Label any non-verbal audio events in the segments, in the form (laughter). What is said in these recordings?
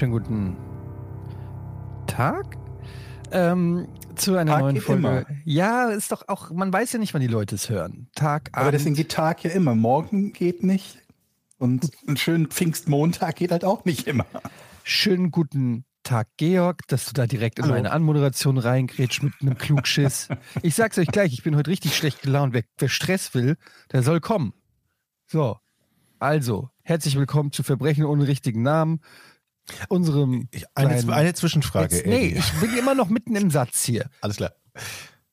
wunderschönen guten Tag. Ähm, zu einer Tag neuen Folge. immer. Ja, ist doch auch, man weiß ja nicht, wann die Leute es hören. Tag, Aber Abend. deswegen geht Tag ja immer. Morgen geht nicht. Und einen schönen Pfingstmontag geht halt auch nicht immer. Schönen guten Tag, Georg, dass du da direkt in Hallo. meine Anmoderation reingrätsch mit einem Klugschiss. ich sag's euch gleich, ich bin heute richtig schlecht gelaunt. Wer, wer Stress will, der soll kommen. So, also, herzlich willkommen zu Verbrechen ohne richtigen Namen. Unserem Ich, eine, kleinen- eine Zwischenfrage, Jetzt, nee, ich bin immer noch mitten im Satz hier. (laughs) Alles klar.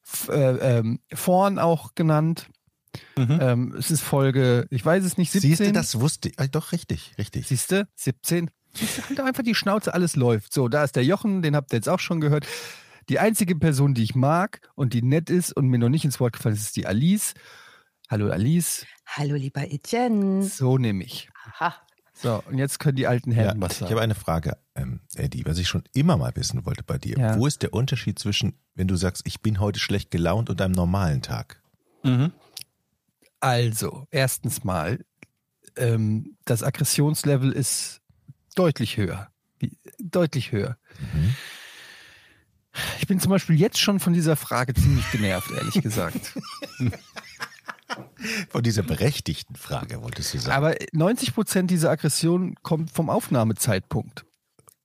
F äh, ähm, Vorn auch genannt. Ähm, es ist Folge, ich weiß es nicht, 17. Siehst du, das wusste ich. Ah, Doch, richtig, richtig. Siehst du? 17. Siehst du, halt einfach die Schnauze, alles läuft. So, da ist der Jochen, den habt ihr jetzt auch schon gehört. Die einzige Person, die ich mag und die nett ist und mir noch nicht ins Wort gefallen ist, ist die Alice. Hallo Alice. Hallo, lieber Etienne. So nehme ich. Aha. So, und jetzt können die alten Ja, Herren was ich sagen. habe eine Frage, ähm, Eddie, was ich schon immer mal wissen wollte bei dir. Ja. Wo ist der Unterschied zwischen, wenn du sagst, ich bin heute schlecht gelaunt und einem normalen Tag? Also, erstens mal, ähm, das Aggressionslevel ist deutlich höher. Wie, deutlich höher. Mhm. Ich bin zum Beispiel jetzt schon von dieser Frage ziemlich genervt, ehrlich gesagt. (laughs) Von dieser berechtigten Frage wolltest du sagen. Aber 90 Prozent dieser Aggression kommt vom Aufnahmezeitpunkt.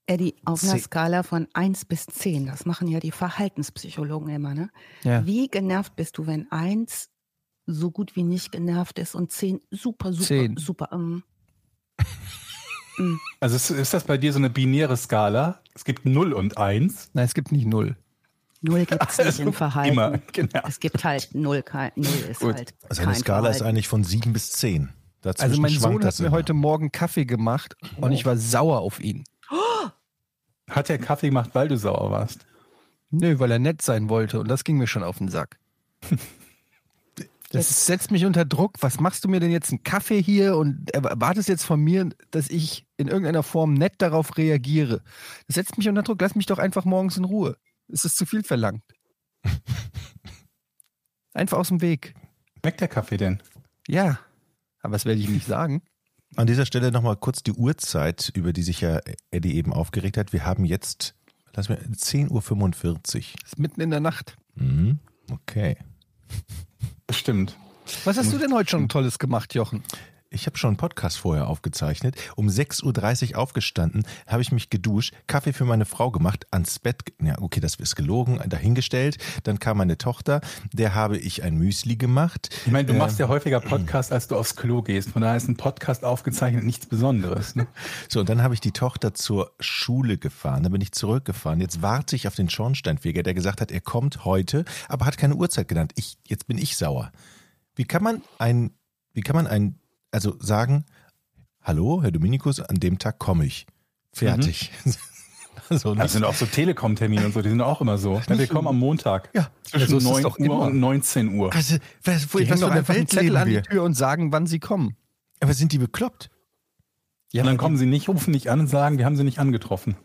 Eddie, auf einer. Skala von 1 bis 10, das machen ja die Verhaltenspsychologen immer, ne? Ja. Wie genervt bist du, wenn 1 so gut wie nicht genervt ist und 10 super, super, Zehn. super. Ähm, (laughs) Also ist, ist das bei dir so eine binäre Skala? Es gibt 0 und 1. Nein, es gibt nicht null. Null gibt es nicht im Verhalten. Immer, genau. Es gibt halt null, kein, null ist Gut. halt also eine Skala ist Verhalten. eigentlich von sieben bis zehn. Dazwischen Also mein Sohn das hat mir immer. heute Morgen Kaffee gemacht und ich war sauer auf ihn. (gasps) Hat er Kaffee gemacht, weil du sauer warst? Nö, weil er nett sein wollte und das ging mir schon auf den Sack. (laughs) Das Jetzt- setzt mich unter Druck. Was machst du mir denn jetzt einen Kaffee hier und erwartest jetzt von mir, dass ich in irgendeiner Form nett darauf reagiere? Das setzt mich unter Druck. Lass mich doch einfach morgens in Ruhe. Es ist zu viel verlangt. Einfach aus dem Weg. Schmeckt der Kaffee denn? Ja, aber das werde ich nicht sagen. An dieser Stelle nochmal kurz die Uhrzeit, über die sich ja Eddie eben aufgeregt hat. Wir haben jetzt, lass mir, 10.45 Uhr. Es ist mitten in der Nacht. Mhm. Okay. Das stimmt. Was hast du denn heute schon Tolles gemacht, Jochen? Ich habe schon einen Podcast vorher aufgezeichnet. Um 6.30 Uhr aufgestanden, habe ich mich geduscht, Kaffee für meine Frau gemacht, ans Bett, ja okay, das ist gelogen, dahingestellt. Dann kam meine Tochter, der habe ich ein Müsli gemacht. Ich meine, du machst Ähm, ja häufiger Podcast, als du aufs Klo gehst. Von daher ist ein Podcast aufgezeichnet nichts Besonderes. Ne? So, und dann habe ich die Tochter zur Schule gefahren. Dann bin ich zurückgefahren. Jetzt warte ich auf den Schornsteinfeger, der gesagt hat, er kommt heute, aber hat keine Uhrzeit genannt. Ich, jetzt bin ich sauer. Wie kann man ein, wie kann man ein, also sagen, hallo, Herr Dominikus, an dem Tag komme ich. Fertig. (laughs) also Das sind auch so Telekom-Termine und so, die sind auch immer so. Ja, wir kommen am Montag. Ja. Zwischen Ja, so ist es 9 doch Uhr immer. und 19 Uhr. also, was, wo, Die was doch einfach einen Welt Zettel an die? Tür und sagen, wann sie kommen. Aber sind die bekloppt? Ja, und dann kommen sie nicht, rufen nicht an und sagen, wir haben sie nicht angetroffen.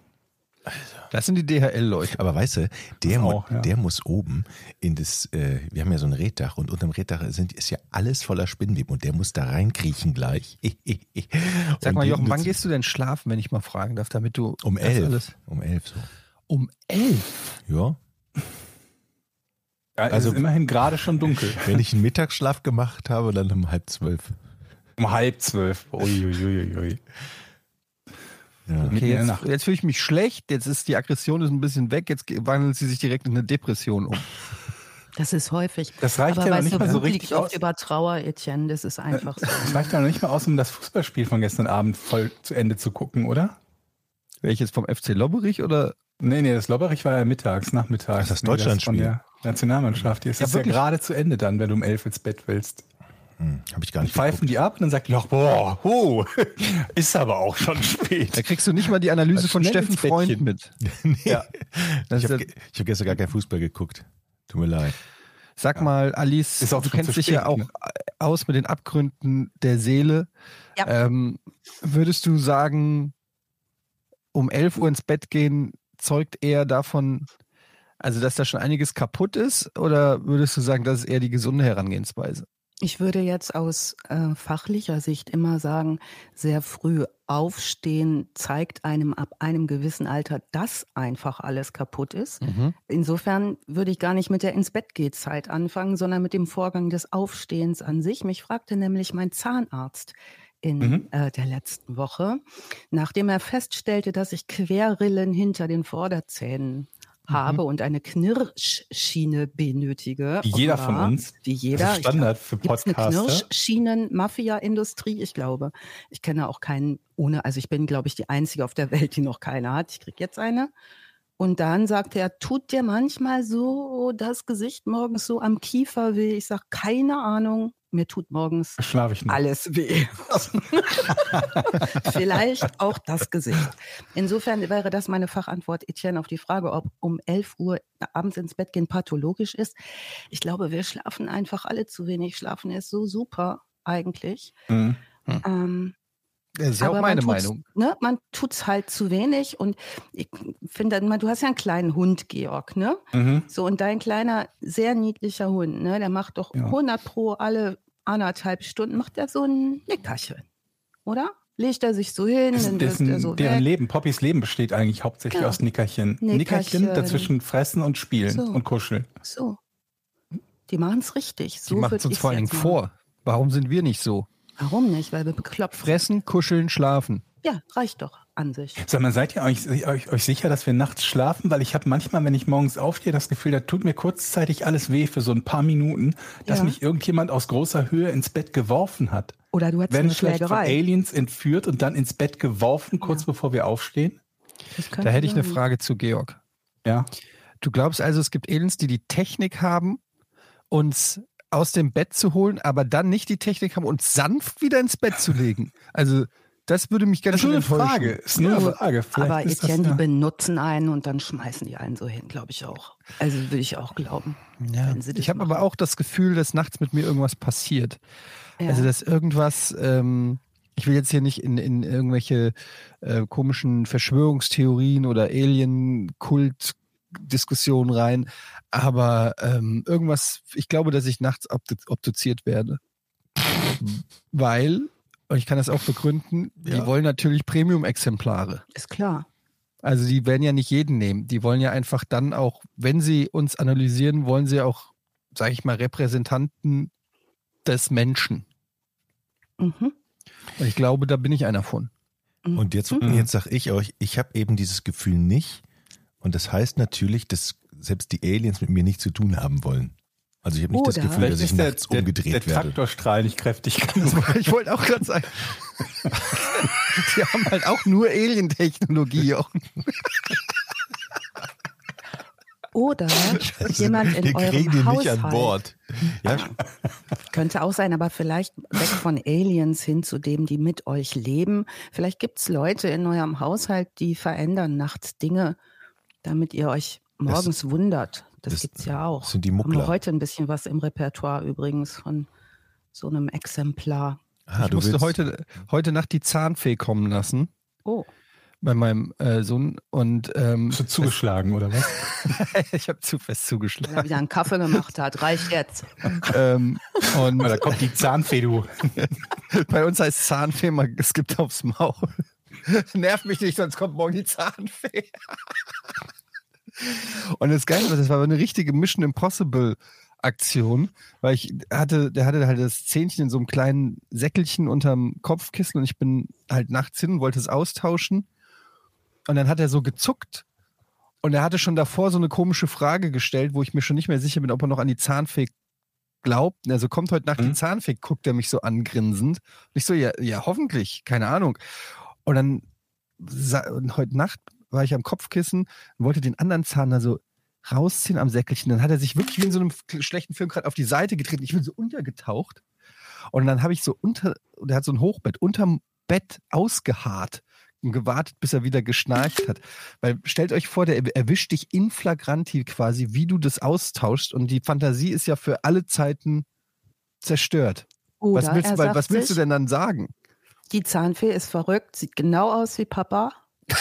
Das sind die DHL-Leute. Aber weißt du, der, auch, ja. der muss oben in das, äh, wir haben ja so ein Reddach und unterm Reddach sind, ist ja alles voller Spinnweben und der muss da reinkriechen gleich. (laughs) Sag Und mal, Jochen, wann gehst du denn schlafen, wenn ich mal fragen darf, damit du Um elf. alles- Um elf so. Um elf? Ja. Ja, Also- also immerhin gerade schon dunkel. (laughs) Wenn ich einen Mittagsschlaf gemacht habe, dann um halb zwölf. Um halb zwölf. Uiuiuiui. Ja. Mitten in Okay, jetzt, jetzt fühle ich mich schlecht, jetzt ist die Aggression ist ein bisschen weg, jetzt wandelt sie sich direkt in eine Depression um. Das ist häufig. Das reicht Aber ja noch nicht du, mal so richtig oft aus. über Trauer, Etienne, das ist einfach so. Es reicht ja noch nicht mal aus, um das Fußballspiel von gestern Abend voll zu Ende zu gucken, oder? Welches vom FC Lobberich oder? Nee, nee, das Lobberich war ja mittags, nachmittags. Das nee, Deutschlandspiel. von der Nationalmannschaft. Ja, ist ja wirklich? gerade zu Ende dann, wenn du um elf ins Bett willst. Hm, Habe ich gar nicht pfeifen geguckt. die ab und dann sagt die noch, boah, oh, (laughs) ist aber auch schon Da spät. kriegst du nicht mal die Analyse von Steffen. Freund mit. (laughs) nee. Ja. Das Ich habe ja- hab gestern gar keinen Fußball geguckt. Tut mir leid. Sag mal, Alice, du kennst dich ja auch ne? aus mit den Abgründen der Seele. Ja. Ähm, würdest du sagen, um 11 Uhr ins Bett gehen zeugt eher davon, also dass da schon einiges kaputt ist? Oder würdest du sagen, das ist eher die gesunde Herangehensweise? Ich würde jetzt aus äh, fachlicher Sicht immer sagen, sehr früh aufstehen zeigt einem ab einem gewissen Alter, dass einfach alles kaputt ist. Mhm. Insofern würde ich gar nicht mit der ins Bett geht Zeit anfangen, sondern mit dem Vorgang des Aufstehens an sich. Mich fragte nämlich mein Zahnarzt in Mhm. äh, der letzten Woche, nachdem er feststellte, dass ich Querrillen hinter den Vorderzähnen habe und eine Knirschschiene benötige. Wie jeder von uns. Wie Das jeder. ist Standard für Gibt es eine. Knirschschienen-Mafia-Industrie? Ich glaube. Ich kenne auch keinen ohne, also ich bin, glaube ich, die Einzige auf der Welt, die noch keine hat. Ich kriege jetzt eine. Und dann sagte er, tut dir manchmal so das Gesicht morgens so am Kiefer weh? Ich sage, keine Ahnung, mir tut morgens alles weh. (laughs) Vielleicht auch das Gesicht. Insofern wäre das meine Fachantwort, Etienne, auf die Frage, ob um 11 Uhr abends ins Bett gehen pathologisch ist. Ich glaube, wir schlafen einfach alle zu wenig. Schlafen ist so super eigentlich. Mhm. Ähm, Das ist ja auch meine Meinung. Ne, man tut es halt zu wenig. Und ich finde, du hast ja einen kleinen Hund, Georg, ne? Mhm. So, und dein kleiner, sehr niedlicher Hund, ne, der macht doch Ja. 100 pro alle anderthalb Stunden, macht er so ein Nickerchen, oder? Legt er sich so hin, Das, dann wirft er so deren weg. Leben, Poppys Leben besteht eigentlich hauptsächlich Ja. aus Nickerchen. Nickerchen. Nickerchen dazwischen fressen und spielen So. und kuscheln. So. Die machen es richtig. Die So machen würd es uns vor allen Dingen jetzt machen. vor. Warum sind wir nicht so? Warum nicht? Weil wir bekloppt Fressen, kuscheln, schlafen. Ja, reicht doch an sich. Sag mal, seid ihr euch, euch, euch sicher, dass wir nachts schlafen? Weil ich habe manchmal, wenn ich morgens aufstehe, das Gefühl, da tut mir kurzzeitig alles weh für so ein paar Minuten, dass Ja. mich irgendjemand aus großer Höhe ins Bett geworfen hat. Oder du hättest Werden eine vielleicht von Schlägerei. Aliens entführt und dann ins Bett geworfen, kurz bevor wir aufstehen? Da hätte ich eine. Frage zu Georg. Ja. Du glaubst also, es gibt Aliens, die die Technik haben, uns aus dem Bett zu holen, aber dann nicht die Technik haben, uns sanft wieder ins Bett zu legen? Also, das würde mich ganz Das ist nur schön eine. Frage. Ist nur eine Frage. Vielleicht Aber ist das Etienne, ja- die benutzen einen und dann schmeißen die einen so hin, glaube ich auch. Also würde ich auch glauben. Ja. Ich habe aber auch das Gefühl, dass nachts mit mir irgendwas passiert. Ja. Also, dass irgendwas, ähm, ich will jetzt hier nicht in, in irgendwelche äh, komischen Verschwörungstheorien oder Alien-Kult-Diskussionen rein, aber ähm, irgendwas, ich glaube, dass ich nachts obdu obduziert werde. (laughs) Weil, und ich kann das auch begründen, die Ja. wollen natürlich Premium-Exemplare. Ist klar. Also die werden ja nicht jeden nehmen. Die wollen ja einfach dann auch, wenn sie uns analysieren, wollen sie auch, sage ich mal, Repräsentanten des Menschen. Mhm. Und ich glaube, da bin ich einer von. Mhm. Und jetzt, Mhm. jetzt sag ich euch, ich habe eben dieses Gefühl nicht. Und das heißt natürlich, dass selbst die Aliens mit mir nichts zu tun haben wollen. Also ich habe nicht das Oder- Gefühl, dass ich der, nachts der, umgedreht der werde. Traktorstrahl nicht kräftig genug. Ich wollte auch gerade sagen, (laughs) die haben halt auch nur Alien-Technologie. Oder jemand in Wir kriegen eurem Haushalt. nicht an Bord. Ja, Könnte auch sein, aber vielleicht weg von Aliens hin zu dem, die mit euch leben. Vielleicht gibt es Leute in eurem Haushalt, die verändern nachts Dinge, damit ihr euch morgens wundert. Das, das gibt's ja auch. das sind die Haben wir Muckler. heute ein bisschen was im Repertoire übrigens von so einem Exemplar. ah, ich du musste willst, heute, heute Nacht die Zahnfee kommen lassen Oh, bei meinem äh, Sohn und ähm, Bist du zugeschlagen, oder was? (laughs) ich habe zu fest wenn er zugeschlagen. wieder einen Kaffee gemacht hat, reicht jetzt. (laughs) ähm, und Da kommt die Zahnfee, du. (laughs) Bei uns heißt Zahnfee mal, es gibt aufs Maul. Nerv mich nicht, sonst kommt morgen die Zahnfee. Und das Geile war, das war eine richtige Mission Impossible Aktion, weil ich hatte, der hatte halt das Zähnchen in so einem kleinen Säckelchen unterm Kopfkissen und ich bin halt nachts hin und wollte es austauschen. Und dann hat er so gezuckt und er hatte schon davor so eine komische Frage gestellt, wo ich mir schon nicht mehr sicher bin, ob er noch an die Zahnfee glaubt. Also kommt heute Nacht die Mhm. Zahnfee, guckt er mich so angrinsend. Und ich so, ja, ja, hoffentlich, keine Ahnung. Und dann und heute Nacht war ich am Kopfkissen und wollte den anderen Zahn da so rausziehen am Säckelchen. Dann hat er sich wirklich wie in so einem schlechten Film gerade auf die Seite getreten. Ich bin so untergetaucht. Und dann habe ich so unter, und er hat so ein Hochbett, unterm Bett ausgeharrt und gewartet, bis er wieder geschnarcht hat. Weil stellt euch vor, der erwischt dich in flagranti quasi, wie du das austauschst. Und die Fantasie ist ja für alle Zeiten zerstört. Oder was willst, weil, was willst du sich, denn dann sagen? Die Zahnfee ist verrückt, sieht genau aus wie Papa. (laughs)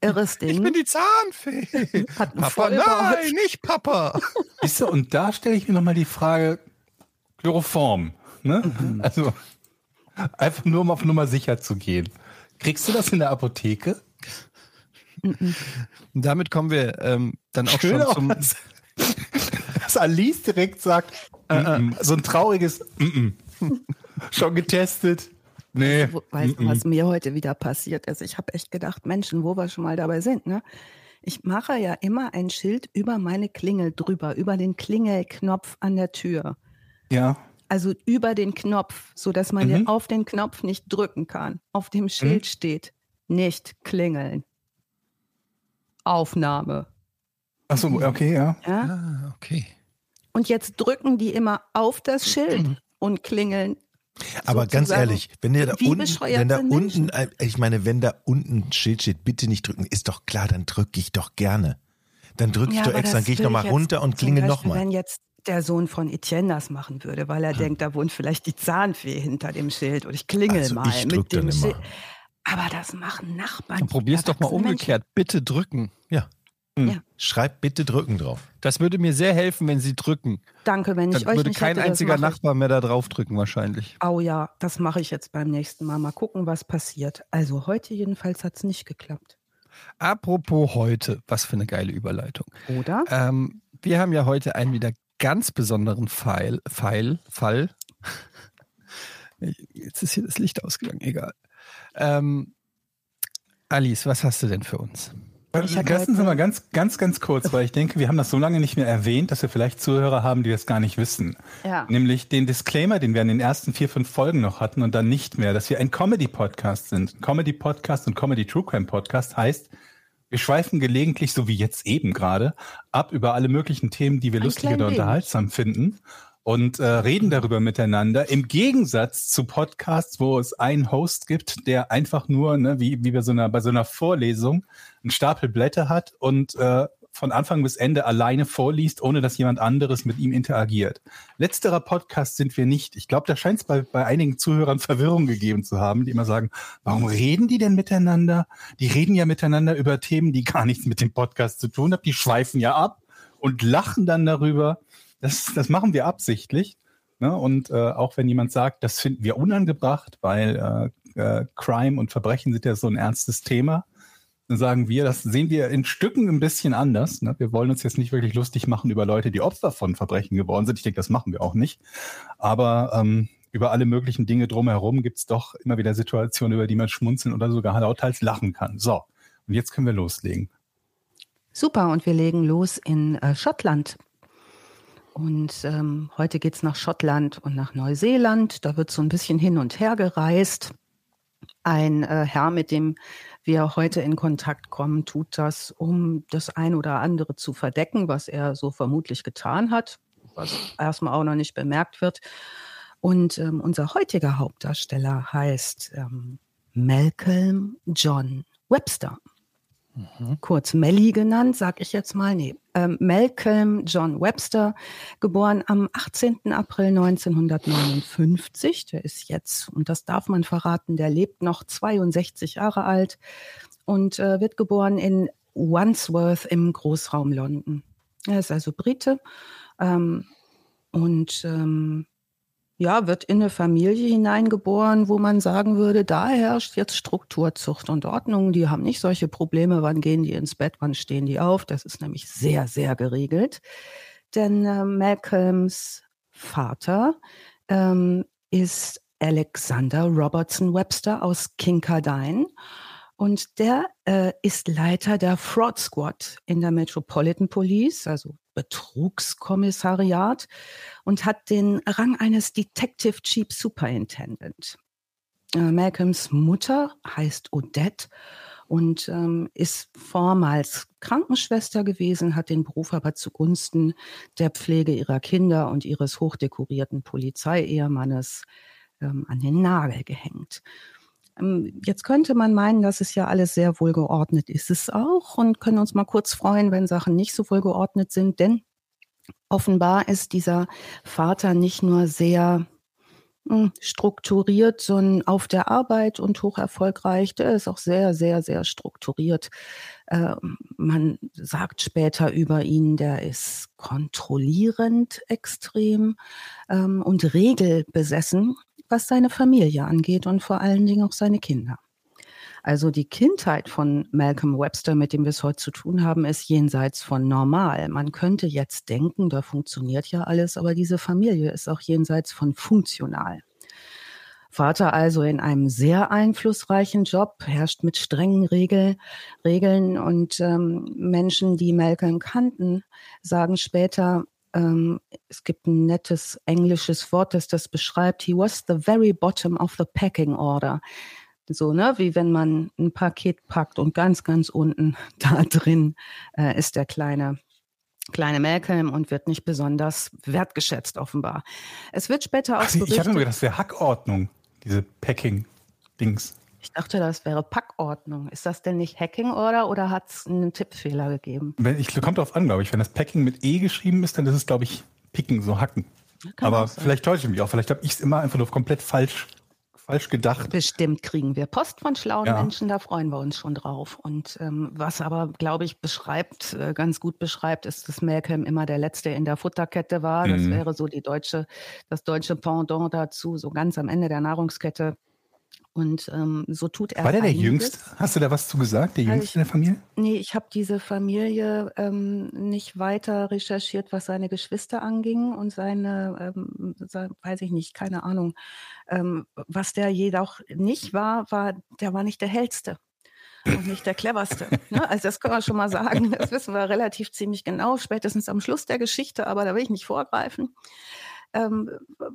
Irres Ding. Ich bin die Zahnfee. (laughs) Hat Papa, nein, nicht Papa. (laughs) Du, und da stelle ich mir nochmal die Frage, Styroform. Ne? Also einfach nur, um auf Nummer sicher zu gehen. Kriegst du das in der Apotheke? Und damit kommen wir ähm, dann auch Schön schon zum. auch, dass, dass Alice direkt sagt, mm -mm. so ein trauriges mm (laughs) schon getestet. Nee. Wo- Weißt du, mm was mir heute wieder passiert ist? Ich habe echt gedacht, Menschen, wo wir schon mal dabei sind, ne? Ich mache ja immer ein Schild über meine Klingel drüber, über den Klingelknopf an der Tür. Ja. Also über den Knopf, so dass man Mhm. den auf den Knopf nicht drücken kann. Auf dem Schild steht nicht klingeln. Aufnahme. Achso, okay, ja. Ja? Ah, okay. Und jetzt drücken die immer auf das Schild (clears throat) und klingeln. Aber ganz sozusagen. ehrlich, wenn der da Wie unten, wenn da unten, Menschen? ich meine, wenn da unten ein Schild steht, bitte nicht drücken, ist doch klar, dann drücke ich doch gerne. Dann drücke ich Ja, doch extra, dann gehe ich nochmal runter und Beispiel, nochmal. Wenn jetzt der Sohn von Etienne das machen würde, weil er denkt, da wohnt vielleicht die Zahnfee hinter dem Schild und ich klingel Also mal ich mit dem dann immer. Schild. Aber das machen Nachbarn. Dann probier's doch mal umgekehrt. Bitte drücken. Ja. Ja. Schreib bitte drücken drauf. Das würde mir sehr helfen, wenn Sie drücken. Danke, wenn Dann ich euch würde nicht kein hätte, einziger. Nachbar mehr da drauf drücken wahrscheinlich. Oh ja, das mache ich jetzt beim nächsten Mal. Mal gucken, was passiert. Also heute jedenfalls hat es nicht geklappt. Apropos heute, was für eine geile Überleitung. Oder? Ähm, wir haben ja heute einen wieder ganz besonderen Fall. Fall, (laughs) Fall. Jetzt ist hier das Licht ausgegangen, egal. Ähm, Alice, was hast du denn für uns? Ich hatte Lassen Sie mal ganz, ganz, ganz kurz, weil ich denke, wir haben das so lange nicht mehr erwähnt, dass wir vielleicht Zuhörer haben, die das gar nicht wissen. Ja. Nämlich den Disclaimer, den wir in den ersten vier, fünf Folgen noch hatten und dann nicht mehr, dass wir ein Comedy-Podcast sind. Comedy-Podcast und Comedy-True-Crime-Podcast heißt, wir schweifen gelegentlich, so wie jetzt eben gerade, ab über alle möglichen Themen, die wir Ein lustig oder unterhaltsam finden und äh, reden darüber miteinander. Im Gegensatz zu Podcasts, wo es einen Host gibt, der einfach nur, ne, wie, wie bei, so einer, bei so einer Vorlesung, einen Stapel Blätter hat und äh, von Anfang bis Ende alleine vorliest, ohne dass jemand anderes mit ihm interagiert. Letzterer Podcast sind wir nicht. Ich glaube, da scheint es bei, bei einigen Zuhörern Verwirrung gegeben zu haben, die immer sagen, warum reden die denn miteinander? Die reden ja miteinander über Themen, die gar nichts mit dem Podcast zu tun haben. Die schweifen ja ab und lachen dann darüber. Das, das machen wir absichtlich. Ne? Und äh, auch wenn jemand sagt, das finden wir unangebracht, weil äh, äh, Crime und Verbrechen sind ja so ein ernstes Thema, dann sagen wir, das sehen wir in Stücken ein bisschen anders. Ne? Wir wollen uns jetzt nicht wirklich lustig machen über Leute, die Opfer von Verbrechen geworden sind. Ich denke, das machen wir auch nicht. Aber ähm, über alle möglichen Dinge drumherum gibt es doch immer wieder Situationen, über die man schmunzeln oder sogar lauthals lachen kann. So, und jetzt können wir loslegen. Super, und wir legen los in äh, Schottland. Und ähm, heute geht's nach Schottland und nach Neuseeland. Da wird so ein bisschen hin und her gereist. Ein äh, Herr, mit dem wir heute in Kontakt kommen, tut das, um das ein oder andere zu verdecken, was er so vermutlich getan hat, was erstmal auch noch nicht bemerkt wird. Und ähm, unser heutiger Hauptdarsteller heißt ähm, Malcolm John Webster kurz Melly genannt, sag ich jetzt mal. Nee, ähm, Malcolm John Webster, geboren am 18. April 1959. Der ist jetzt, und das darf man verraten, der lebt noch 62 Jahre alt und äh, wird geboren in Wandsworth im Großraum London. Er ist also Brite ähm, und ähm, ja, wird in eine Familie hineingeboren, wo man sagen würde, da herrscht jetzt Struktur, Zucht und Ordnung. Die haben nicht solche Probleme, wann gehen die ins Bett, wann stehen die auf. Das ist nämlich sehr, sehr geregelt. Denn äh, Malcolms Vater ähm, ist Alexander Robertson Webster aus Kincardine. Und der äh, ist Leiter der Fraud Squad in der Metropolitan Police, also Betrugskommissariat, und hat den Rang eines Detective Chief Superintendent. Äh, Malcolms Mutter heißt Odette und ähm, ist vormals Krankenschwester gewesen, hat den Beruf aber zugunsten der Pflege ihrer Kinder und ihres hochdekorierten Polizeiehemannes ähm, an den Nagel gehängt. Ähm, Jetzt könnte man meinen, das ist ja alles sehr wohlgeordnet, ist es auch und können uns mal kurz freuen, wenn Sachen nicht so wohlgeordnet sind, denn offenbar ist dieser Vater nicht nur sehr hm, strukturiert, sondern auf der Arbeit und hoch erfolgreich. Der ist auch sehr, sehr, sehr strukturiert. Äh, man sagt später über ihn, der ist kontrollierend extrem ähm, und regelbesessen, was seine Familie angeht und vor allen Dingen auch seine Kinder. Also die Kindheit von Malcolm Webster, mit dem wir es heute zu tun haben, ist jenseits von normal. Man könnte jetzt denken, da funktioniert ja alles, aber diese Familie ist auch jenseits von funktional. Vater also in einem sehr einflussreichen Job, herrscht mit strengen Regel, Regeln und ähm, Menschen, die Malcolm kannten, sagen später, ähm, es gibt ein nettes englisches Wort, das das beschreibt, he was the very bottom of the packing order. So, ne, wie wenn man ein Paket packt und ganz, ganz unten (laughs) da drin äh, ist der kleine kleine Malcolm und wird nicht besonders wertgeschätzt offenbar. Es wird später auch Ach, Ich habe mir gedacht, das wäre Hackordnung, diese Packing-Dings. Ich dachte, das wäre Packordnung. Ist das denn nicht Hacking oder oder hat es einen Tippfehler gegeben? Wenn, ich, kommt darauf an, glaube ich. Wenn das Packing mit E geschrieben ist, dann ist es, glaube ich, Picken, so Hacken. Kann Aber vielleicht täusche ich mich auch. Vielleicht habe ich es immer einfach nur komplett falsch falsch gedacht. Bestimmt kriegen wir Post von schlauen ja. Menschen, da freuen wir uns schon drauf. Und ähm, was aber, glaube ich, beschreibt, äh, ganz gut beschreibt, ist, dass Malcolm immer der Letzte in der Futterkette war. Das mhm. wäre so die deutsche, das deutsche Pendant dazu, so ganz am Ende der Nahrungskette. Und ähm, so tut er. War der der Jüngste? Hast du da was zu gesagt, der Jüngste ich, in der Familie? Nee, ich habe diese Familie ähm, nicht weiter recherchiert, was seine Geschwister anging und seine, ähm, sein, weiß ich nicht, keine Ahnung. Ähm, was der jedoch nicht war, war, der war nicht der hellste und nicht der cleverste. Ne? Also das können wir schon mal sagen. Das wissen wir relativ ziemlich genau, spätestens am Schluss der Geschichte, aber da will ich nicht vorgreifen. Ähm,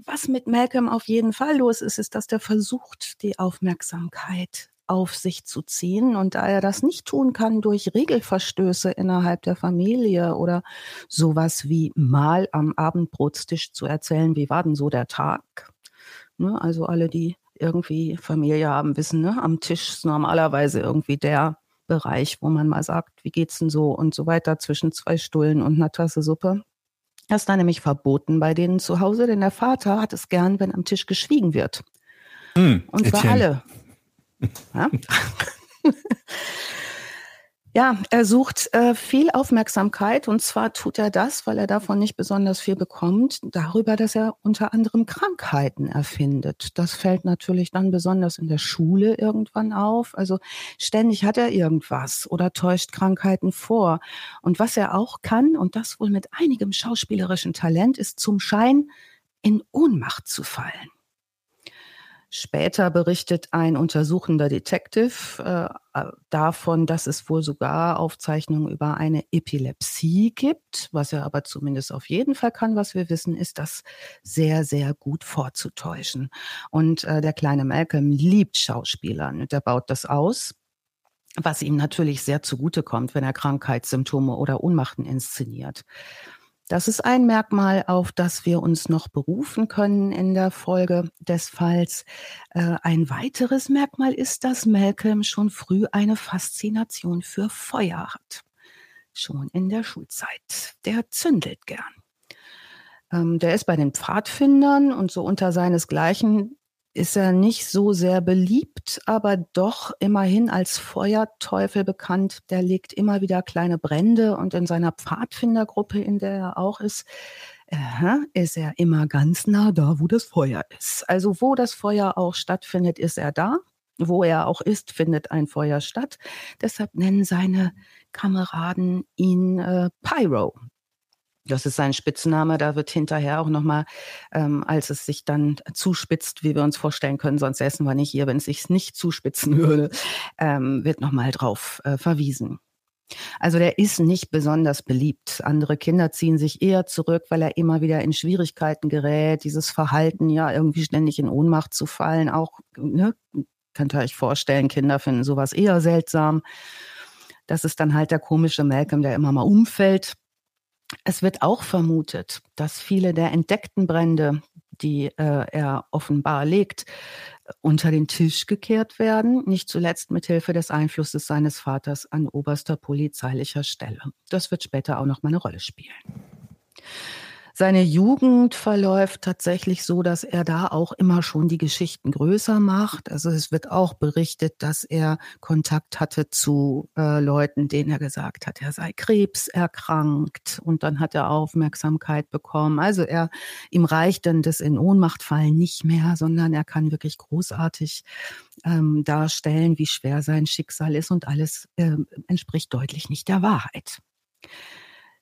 was mit Malcolm auf jeden Fall los ist, ist, dass der versucht, die Aufmerksamkeit auf sich zu ziehen. Und da er das nicht tun kann durch Regelverstöße innerhalb der Familie oder sowas wie mal am Abendbrotstisch zu erzählen, wie war denn so der Tag? Ne? Also alle, die irgendwie Familie haben, wissen, ne? am Tisch ist normalerweise irgendwie der Bereich, wo man mal sagt, wie geht's denn so und so weiter zwischen zwei Stullen und einer Tasse Suppe. Das ist dann nämlich verboten bei denen zu Hause, denn der Vater hat es gern, wenn am Tisch geschwiegen wird. Mm, Und zwar alle. (laughs) Ja? (laughs) (laughs) Ja, er sucht äh, viel Aufmerksamkeit und zwar tut er das, weil er davon nicht besonders viel bekommt, darüber, dass er unter anderem Krankheiten erfindet. Das fällt natürlich dann besonders in der Schule irgendwann auf. Also ständig hat er irgendwas oder täuscht Krankheiten vor. Und was er auch kann, und das wohl mit einigem schauspielerischen Talent, ist zum Schein in Ohnmacht zu fallen. Später berichtet ein untersuchender Detective äh, davon, dass es wohl sogar Aufzeichnungen über eine Epilepsie gibt. Was er aber zumindest auf jeden Fall kann, was wir wissen, ist das sehr, sehr gut vorzutäuschen. Und äh, der kleine Malcolm liebt Schauspielern und er baut das aus was ihm natürlich sehr zugutekommt, wenn er Krankheitssymptome oder Ohnmachten inszeniert. Das ist ein Merkmal, auf das wir uns noch berufen können in der Folge des Falls. Äh, ein weiteres Merkmal ist, dass Malcolm schon früh eine Faszination für Feuer hat. Schon in der Schulzeit. Der zündelt gern. Ähm, der ist bei den Pfadfindern und so unter seinesgleichen ist er nicht so sehr beliebt, aber doch immerhin als Feuerteufel bekannt. Der legt immer wieder kleine Brände und in seiner Pfadfindergruppe, in der er auch ist, ist er immer ganz nah da, wo das Feuer ist. Also wo das Feuer auch stattfindet, ist er da. Wo er auch ist, findet ein Feuer statt. Deshalb nennen seine Kameraden ihn äh, Pyro. Das ist sein Spitzname. Da wird hinterher auch nochmal, ähm, als es sich dann zuspitzt, wie wir uns vorstellen können, sonst essen wir nicht hier, wenn es sich nicht zuspitzen würde, ähm, wird nochmal drauf äh, verwiesen. Also der ist nicht besonders beliebt. Andere Kinder ziehen sich eher zurück, weil er immer wieder in Schwierigkeiten gerät. Dieses Verhalten, ja, irgendwie ständig in Ohnmacht zu fallen, auch, ne, könnt ihr euch vorstellen, Kinder finden sowas eher seltsam. Das ist dann halt der komische Malcolm, der immer mal umfällt es wird auch vermutet, dass viele der entdeckten Brände, die äh, er offenbar legt, unter den Tisch gekehrt werden, nicht zuletzt mit Hilfe des Einflusses seines Vaters an oberster polizeilicher Stelle. Das wird später auch noch mal eine Rolle spielen. Seine Jugend verläuft tatsächlich so, dass er da auch immer schon die Geschichten größer macht. Also es wird auch berichtet, dass er Kontakt hatte zu äh, Leuten, denen er gesagt hat, er sei krebserkrankt und dann hat er Aufmerksamkeit bekommen. Also er, ihm reicht dann das in Ohnmacht fallen nicht mehr, sondern er kann wirklich großartig ähm, darstellen, wie schwer sein Schicksal ist und alles äh, entspricht deutlich nicht der Wahrheit.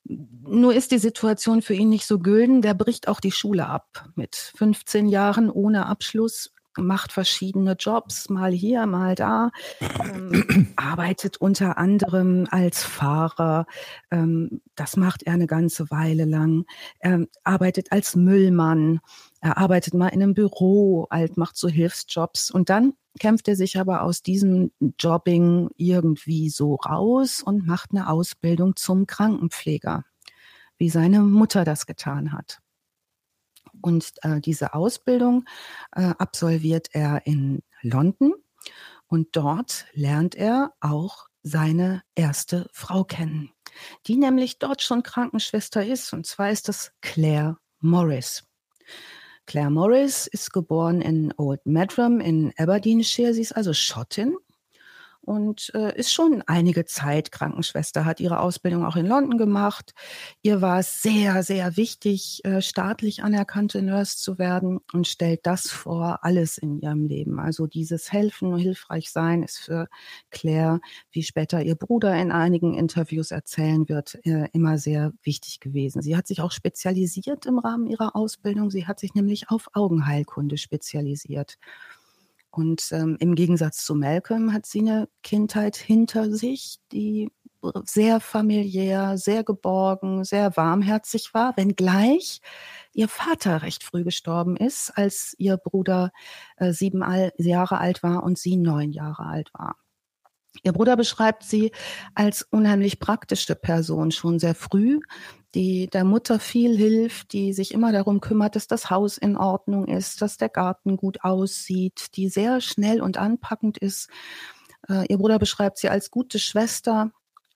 Nur ist die Situation für ihn nicht so gülden. Der bricht auch die Schule ab mit 15 Jahren ohne Abschluss, macht verschiedene Jobs, mal hier, mal da, ähm, (clears throat) arbeitet unter anderem als Fahrer. Ähm, das macht er eine ganze Weile lang. Er arbeitet als Müllmann. Er arbeitet mal in einem Büro, alt macht so Hilfsjobs und dann kämpft er sich aber aus diesem Jobbing irgendwie so raus und macht eine Ausbildung zum Krankenpfleger, wie seine Mutter das getan hat. Und äh, diese Ausbildung äh, absolviert er in London und dort lernt er auch seine erste Frau kennen, die nämlich dort schon Krankenschwester ist. Und zwar ist das Claire Morris. Claire Morris ist geboren in Old Madram in Aberdeenshire. Sie ist also Schottin und äh, ist schon einige Zeit Krankenschwester, hat ihre Ausbildung auch in London gemacht. Ihr war es sehr, sehr wichtig, äh, staatlich anerkannte Nurse zu werden und stellt das vor alles in ihrem Leben. Also dieses Helfen und hilfreich sein ist für Claire, wie später ihr Bruder in einigen Interviews erzählen wird, äh, immer sehr wichtig gewesen. Sie hat sich auch spezialisiert im Rahmen ihrer Ausbildung. Sie hat sich nämlich auf Augenheilkunde spezialisiert. Und ähm, im Gegensatz zu Malcolm hat sie eine Kindheit hinter sich, die sehr familiär, sehr geborgen, sehr warmherzig war, wenngleich ihr Vater recht früh gestorben ist, als ihr Bruder äh, sieben Jahre alt war und sie neun Jahre alt war. Ihr Bruder beschreibt sie als unheimlich praktische Person schon sehr früh, die der Mutter viel hilft, die sich immer darum kümmert, dass das Haus in Ordnung ist, dass der Garten gut aussieht, die sehr schnell und anpackend ist. Äh, ihr Bruder beschreibt sie als gute Schwester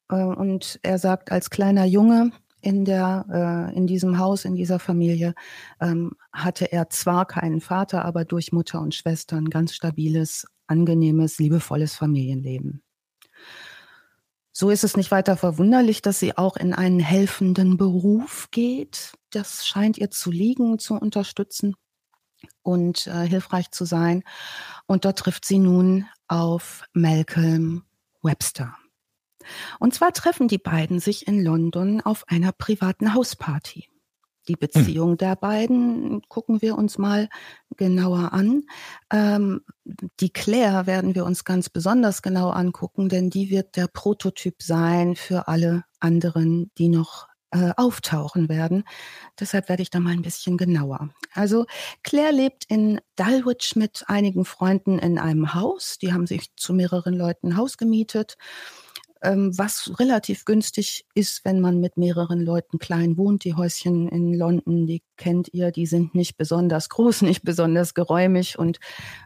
äh, und er sagt, als kleiner Junge in der äh, in diesem Haus in dieser Familie ähm, hatte er zwar keinen Vater, aber durch Mutter und Schwester ein ganz stabiles, angenehmes, liebevolles Familienleben. So ist es nicht weiter verwunderlich, dass sie auch in einen helfenden Beruf geht. Das scheint ihr zu liegen, zu unterstützen und äh, hilfreich zu sein. Und dort trifft sie nun auf Malcolm Webster. Und zwar treffen die beiden sich in London auf einer privaten Hausparty. Die Beziehung hm. der beiden gucken wir uns mal genauer an. Ähm, die Claire werden wir uns ganz besonders genau angucken, denn die wird der Prototyp sein für alle anderen, die noch äh, auftauchen werden. Deshalb werde ich da mal ein bisschen genauer. Also Claire lebt in Dulwich mit einigen Freunden in einem Haus. Die haben sich zu mehreren Leuten ein Haus gemietet was relativ günstig ist, wenn man mit mehreren Leuten klein wohnt. Die Häuschen in London, die kennt ihr, die sind nicht besonders groß, (laughs) nicht besonders geräumig und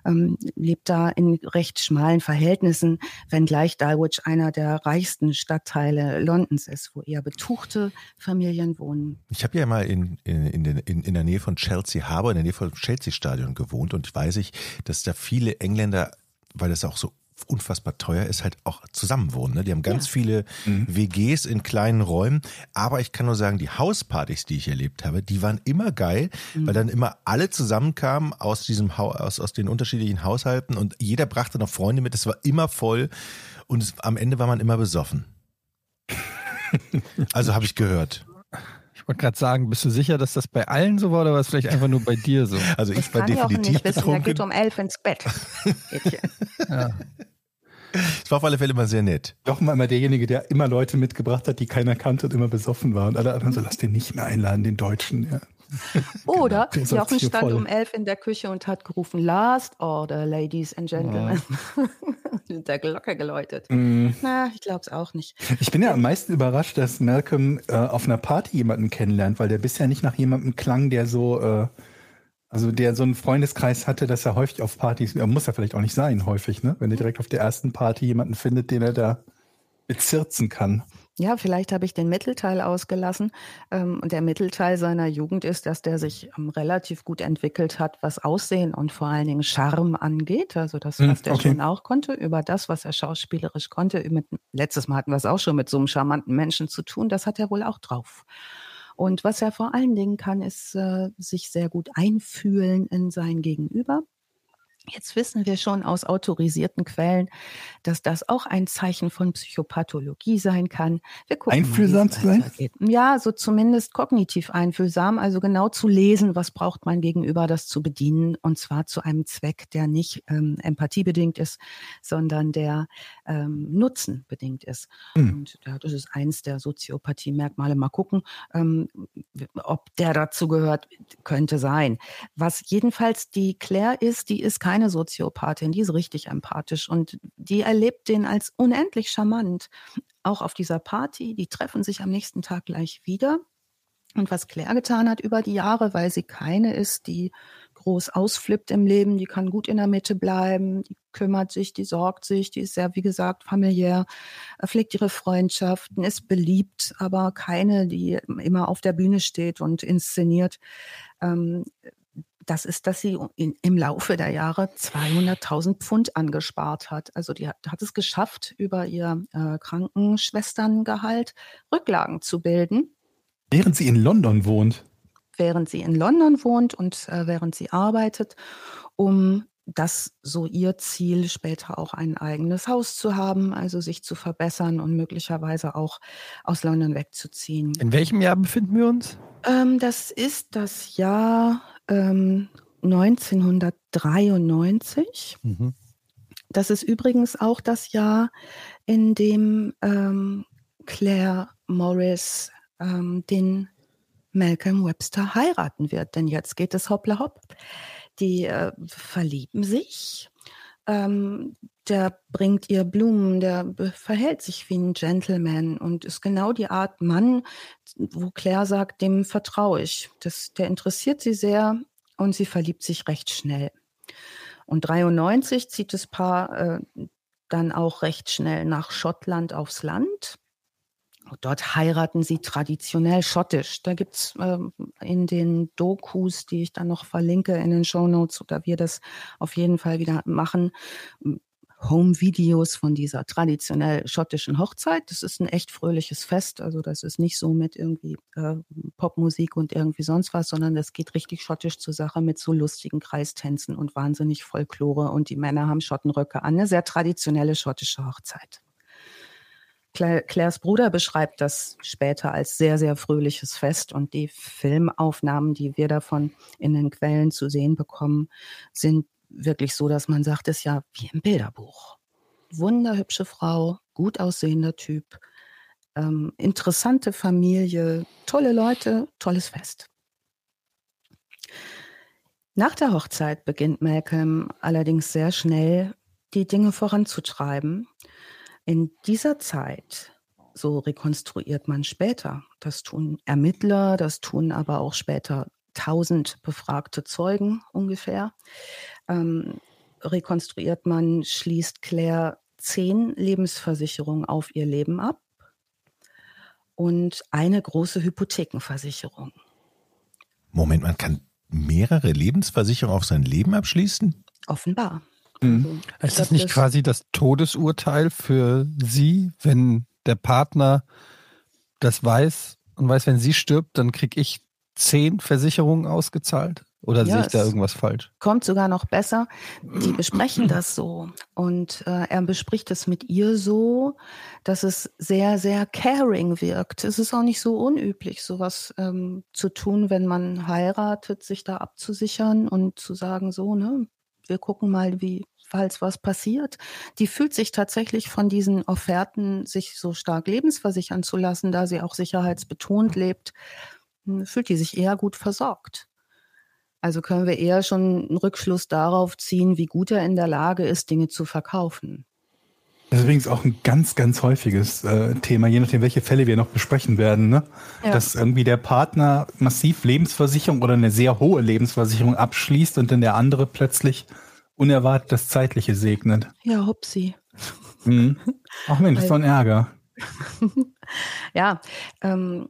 ähm, lebt da in recht schmalen Verhältnissen, wenngleich Dulwich einer der reichsten Stadtteile Londons ist, wo eher betuchte Familien wohnen. Ich habe ja mal in, in, in, in, in der Nähe von Chelsea Harbour, in der Nähe vom Chelsea-Stadion gewohnt und weiß ich, dass da viele Engländer weil das auch so unfassbar teuer ist, halt auch zusammenwohnen. Ne? Die haben ganz ja. viele mhm. WGs in kleinen Räumen. Aber ich kann nur sagen, die Hauspartys, die ich erlebt habe, die waren immer geil, mhm. weil dann immer alle zusammenkamen aus diesem ha aus, aus den unterschiedlichen Haushalten und jeder brachte noch Freunde mit. Es war immer voll und es, am Ende war man immer besoffen. (laughs) also habe ich gehört. Ich wollte gerade sagen, bist du sicher, dass das bei allen so war oder war es vielleicht einfach nur bei dir so? (laughs) Also ich das war definitiv nicht wissen, betrunken. Er geht um elf ins Bett. (laughs) ja. Es war auf alle Fälle immer sehr nett. Doch mal immer derjenige, der immer Leute mitgebracht hat, die keiner kannte und immer besoffen war. Und alle anderen so, lass den nicht mehr einladen, den Deutschen. Ja. (laughs) Oder genau. Jochen stand voll. um elf in der Küche und hat gerufen, Last Order, Ladies and Gentlemen. Ja. mit der Glocke geläutet. Mm. Na, ich glaube es auch nicht. Ich bin ja am meisten überrascht, dass Malcolm äh, auf einer Party jemanden kennenlernt, weil der bisher nicht nach jemandem klang, der so äh, also der so einen Freundeskreis hatte, dass er häufig auf Partys, er muss ja vielleicht auch nicht sein, häufig, ne? Wenn er direkt auf der ersten Party jemanden findet, den er da bezirzen kann. Ja, vielleicht habe ich den Mittelteil ausgelassen. Ähm, und der Mittelteil seiner Jugend ist, dass der sich ähm, relativ gut entwickelt hat, was Aussehen und vor allen Dingen Charme angeht. Also das, Hm, was der okay. schon auch konnte, über das, was er schauspielerisch konnte. Letztes Mal hatten wir es auch schon mit so einem charmanten Menschen zu tun. Das hat er wohl auch drauf. Und was er vor allen Dingen kann, ist äh, sich sehr gut einfühlen in sein Gegenüber. Jetzt wissen wir schon aus autorisierten Quellen, dass das auch ein Zeichen von Psychopathologie sein kann. Wir gucken Einfühlsam zu sein? Ja, so zumindest kognitiv einfühlsam, also genau zu lesen, was braucht mein Gegenüber, das zu bedienen, und zwar zu einem Zweck, der nicht ähm, empathiebedingt ist, sondern der ähm, nutzenbedingt ist. Hm. Und ja, das ist eins der Soziopathie-Merkmale. Mal gucken, ähm, ob der dazu gehört, könnte sein. Was jedenfalls die Claire ist, die ist keine Soziopathin, die ist richtig empathisch und die erlebt den als unendlich charmant. Auch auf dieser Party, die treffen sich am nächsten Tag gleich wieder. Und was Claire getan hat über die Jahre, weil sie keine ist, die groß ausflippt im Leben, die kann gut in der Mitte bleiben, die kümmert sich, die sorgt sich, die ist sehr, wie gesagt, familiär, pflegt ihre Freundschaften, ist beliebt, aber keine, die immer auf der Bühne steht und inszeniert. Ähm, das ist, dass sie in, im Laufe der Jahre 200.000 Pfund angespart hat. Also die hat, hat es geschafft, über ihr äh, Krankenschwesterngehalt Rücklagen zu bilden Während sie in London wohnt. während sie in London wohnt und äh, während sie arbeitet, um das so ihr Ziel, später auch ein eigenes Haus zu haben, also sich zu verbessern und möglicherweise auch aus London wegzuziehen. In welchem Jahr befinden wir uns? Ähm, das ist das Jahr ähm, 1993. Mhm. Das ist übrigens auch das Jahr, in dem ähm, Claire Morris ähm, den Malcolm Webster heiraten wird. Denn jetzt geht es hoppla hopp. Die äh, verlieben sich. Ähm, der bringt ihr Blumen, der verhält sich wie ein Gentleman und ist genau die Art Mann, wo Claire sagt, dem vertraue ich. Das, der interessiert sie sehr und sie verliebt sich recht schnell. Und 93 zieht das Paar äh, dann auch recht schnell nach Schottland aufs Land. Dort heiraten sie traditionell schottisch. Da gibt's ähm, in den Dokus, die ich dann noch verlinke in den Shownotes oder wir das auf jeden Fall wieder machen, Home-Videos von dieser traditionell schottischen Hochzeit. Das ist ein echt fröhliches Fest. Also das ist nicht so mit irgendwie äh, Popmusik und irgendwie sonst was, sondern das geht richtig schottisch zur Sache mit so lustigen Kreistänzen und wahnsinnig Folklore. Und die Männer haben Schottenröcke an. Eine sehr traditionelle schottische Hochzeit. Cla- Claires Bruder beschreibt das später als sehr, sehr fröhliches Fest und die Filmaufnahmen, die wir davon in den Quellen zu sehen bekommen, sind wirklich so, dass man sagt, es ist ja wie im Bilderbuch. Wunderhübsche Frau, gut aussehender Typ, ähm, interessante Familie, tolle Leute, tolles Fest. Nach der Hochzeit beginnt Malcolm allerdings sehr schnell die Dinge voranzutreiben. In dieser Zeit, so rekonstruiert man später, das tun Ermittler, das tun aber auch später tausend befragte Zeugen ungefähr, ähm, rekonstruiert man, schließt Claire zehn Lebensversicherungen auf ihr Leben ab und eine große Hypothekenversicherung. Moment, man kann mehrere Lebensversicherungen auf sein Leben abschließen? Offenbar. Mhm. Also, Ist das nicht quasi das Todesurteil für sie, wenn der Partner das weiß und weiß, wenn sie stirbt, dann kriege ich zehn Versicherungen ausgezahlt? Oder Ja, sehe ich da irgendwas falsch? kommt sogar noch besser. Die besprechen das so. Und äh, er bespricht es mit ihr so, dass es sehr, sehr caring wirkt. Es ist auch nicht so unüblich, sowas ähm, zu tun, wenn man heiratet, sich da abzusichern und zu sagen, so, ne, wir gucken mal, wie, falls was passiert. Die fühlt sich tatsächlich von diesen Offerten, sich so stark lebensversichern zu lassen, da sie auch sicherheitsbetont lebt, fühlt die sich eher gut versorgt. Also können wir eher schon einen Rückschluss darauf ziehen, wie gut er in der Lage ist, Dinge zu verkaufen. Das ist übrigens auch ein ganz, ganz häufiges äh, Thema, je nachdem, welche Fälle wir noch besprechen werden, ne? Ja. Dass irgendwie der Partner massiv Lebensversicherung oder eine sehr hohe Lebensversicherung abschließt und dann der andere plötzlich unerwartet das Zeitliche segnet. Ja, hupsi. Mhm. (laughs) Ach Mensch, das ist doch ein Ärger. (laughs) ja, ähm,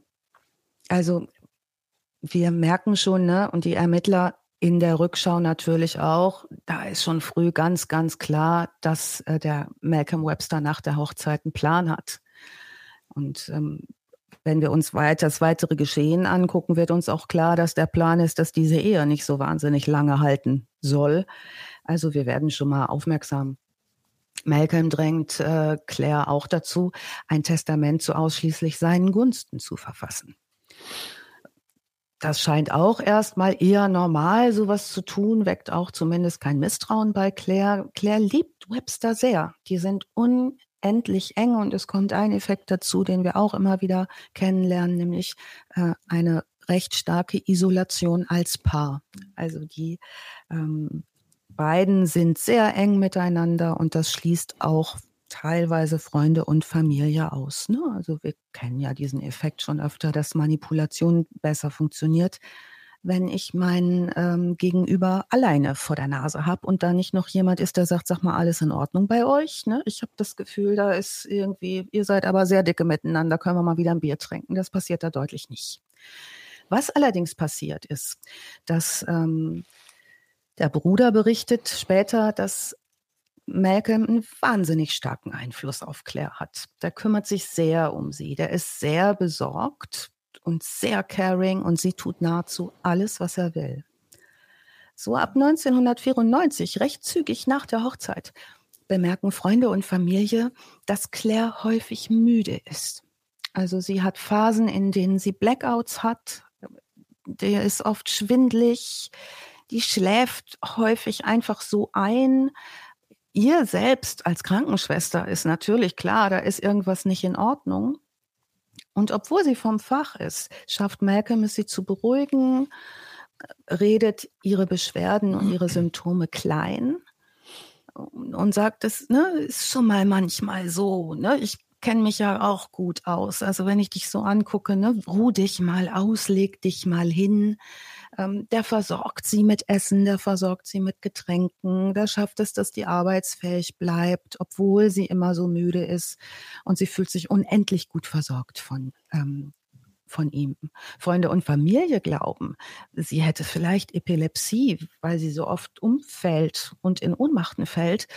also wir merken schon, ne, und die Ermittler in der Rückschau natürlich auch, da ist schon früh ganz, ganz klar, dass äh, der Malcolm Webster nach der Hochzeit einen Plan hat. Und ähm, wenn wir uns weiter das weitere Geschehen angucken, wird uns auch klar, dass der Plan ist, dass diese Ehe nicht so wahnsinnig lange halten soll. Also wir werden schon mal aufmerksam. Malcolm drängt äh, Claire auch dazu, ein Testament zu ausschließlich seinen Gunsten zu verfassen. Das scheint auch erstmal eher normal, sowas zu tun, weckt auch zumindest kein Misstrauen bei Claire. Claire liebt Webster sehr. Die sind unendlich eng und es kommt ein Effekt dazu, den wir auch immer wieder kennenlernen, nämlich äh, eine recht starke Isolation als Paar. Also die ähm, beiden sind sehr eng miteinander und das schließt auch teilweise Freunde und Familie aus. Ne? Also wir kennen ja diesen Effekt schon öfter, dass Manipulation besser funktioniert, wenn ich meinen ähm, Gegenüber alleine vor der Nase habe und da nicht noch jemand ist, der sagt, sag mal, alles in Ordnung bei euch. Ne? Ich habe das Gefühl, da ist irgendwie, ihr seid aber sehr dicke miteinander, können wir mal wieder ein Bier trinken. Das passiert da deutlich nicht. Was allerdings passiert ist, dass ähm, der Bruder berichtet später, dass Malcolm einen wahnsinnig starken Einfluss auf Claire hat. Der kümmert sich sehr um sie. Der ist sehr besorgt und sehr caring und sie tut nahezu alles, was er will. So ab 1994, recht zügig nach der Hochzeit, bemerken Freunde und Familie, dass Claire häufig müde ist. Also sie hat Phasen, in denen sie Blackouts hat. Der ist oft schwindlig. Die schläft häufig einfach so ein ihr selbst als Krankenschwester ist natürlich klar, da ist irgendwas nicht in Ordnung. Und obwohl sie vom Fach ist, schafft Malcolm es, sie zu beruhigen, redet ihre Beschwerden und ihre Symptome klein und sagt, das ne, ist schon mal manchmal so. Ne? Ich kenne mich ja auch gut aus. Also wenn ich dich so angucke, ne, ruh dich mal aus, leg dich mal hin ähm, der versorgt sie mit Essen, der versorgt sie mit Getränken, der schafft es, dass die arbeitsfähig bleibt, obwohl sie immer so müde ist. Und sie fühlt sich unendlich gut versorgt von ähm, von ihm. Freunde und Familie glauben, sie hätte vielleicht Epilepsie, weil sie so oft umfällt und in Ohnmachten fällt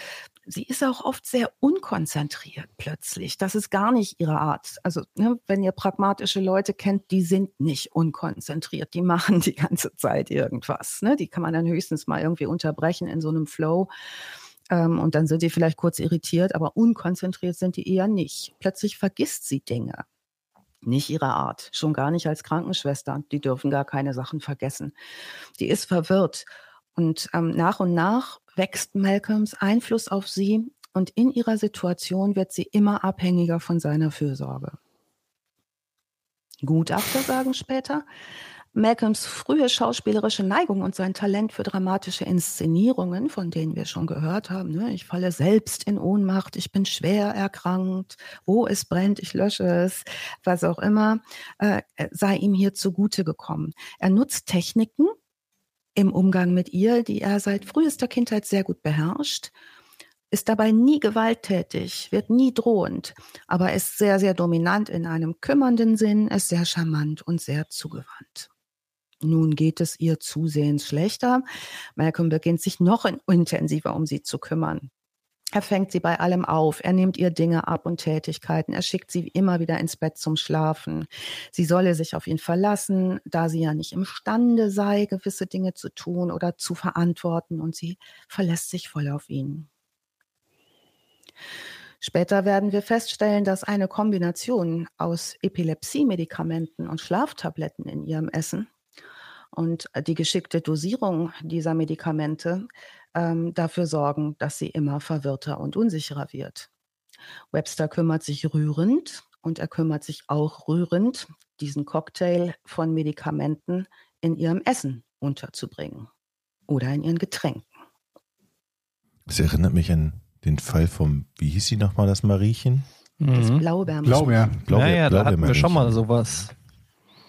sie ist auch oft sehr unkonzentriert plötzlich. Das ist gar nicht ihre Art. Also, ne, wenn ihr pragmatische Leute kennt, die sind nicht unkonzentriert. Die machen die ganze Zeit irgendwas. Ne? Die kann man dann höchstens mal irgendwie unterbrechen in so einem Flow. Ähm, und dann sind die vielleicht kurz irritiert, aber unkonzentriert sind die eher nicht. Plötzlich vergisst sie Dinge. Nicht ihre Art, schon gar nicht als Krankenschwester. Die dürfen gar keine Sachen vergessen. Die ist verwirrt. Und ähm, nach und nach wächst Malcolms Einfluss auf sie und in ihrer Situation wird sie immer abhängiger von seiner Fürsorge. Gutachter sagen später, Malcolms frühe schauspielerische Neigung und sein Talent für dramatische Inszenierungen, von denen wir schon gehört haben, ne? ich falle selbst in Ohnmacht, ich bin schwer erkrankt, oh, es brennt, ich lösche es, was auch immer, äh, sei ihm hier zugute gekommen. Er nutzt Techniken, im Umgang mit ihr, die er seit frühester Kindheit sehr gut beherrscht, ist dabei nie gewalttätig, wird nie drohend, aber ist sehr, sehr dominant in einem kümmernden Sinn, ist sehr charmant und sehr zugewandt. Nun geht es ihr zusehends schlechter. Malcolm beginnt sich noch intensiver um sie zu kümmern. Er fängt sie bei allem auf, er nimmt ihr Dinge ab und Tätigkeiten, er schickt sie immer wieder ins Bett zum Schlafen. Sie solle sich auf ihn verlassen, da sie ja nicht imstande sei, gewisse Dinge zu tun oder zu verantworten und sie verlässt sich voll auf ihn. Später werden wir feststellen, dass eine Kombination aus Epilepsiemedikamenten und Schlaftabletten in ihrem Essen und die geschickte Dosierung dieser Medikamente ähm, dafür sorgen, dass sie immer verwirrter und unsicherer wird. Webster kümmert sich rührend und er kümmert sich auch rührend, diesen Cocktail von Medikamenten in ihrem Essen unterzubringen oder in ihren Getränken. Das erinnert mich an den Fall vom, wie hieß sie nochmal, das Mariechen? Das Mhm. Blaubeer. Blaubeer. Blaubeer, ja, ja, da hatten wir schon mal sowas.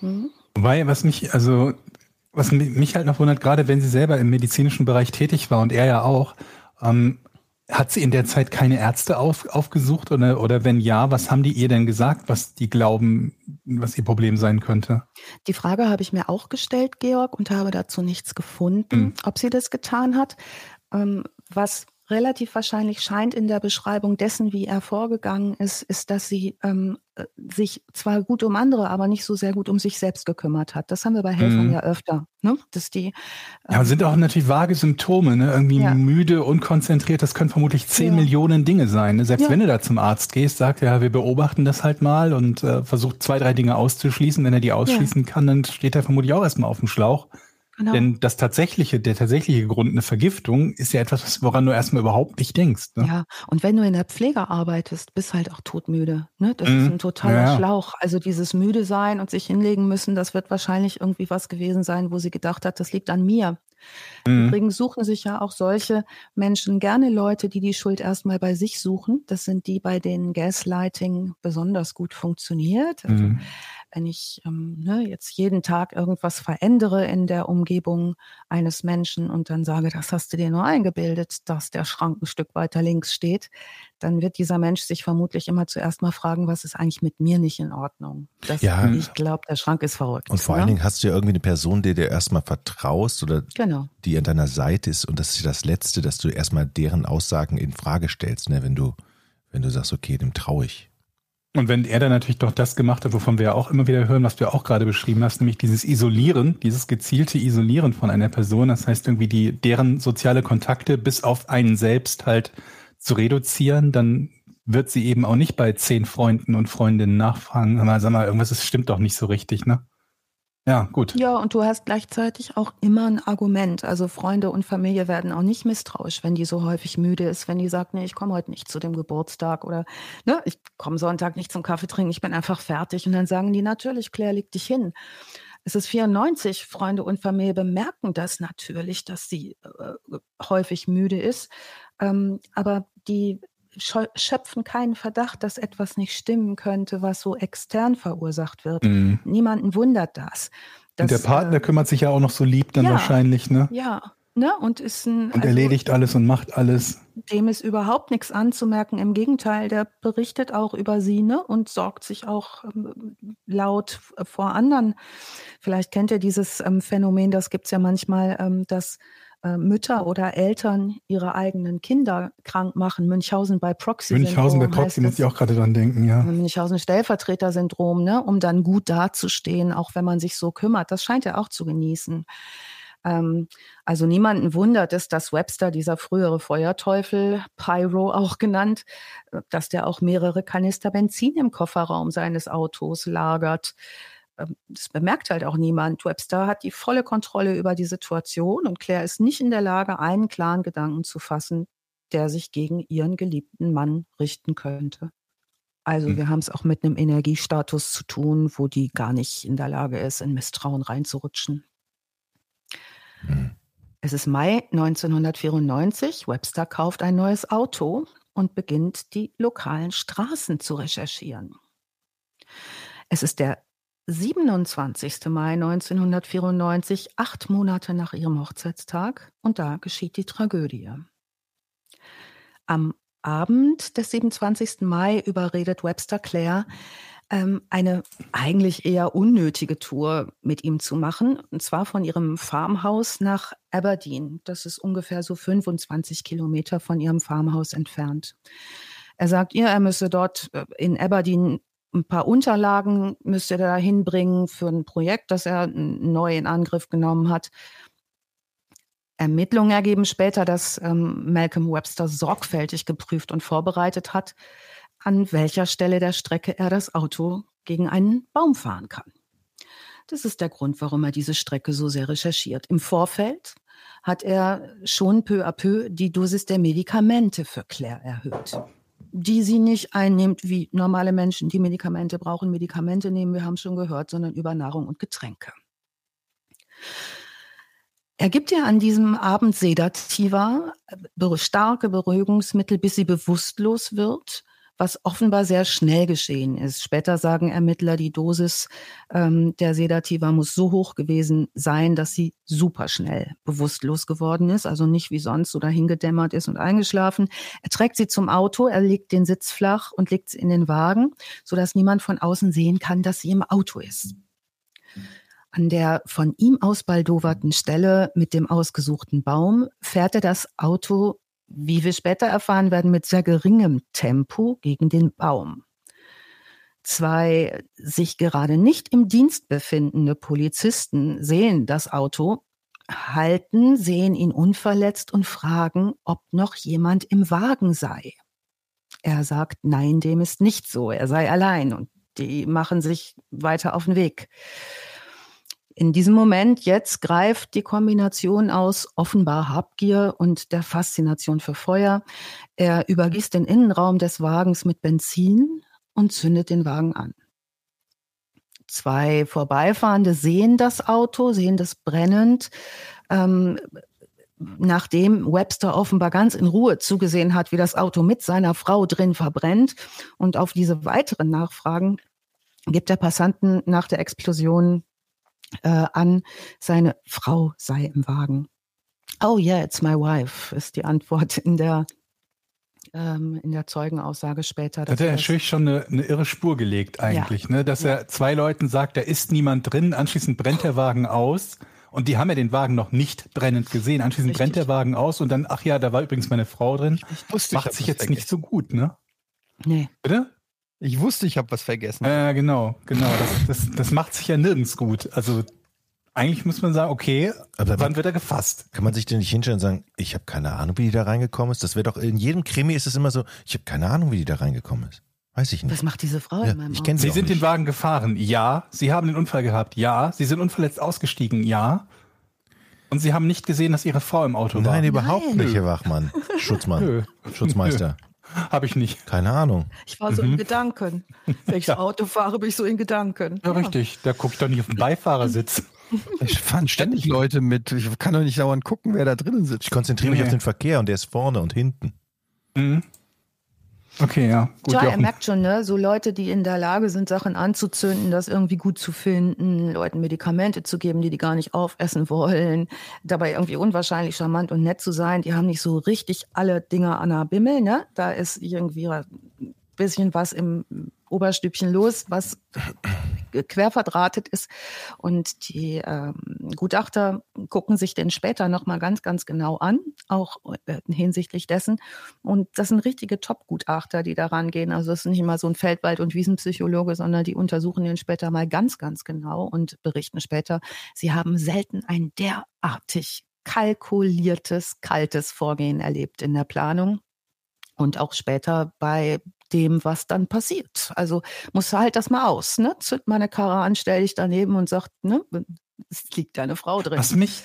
Mhm. Wobei, was mich, also, was mi- mich halt noch wundert, gerade wenn sie selber im medizinischen Bereich tätig war und er ja auch, ähm, hat sie in der Zeit keine Ärzte auf, aufgesucht oder, oder wenn ja, was haben die ihr denn gesagt, was die glauben, was ihr Problem sein könnte? Die Frage habe ich mir auch gestellt, Georg, und habe dazu nichts gefunden, mhm. ob sie das getan hat. Ähm, was relativ wahrscheinlich scheint in der Beschreibung dessen, wie er vorgegangen ist, ist, dass sie ähm, äh, sich zwar gut um andere, aber nicht so sehr gut um sich selbst gekümmert hat. Das haben wir bei Helfern mhm. ja öfter. Ne? Dass die, ähm, ja, sind auch natürlich vage Symptome, ne? irgendwie ja. müde, unkonzentriert. Das können vermutlich zehn ja. Millionen Dinge sein. Ne? Selbst ja. wenn du da zum Arzt gehst, sagt er, ja, wir beobachten das halt mal und äh, versucht zwei, drei Dinge auszuschließen. Wenn er die ausschließen kann, dann steht er vermutlich auch erstmal auf dem Schlauch. Genau. Denn das tatsächliche, der tatsächliche Grund, eine Vergiftung, ist ja etwas, woran du erstmal überhaupt nicht denkst. Ne? Ja, und wenn du in der Pflege arbeitest, bist halt auch todmüde. Ne? Das mhm. ist ein totaler ja. Schlauch. Also dieses müde sein und sich hinlegen müssen, das wird wahrscheinlich irgendwie was gewesen sein, wo sie gedacht hat, das liegt an mir. Mhm. Übrigens suchen sich ja auch solche Menschen gerne Leute, die die Schuld erstmal bei sich suchen. Das sind die, bei denen Gaslighting besonders gut funktioniert. Also mhm wenn ich ähm, ne, jetzt jeden Tag irgendwas verändere in der Umgebung eines Menschen und dann sage, das hast du dir nur eingebildet, dass der Schrank ein Stück weiter links steht, dann wird dieser Mensch sich vermutlich immer zuerst mal fragen, was ist eigentlich mit mir nicht in Ordnung? Das, ja. Ich glaube, der Schrank ist verrückt. Und vor ne? allen Dingen hast du ja irgendwie eine Person, der dir erstmal vertraust oder genau. die an deiner Seite ist und das ist das Letzte, dass du erstmal deren Aussagen in Frage stellst, ne? wenn du, wenn du sagst, okay, dem traue ich. Und wenn er dann natürlich doch das gemacht hat, wovon wir ja auch immer wieder hören, was du ja auch gerade beschrieben hast, nämlich dieses Isolieren, dieses gezielte Isolieren von einer Person, das heißt irgendwie die, deren soziale Kontakte bis auf einen selbst halt zu reduzieren, dann wird sie eben auch nicht bei zehn Freunden und Freundinnen nachfragen, sag mal, sag mal, irgendwas ist, stimmt doch nicht so richtig, ne? Ja, gut. Ja, und du hast gleichzeitig auch immer ein Argument. Also Freunde und Familie werden auch nicht misstrauisch, wenn die so häufig müde ist, wenn die sagt, nee, ich komme heute nicht zu dem Geburtstag oder ne, ich komme Sonntag nicht zum Kaffee trinken, ich bin einfach fertig. Und dann sagen die natürlich, Claire, leg dich hin. Es ist 94, Freunde und Familie bemerken das natürlich, dass sie äh, häufig müde ist. Ähm, aber die schöpfen keinen Verdacht, dass etwas nicht stimmen könnte, was so extern verursacht wird. Mhm. Niemanden wundert das. Dass, und der Partner äh, kümmert sich ja auch noch so lieb dann ja, wahrscheinlich, ne? Ja, ne? Und ist ein. Und also, erledigt alles und macht alles. Dem ist überhaupt nichts anzumerken. Im Gegenteil, der berichtet auch über sie, ne? Und sorgt sich auch ähm, laut vor anderen. Vielleicht kennt ihr dieses ähm, Phänomen, das gibt es ja manchmal, ähm, dass äh, Mütter oder Eltern ihre eigenen Kinder krank machen. Münchhausen bei Proxy. Münchhausen bei Proxy muss ich auch gerade dran denken, ja. Münchhausen Stellvertreter-Syndrom, ne, um dann gut dazustehen, auch wenn man sich so kümmert. Das scheint er auch zu genießen. Ähm, also niemanden wundert es, dass Webster, dieser frühere Feuerteufel, Pyro auch genannt, äh, dass der auch mehrere Kanister Benzin im Kofferraum seines Autos lagert. Ähm, das bemerkt halt auch niemand. Webster hat die volle Kontrolle über die Situation und Claire ist nicht in der Lage, einen klaren Gedanken zu fassen, der sich gegen ihren geliebten Mann richten könnte. Also hm. wir haben es auch mit einem Energiestatus zu tun, wo die gar nicht in der Lage ist, in Misstrauen reinzurutschen. Hm. Es ist Mai 1994. Webster kauft ein neues Auto und beginnt, die lokalen Straßen zu recherchieren. Es ist der 27. Mai 1994, acht Monate nach ihrem Hochzeitstag, und da geschieht die Tragödie. Am Abend des 27. Mai überredet Webster Claire, ähm, eine eigentlich eher unnötige Tour mit ihm zu machen, und zwar von ihrem Farmhaus nach Aberdeen. Das ist ungefähr so 25 Kilometer von ihrem Farmhaus entfernt. Er sagt ihr, er müsse dort äh, in Aberdeen ein paar Unterlagen müsste er da hinbringen für ein Projekt, das er neu in Angriff genommen hat. Ermittlungen ergeben später, dass ähm, Malcolm Webster sorgfältig geprüft und vorbereitet hat, an welcher Stelle der Strecke er das Auto gegen einen Baum fahren kann. Das ist der Grund, warum er diese Strecke so sehr recherchiert. Im Vorfeld hat er schon peu à peu die Dosis der Medikamente für Claire erhöht die sie nicht einnimmt, wie normale Menschen, die Medikamente brauchen. Medikamente nehmen, wir haben schon gehört, sondern über Nahrung und Getränke. Er gibt ihr an diesem Abend Sedativa, starke Beruhigungsmittel, bis sie bewusstlos wird, was offenbar sehr schnell geschehen ist. Später sagen Ermittler, die Dosis ähm, der Sedativa muss so hoch gewesen sein, dass sie super schnell bewusstlos geworden ist, also nicht wie sonst oder hingedämmert ist und eingeschlafen. Er trägt sie zum Auto, er legt den Sitz flach und legt sie in den Wagen, sodass niemand von außen sehen kann, dass sie im Auto ist. An der von ihm ausbaldoverten Stelle mit dem ausgesuchten Baum fährt er das Auto wie wir später erfahren werden, mit sehr geringem Tempo gegen den Baum. Zwei sich gerade nicht im Dienst befindende Polizisten sehen das Auto, halten, sehen ihn unverletzt und fragen, ob noch jemand im Wagen sei. Er sagt, nein, dem ist nicht so, er sei allein und die machen sich weiter auf den Weg. In diesem Moment jetzt greift die Kombination aus offenbar Habgier und der Faszination für Feuer. Er übergießt den Innenraum des Wagens mit Benzin und zündet den Wagen an. Zwei Vorbeifahrende sehen das Auto, sehen das brennend. Ähm, nachdem Webster offenbar ganz in Ruhe zugesehen hat, wie das Auto mit seiner Frau drin verbrennt. Und auf diese weiteren Nachfragen gibt der Passanten nach der Explosion äh, an, seine Frau sei im Wagen. Oh yeah, it's my wife, ist die Antwort in der ähm, in der Zeugenaussage später. Hat er natürlich schon eine, eine, irre Spur gelegt eigentlich, ja. ne? dass ja. er zwei Leuten sagt, da ist niemand drin, anschließend brennt der Wagen aus und die haben ja den Wagen noch nicht brennend gesehen. Anschließend Richtig. brennt der Wagen aus und dann, ach ja, da war übrigens meine Frau drin. Ich wusste, Macht sich jetzt nicht so gut, ne? Nee. Bitte? Ich wusste, ich habe was vergessen. Ja, äh, genau, genau. Das, das, das macht sich ja nirgends gut. Also eigentlich muss man sagen, okay, aber wann wird er gefasst? Kann man sich denn nicht hinstellen und sagen, ich habe keine Ahnung, wie die da reingekommen ist? Das wäre doch, in jedem Krimi ist es immer so, ich habe keine Ahnung, wie die da reingekommen ist. Weiß ich nicht. Was macht diese Frau ja, in meinem ich Sie, sie sind nicht. den Wagen gefahren, ja. Sie haben den Unfall gehabt, ja. Sie sind unverletzt ausgestiegen, ja. Und Sie haben nicht gesehen, dass Ihre Frau im Auto Nein, war. Nein, überhaupt nicht, Herr Wachmann. (laughs) Schutzmann. Schutzmeister. Habe ich nicht. Keine Ahnung. Ich war so mhm. in Gedanken. (laughs) Wenn ich ja. Auto fahre, bin ich so in Gedanken. Ja, ja. richtig. Da gucke ich doch nicht auf den Beifahrersitz. (laughs) Ich fand ständig Leute mit. Ich kann doch nicht dauernd gucken, wer da drinnen sitzt. Ich konzentriere mich nee. auf den Verkehr und der ist vorne und hinten. Mhm. Okay, ja. Gut, ja, er merkt schon, ne? So Leute, die in der Lage sind, Sachen anzuzünden, das irgendwie gut zu finden, Leuten Medikamente zu geben, die die gar nicht aufessen wollen, dabei irgendwie unwahrscheinlich charmant und nett zu sein, die haben nicht so richtig alle Dinge an der Bimmel, ne? Da ist irgendwie ein bisschen was im Oberstübchen los, was quer verdrahtet ist. Und die ähm, Gutachter gucken sich den später nochmal ganz, ganz genau an, auch äh, hinsichtlich dessen. Und das sind richtige Top-Gutachter, die da rangehen. Also es ist nicht immer so ein Feldwald- und Wiesenpsychologe, sondern die untersuchen den später mal ganz, ganz genau und berichten später, sie haben selten ein derartig kalkuliertes, kaltes Vorgehen erlebt in der Planung und auch später bei dem, was dann passiert. Also muss halt das mal aus, ne? Zünd meine Karre an, stell dich daneben und sag, ne, es liegt deine Frau drin. Was mich,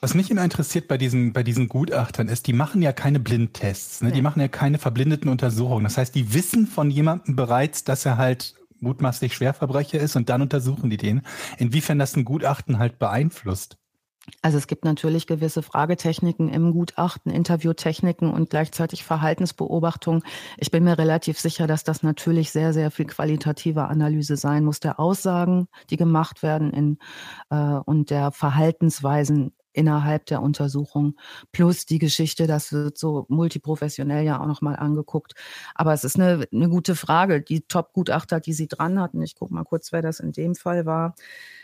was mich immer interessiert bei diesen, bei diesen Gutachtern ist, die machen ja keine Blindtests, ne? Nee. die machen ja keine verblindeten Untersuchungen. Das heißt, die wissen von jemandem bereits, dass er halt mutmaßlich Schwerverbrecher ist und dann untersuchen die den. Inwiefern das ein Gutachten halt beeinflusst. Also es gibt natürlich gewisse Fragetechniken im Gutachten, Interviewtechniken und gleichzeitig Verhaltensbeobachtung. Ich bin mir relativ sicher, dass das natürlich sehr, sehr viel qualitative Analyse sein muss der Aussagen, die gemacht werden in, äh, und der Verhaltensweisen innerhalb der Untersuchung plus die Geschichte, das wird so multiprofessionell ja auch nochmal angeguckt. Aber es ist eine, eine gute Frage. Die Top-Gutachter, die Sie dran hatten, ich gucke mal kurz, wer das in dem Fall war,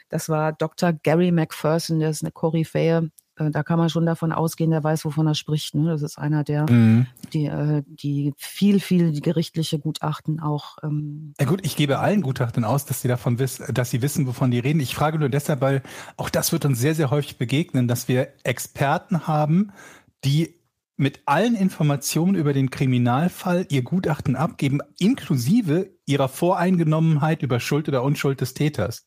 das war Dr. Gary McPherson, der ist eine Koryphäe. Äh, da kann man schon davon ausgehen, der weiß, wovon er spricht. Ne? Das ist einer der, mhm. die, äh, die viel, viel gerichtliche Gutachten auch. Ähm, ja gut, ich gebe allen Gutachten aus, dass sie davon wissen, dass sie wissen, wovon die reden. Ich frage nur deshalb, weil auch das wird uns sehr, sehr häufig begegnen, dass wir Experten haben, die mit allen Informationen über den Kriminalfall ihr Gutachten abgeben, inklusive ihrer Voreingenommenheit über Schuld oder Unschuld des Täters.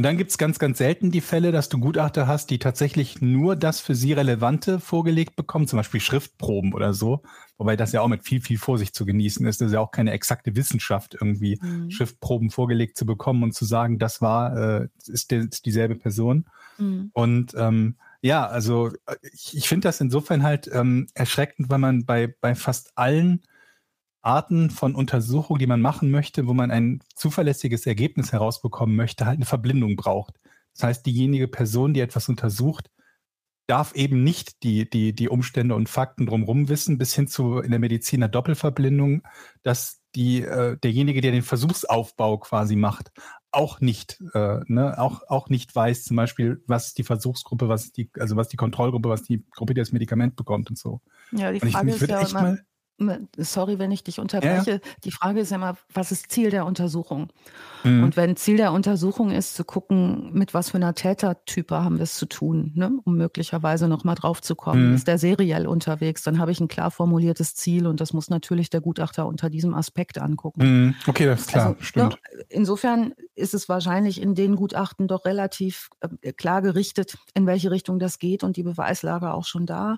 Und dann gibt es ganz, ganz selten die Fälle, dass du Gutachter hast, die tatsächlich nur das für sie Relevante vorgelegt bekommen, zum Beispiel Schriftproben oder so. Wobei das ja auch mit viel, viel Vorsicht zu genießen ist. Das ist ja auch keine exakte Wissenschaft, irgendwie mhm. Schriftproben vorgelegt zu bekommen und zu sagen, das war, äh, ist, ist dieselbe Person. Mhm. Und ähm, ja, also ich, ich finde das insofern halt ähm, erschreckend, weil man bei, bei fast allen Arten von Untersuchungen, die man machen möchte, wo man ein zuverlässiges Ergebnis herausbekommen möchte, halt eine Verblindung braucht. Das heißt, diejenige Person, die etwas untersucht, darf eben nicht die, die, die Umstände und Fakten drumherum wissen, bis hin zu in der Medizin einer Doppelverblindung, dass die, äh, derjenige, der den Versuchsaufbau quasi macht, auch nicht, äh, ne, auch, auch nicht weiß, zum Beispiel, was die Versuchsgruppe, was die, also was die Kontrollgruppe, was die Gruppe, die das Medikament bekommt und so. Ja, die Und ich, Frage mich ist ja immer, mal, sorry, wenn ich dich unterbreche, die Frage ist ja immer, was ist Ziel der Untersuchung? Mhm. Und wenn Ziel der Untersuchung ist, zu gucken, mit was für einer Tätertype haben wir es zu tun, ne? um möglicherweise nochmal drauf zu kommen. Mhm. Ist der seriell unterwegs, dann habe ich ein klar formuliertes Ziel und das muss natürlich der Gutachter unter diesem Aspekt angucken. Mhm. Okay, das ist klar, Also, stimmt. ne, insofern ist es wahrscheinlich in den Gutachten doch relativ äh, klar gerichtet, in welche Richtung das geht und die Beweislage auch schon da.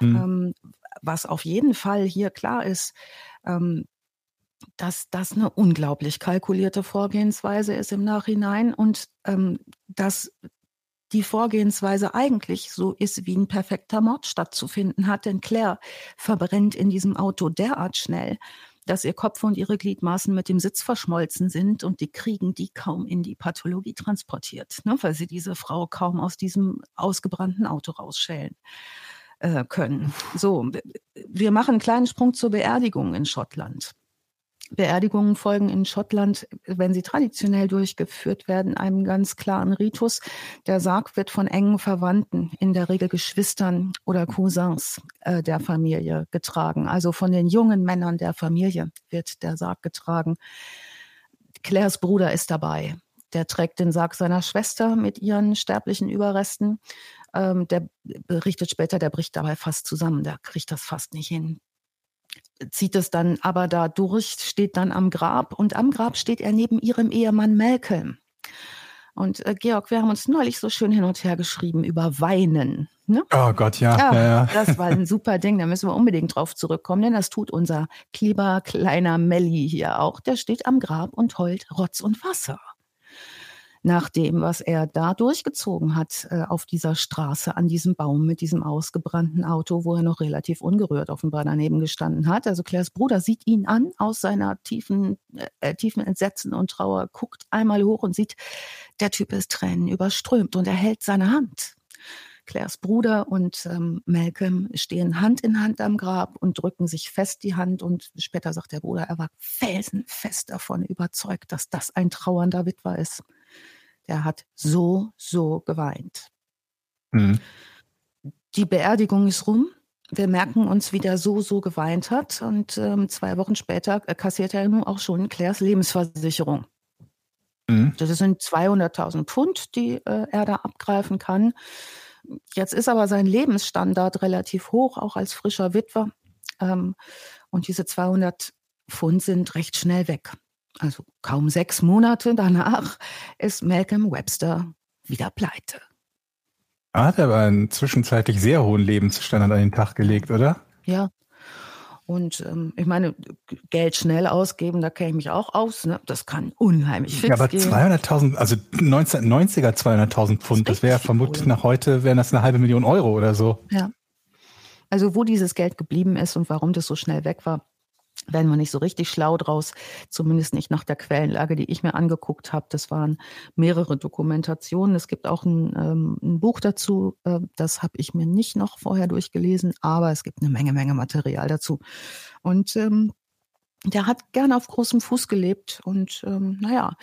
Mhm. Ähm, was auf jeden Fall hier klar ist, ähm, dass das eine unglaublich kalkulierte Vorgehensweise ist im Nachhinein und ähm, dass die Vorgehensweise eigentlich so ist, wie ein perfekter Mord stattzufinden hat. Denn Claire verbrennt in diesem Auto derart schnell, dass ihr Kopf und ihre Gliedmaßen mit dem Sitz verschmolzen sind und die kriegen die kaum in die Pathologie transportiert, ne, weil sie diese Frau kaum aus diesem ausgebrannten Auto rausschälen äh, können. So, wir machen einen kleinen Sprung zur Beerdigung in Schottland. Beerdigungen folgen in Schottland, wenn sie traditionell durchgeführt werden, einem ganz klaren Ritus. Der Sarg wird von engen Verwandten, in der Regel Geschwistern oder Cousins äh, der Familie getragen. Also von den jungen Männern der Familie wird der Sarg getragen. Claires Bruder ist dabei. Der trägt den Sarg seiner Schwester mit ihren sterblichen Überresten. Ähm, der berichtet später, der bricht dabei fast zusammen. Der kriegt das fast nicht hin zieht es dann aber da durch, steht dann am Grab und am Grab steht er neben ihrem Ehemann Malcolm. Und äh, Georg, wir haben uns neulich so schön hin und her geschrieben über Weinen. Ne? Oh Gott, ja. Ja, ja, ja. das war ein (laughs) super Ding, da müssen wir unbedingt drauf zurückkommen, denn das tut unser lieber kleiner Melli hier auch. Der steht am Grab und heult Rotz und Wasser. Nach dem, was er da durchgezogen hat äh, auf dieser Straße, an diesem Baum mit diesem ausgebrannten Auto, wo er noch relativ ungerührt offenbar daneben gestanden hat. Also Claires Bruder sieht ihn an aus seiner tiefen, äh, tiefen Entsetzen und Trauer, guckt einmal hoch und sieht, der Typ ist Tränen überströmt und er hält seine Hand. Claires Bruder und ähm, Malcolm stehen Hand in Hand am Grab und drücken sich fest die Hand. Und später sagt der Bruder, er war felsenfest davon überzeugt, dass das ein trauernder Witwer ist. Der hat so, so geweint. Mhm. Die Beerdigung ist rum. Wir merken uns, wie der so, so geweint hat. Und ähm, zwei Wochen später äh, kassiert er nun auch schon Claires Lebensversicherung. Mhm. Das sind 200.000 Pfund, die äh, er da abgreifen kann. Jetzt ist aber sein Lebensstandard relativ hoch, auch als frischer Witwer. Ähm, und diese 200 Pfund sind recht schnell weg. Also kaum sechs Monate danach ist Malcolm Webster wieder pleite. Er hat aber einen zwischenzeitlich sehr hohen Lebensstandard an den Tag gelegt, oder? Ja. Und ähm, ich meine, Geld schnell ausgeben, da kenne ich mich auch aus. Ne? Das kann unheimlich fix Ja, aber gehen. 200.000, also 1990er 200.000 Pfund, das wäre richtig vermutlich nach heute, wären das eine halbe Million Euro oder so. Ja. Also wo dieses Geld geblieben ist und warum das so schnell weg war, werden wir nicht so richtig schlau draus, zumindest nicht nach der Quellenlage, die ich mir angeguckt habe. Das waren mehrere Dokumentationen. Es gibt auch ein, ähm, ein Buch dazu, äh, das habe ich mir nicht noch vorher durchgelesen, aber es gibt eine Menge, Menge Material dazu. Und ähm, der hat gerne auf großem Fuß gelebt und ähm, naja,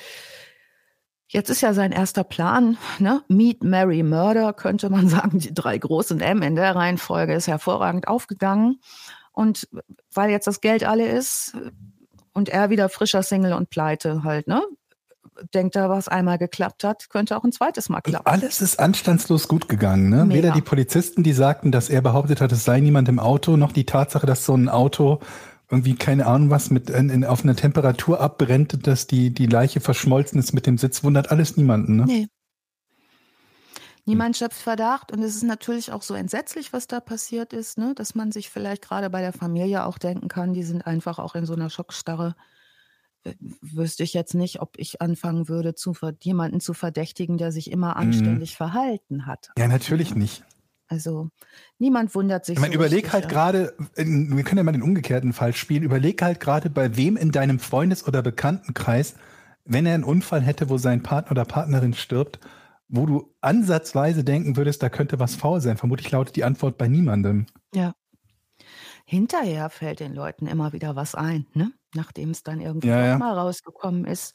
Jetzt ist ja sein erster Plan, ne? Meet, Mary, Murder, könnte man (laughs) sagen. Die drei großen M in der Reihenfolge ist hervorragend aufgegangen. Und weil jetzt das Geld alle ist und er wieder frischer Single und pleite halt, ne? Denkt er, was einmal geklappt hat, könnte auch ein zweites Mal klappen. Alles ist anstandslos gut gegangen. Ne? Mega. Weder die Polizisten, die sagten, dass er behauptet hat, es sei niemand im Auto, noch die Tatsache, dass so ein Auto irgendwie keine Ahnung was mit in, in, auf einer Temperatur abbrennt, dass die die Leiche verschmolzen ist mit dem Sitz, wundert alles niemanden. Ne? Nee. Niemand schöpft Verdacht und es ist natürlich auch so entsetzlich, was da passiert ist, ne? dass man sich vielleicht gerade bei der Familie auch denken kann, die sind einfach auch in so einer Schockstarre. Wüsste ich jetzt nicht, ob ich anfangen würde, zu, jemanden zu verdächtigen, der sich immer anständig verhalten hat. Ja, natürlich nicht. Also niemand wundert sich. Ich meine, so überleg halt ja. gerade, wir können ja mal den umgekehrten Fall spielen, überleg halt gerade, bei wem in deinem Freundes- oder Bekanntenkreis, wenn er einen Unfall hätte, wo sein Partner oder Partnerin stirbt, wo du ansatzweise denken würdest, da könnte was faul sein. Vermutlich lautet die Antwort bei niemandem. Ja. Hinterher fällt den Leuten immer wieder was ein, ne? nachdem es dann irgendwie Ja, ja. mal rausgekommen ist.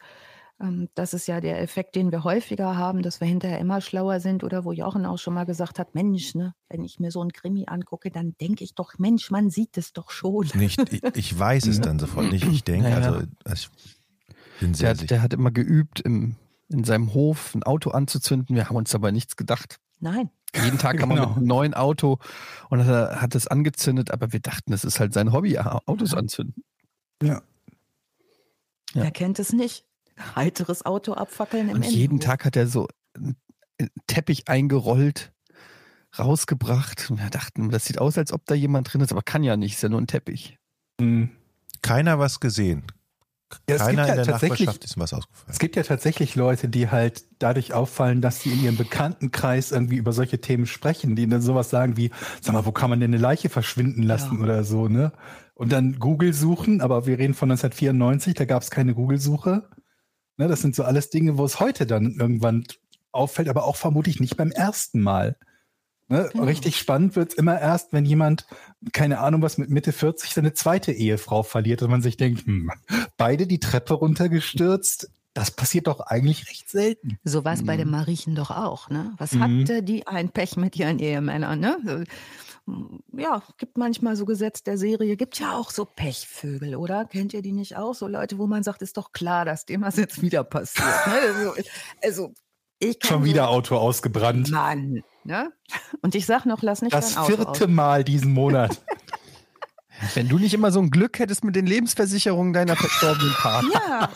Ähm, Das ist ja der Effekt, den wir häufiger haben, dass wir hinterher immer schlauer sind oder wo Jochen auch schon mal gesagt hat, Mensch, ne, wenn ich mir so einen Krimi angucke, dann denke ich doch, Mensch, man sieht es doch schon. Nicht, ich, ich weiß es (laughs) dann sofort nicht. Ich denke, Ja, also ich bin Der, sehr hat- sicher. der hat immer geübt, im, in seinem Hof ein Auto anzuzünden. Wir haben uns dabei nichts gedacht. Nein. Jeden Tag kam er Genau. mit einem neuen Auto und hat, hat es angezündet, aber wir dachten, das ist halt sein Hobby, Autos anzünden. Ja. Ja. Wer kennt es nicht? Heiteres Auto abfackeln im Und jeden Innenhof. Tag hat er so einen Teppich eingerollt, rausgebracht. Und wir dachten, das sieht aus, als ob da jemand drin ist, aber kann ja nicht, ist ja nur ein Teppich. Mhm. Keiner was gesehen. Ja, es Keiner gibt ja in der tatsächlich- Nachbarschaft ist was ausgefallen. Es gibt ja tatsächlich Leute, die halt dadurch auffallen, dass sie in ihrem Bekanntenkreis irgendwie über solche Themen sprechen, die dann sowas sagen wie, sag mal, wo kann man denn eine Leiche verschwinden lassen Ja. oder so, ne? Und dann Google suchen, aber wir reden von 1994, da gab es keine Google-Suche. Ne, das sind so alles Dinge, wo es heute dann irgendwann auffällt, aber auch vermutlich nicht beim ersten Mal. Ne? Genau. Richtig spannend wird's immer erst, wenn jemand, keine Ahnung was, mit Mitte 40 seine zweite Ehefrau verliert und man sich denkt, hm, beide die Treppe runtergestürzt, das passiert doch eigentlich recht selten. So war es bei den Mhm. Mariechen doch auch, ne? Was Mhm. hatte die ein Pech mit ihren Ehemännern, ne? Ja, gibt manchmal so Gesetz der Serie, gibt ja auch so Pechvögel, oder? Kennt ihr die nicht auch? So Leute, wo man sagt, ist doch klar, dass dem was jetzt wieder passiert. Ne? Also, also ich kann Schon wieder Auto ausgebrannt. Mann, ne? Und ich sag noch, lass nicht Das dein Auto vierte aus. Mal diesen Monat. (laughs) Wenn du nicht immer so ein Glück hättest mit den Lebensversicherungen deiner verstorbenen Partner, Ja,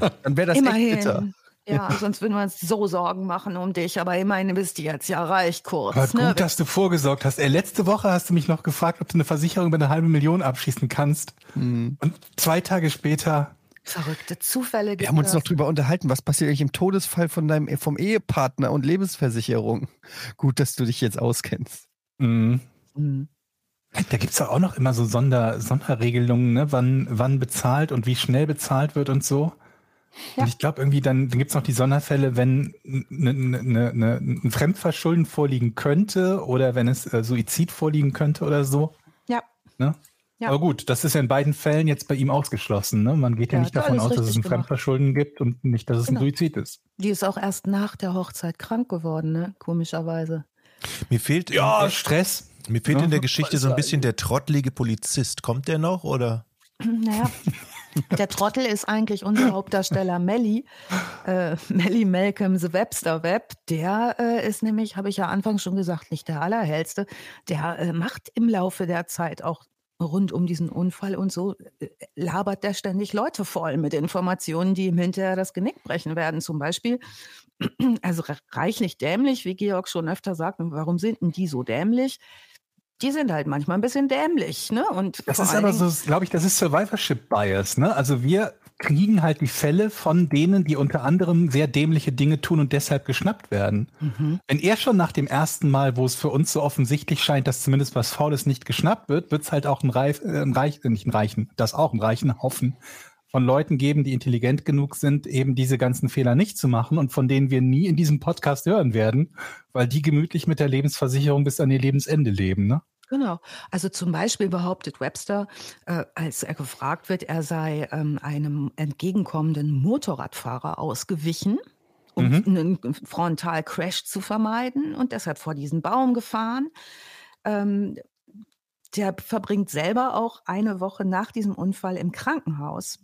(laughs) dann wäre das echt bitter. immerhin. Ja, sonst würden wir uns so Sorgen machen um dich, aber immerhin bist du jetzt ja reich kurz. Aber ne? gut, dass du vorgesorgt hast. Ey, letzte Woche hast du mich noch gefragt, ob du eine Versicherung über eine halbe Million abschließen kannst. Mhm. Und zwei Tage später, Verrückte Zufälle gibt Wir haben uns es. noch drüber unterhalten, was passiert eigentlich im Todesfall von deinem vom Ehepartner und Lebensversicherung. Gut, dass du dich jetzt auskennst. mh, Mhm. da gibt's ja auch noch immer so Sonder, Sonderregelungen, ne? wann, wann bezahlt und wie schnell bezahlt wird und so. Ja. Und ich glaube irgendwie, dann, dann gibt's noch die Sonderfälle, wenn ne, ne, ne, ne, ein Fremdverschulden vorliegen könnte oder wenn es äh, Suizid vorliegen könnte oder so. Ja. Ne? Ja. Aber gut, das ist ja in beiden Fällen jetzt bei ihm ausgeschlossen. Ne? Man geht ja, Ja, nicht davon aus, dass es ein gemacht. Fremdverschulden gibt und nicht, dass es Genau. ein Suizid ist. Die ist auch erst nach der Hochzeit krank geworden, ne? Komischerweise. Mir fehlt, Stress. mir fehlt Ja, in der Geschichte so ein bisschen der trottlige Polizist. Kommt der noch oder? (clears throat) Naja, der Trottel ist eigentlich unser Hauptdarsteller Melly, äh, Melly Malcolm the Webster Web. Der äh, ist nämlich, habe ich ja anfangs schon gesagt, nicht der allerhellste. Der äh, macht im Laufe der Zeit auch rund um diesen Unfall und so, äh, labert der ständig Leute voll mit Informationen, die ihm hinterher das Genick brechen werden. Zum Beispiel, (clears throat) also re- reichlich dämlich, wie Georg schon öfter sagt. Und warum sind denn die so dämlich? Die sind halt manchmal ein bisschen dämlich, ne? Und Das ist aber Dingen- so, glaube ich, das ist Survivorship Bias. Ne? Also wir kriegen halt die Fälle von denen, die unter anderem sehr dämliche Dinge tun und deshalb geschnappt werden. Mhm. Wenn er schon nach dem ersten Mal, wo es für uns so offensichtlich scheint, dass zumindest was Faules nicht geschnappt wird, wird es halt auch ein, Reif, äh, ein Reich, äh, nicht ein Reichen, das auch ein reichen Haufen von Leuten geben, die intelligent genug sind, eben diese ganzen Fehler nicht zu machen und von denen wir nie in diesem Podcast hören werden, weil die gemütlich mit der Lebensversicherung bis an ihr Lebensende leben. Ne? Genau. Also zum Beispiel behauptet Webster, äh, als er gefragt wird, er sei ähm, einem entgegenkommenden Motorradfahrer ausgewichen, um Mhm. einen Frontalcrash zu vermeiden und deshalb vor diesen Baum gefahren. Ähm, der verbringt selber auch eine Woche nach diesem Unfall im Krankenhaus.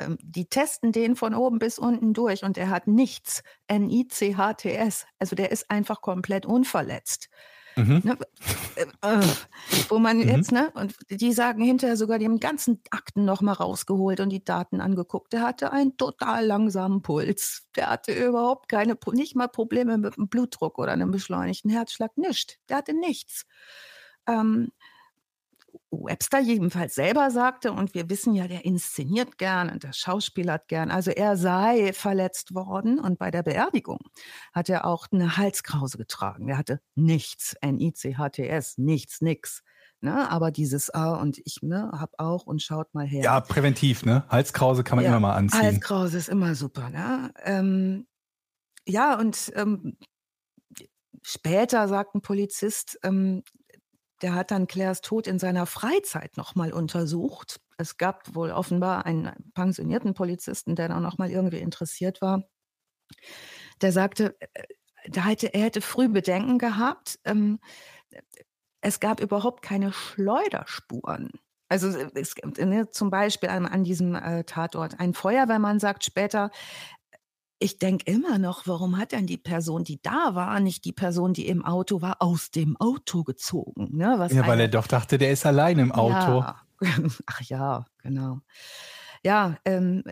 Ähm, die testen den von oben bis unten durch und er hat nichts. N-I-C-H-T-S. Also der ist einfach komplett unverletzt. Mhm. Ne, äh, äh, wo man Mhm. jetzt, ne, und die sagen hinterher sogar, die haben ganzen Akten nochmal rausgeholt und die Daten angeguckt. Der hatte einen total langsamen Puls. Der hatte überhaupt keine, nicht mal Probleme mit dem Blutdruck oder einem beschleunigten Herzschlag, nichts. Der hatte nichts. Ähm, Webster jedenfalls selber sagte, und wir wissen ja, der inszeniert gern und der schauspielert gern, also er sei verletzt worden und bei der Beerdigung hat er auch eine Halskrause getragen. Er hatte nichts, N-I-C-H-T-S, nichts, nix. Ne? Aber dieses A und ich ne, hab auch und schaut mal her. Ja, präventiv, ne? Halskrause kann man Ja, immer mal anziehen. Halskrause ist immer super. Ne? Ähm, ja, und ähm, später sagt ein Polizist, ähm, der hat dann Claires Tod in seiner Freizeit nochmal untersucht. Es gab wohl offenbar einen pensionierten Polizisten, der da nochmal irgendwie interessiert war. Der sagte, äh, da hätte, er hätte früh Bedenken gehabt. Ähm, es gab überhaupt keine Schleuderspuren. Also es, ne, zum Beispiel an, an diesem äh, Tatort. Ein Feuerwehrmann sagt später, ich denke immer noch, warum hat denn die Person, die da war, nicht die Person, die im Auto war, aus dem Auto gezogen? Ne? Was Ja, weil er doch dachte, der ist allein im Auto. Ja. (laughs) Ach ja, genau. Ja, ähm,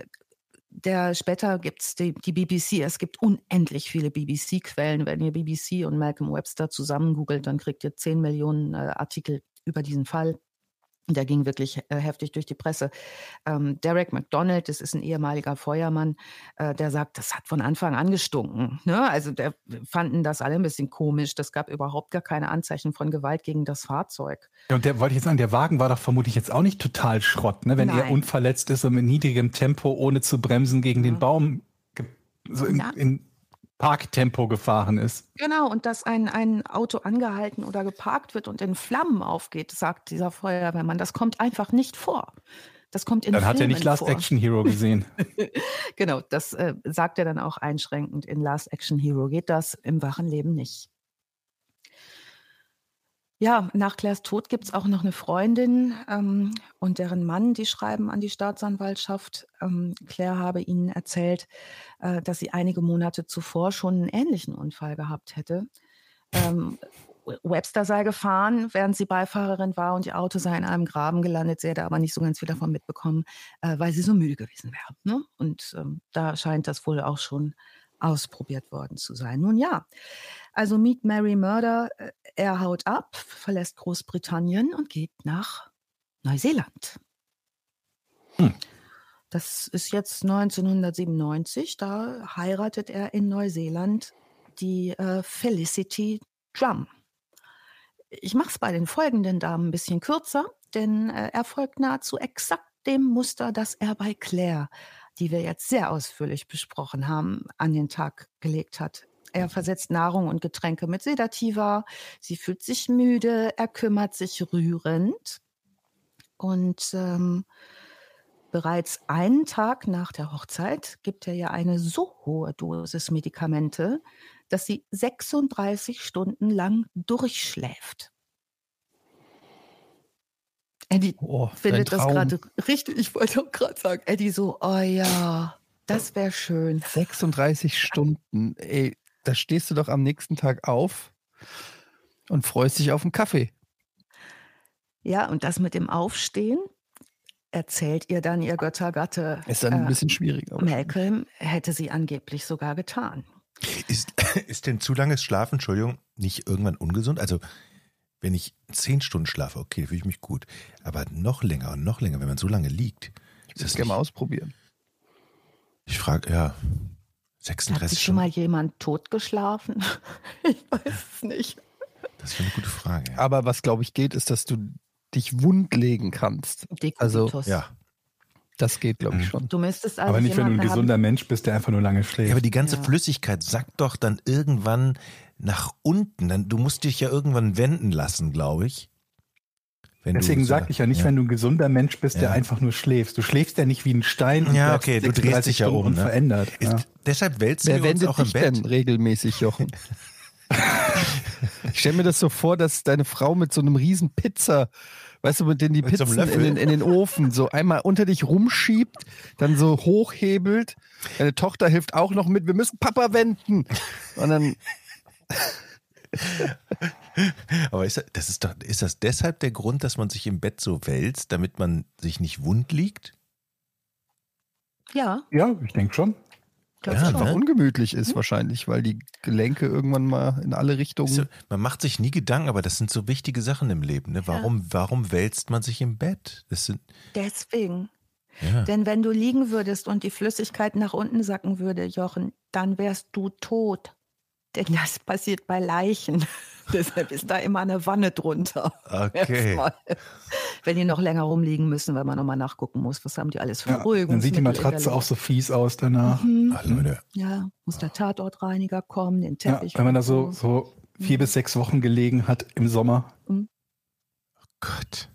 der später gibt es die, die BBC. Es gibt unendlich viele BBC-Quellen. Wenn ihr BBC und Malcolm Webster zusammen googelt, dann kriegt ihr 10 Millionen äh, Artikel über diesen Fall. Der ging wirklich äh, heftig durch die Presse. Ähm, Derek McDonald, das ist ein ehemaliger Feuermann, äh, der sagt, das hat von Anfang an gestunken. Ne? Also der fanden das alle ein bisschen komisch. Das gab überhaupt gar keine Anzeichen von Gewalt gegen das Fahrzeug. Ja, und der wollte ich jetzt sagen, der Wagen war doch vermutlich jetzt auch nicht total Schrott, ne? Wenn er Nein. unverletzt ist und mit niedrigem Tempo, ohne zu bremsen, gegen den Ja. Baum ge- so in, Ja. in Parktempo gefahren ist. Genau, und dass ein, ein Auto angehalten oder geparkt wird und in Flammen aufgeht, sagt dieser Feuerwehrmann, das kommt einfach nicht vor. Das kommt in Dann hat er Filmen nicht Last vor. Action Hero gesehen. (laughs) Genau, das äh, sagt er dann auch einschränkend. In Last Action Hero geht das im wachen Leben nicht. Ja, nach Claires Tod gibt es auch noch eine Freundin ähm, und deren Mann, die schreiben an die Staatsanwaltschaft. Ähm, Claire habe ihnen erzählt, äh, dass sie einige Monate zuvor schon einen ähnlichen Unfall gehabt hätte. Ähm, Webster sei gefahren, während sie Beifahrerin war und ihr Auto sei in einem Graben gelandet. Sie hätte aber nicht so ganz viel davon mitbekommen, äh, weil sie so müde gewesen wäre. Ne? Und ähm, da scheint das wohl auch schon ausprobiert worden zu sein. Nun ja, also Meet Mary Murder, äh, er haut ab, verlässt Großbritannien und geht nach Neuseeland. Hm. Das ist jetzt 1997, da heiratet er in Neuseeland die äh, Felicity Drum. Ich mache es bei den folgenden Damen ein bisschen kürzer, denn äh, er folgt nahezu exakt dem Muster, das er bei Claire, die wir jetzt sehr ausführlich besprochen haben, an den Tag gelegt hat. Er versetzt Nahrung und Getränke mit Sedativa, sie fühlt sich müde, er kümmert sich rührend und ähm, bereits einen Tag nach der Hochzeit gibt er ihr eine so hohe Dosis Medikamente, dass sie 36 Stunden lang durchschläft. Eddie Oh, findet das gerade richtig. Ich wollte auch gerade sagen, Eddie so, oh ja, das wäre schön. 36 Stunden. Ey, da stehst du doch am nächsten Tag auf und freust dich auf einen Kaffee. Ja, und das mit dem Aufstehen erzählt ihr dann ihr Göttergatte Ist dann ein äh, bisschen schwierig. aber- Malcolm, hätte sie angeblich sogar getan. Ist, (clears throat) ist denn zu langes Schlafen, Entschuldigung, nicht irgendwann ungesund? Also, wenn ich zehn Stunden schlafe, okay, fühle ich mich gut. Aber noch länger und noch länger, wenn man so lange liegt. Ich Ist will das es gerne mal ausprobieren. ich frage, ja, Hat 36 sich schon mal jemand totgeschlafen? (laughs) ich weiß es nicht. Das wäre eine gute Frage. Ja. Aber was, glaube ich, geht, ist, dass du dich wund legen kannst. Also, Dekubitus. ja. Das geht, glaube ich, Mhm. schon. Du müsstest also Aber nicht, wenn du ein jemanden haben- gesunder Mensch bist, der einfach nur lange Ja, schläft. aber die ganze Ja. Flüssigkeit sackt doch dann irgendwann nach unten. Dann, du musst dich ja irgendwann wenden lassen, glaube ich. Wenn Deswegen du, sag ich ja nicht, wenn du ein gesunder Mensch bist, der Ja. einfach nur schläfst. Du schläfst ja nicht wie ein Stein und Ja, okay, du drehst 36 dich ja um, ne? unverändert. Ist, Ja. Deshalb wälzen Wer wir uns wendet auch im Bett. denn regelmäßig, Jochen? ich stelle mir das so vor, dass deine Frau mit so einem riesen Pizza, weißt du, mit denen die Mit so in den, in den Ofen so einmal unter dich rumschiebt, dann so hochhebelt. Deine Tochter hilft auch noch mit, wir müssen Papa wenden. Und dann, Aber ist das, das ist doch, ist das deshalb der Grund, dass man sich im Bett so wälzt, damit man sich nicht wund liegt? Ja, ja, ich denke schon. Das Ja, schon. Einfach ne? ungemütlich ist wahrscheinlich, weil die Gelenke irgendwann mal in alle Richtungen. So, man macht sich nie Gedanken, aber das sind so wichtige Sachen im Leben. Ne? Warum, warum wälzt man sich im Bett? Das sind, Deswegen. ja. Denn wenn du liegen würdest und die Flüssigkeit nach unten sacken würde, Jochen, dann wärst du tot. Denn das passiert bei Leichen. (laughs) Deshalb ist da immer eine Wanne drunter. Okay. Wenn die noch länger rumliegen müssen, weil man nochmal nachgucken muss, was haben die alles für Ja, Beruhigungs- dann sieht die Matratze auch so fies aus danach. Mhm. Ah, Leute, Ja, muss der Tatortreiniger kommen, den Ja, Teppich. wenn man da so, so vier bis sechs Wochen gelegen hat im Sommer. Gott.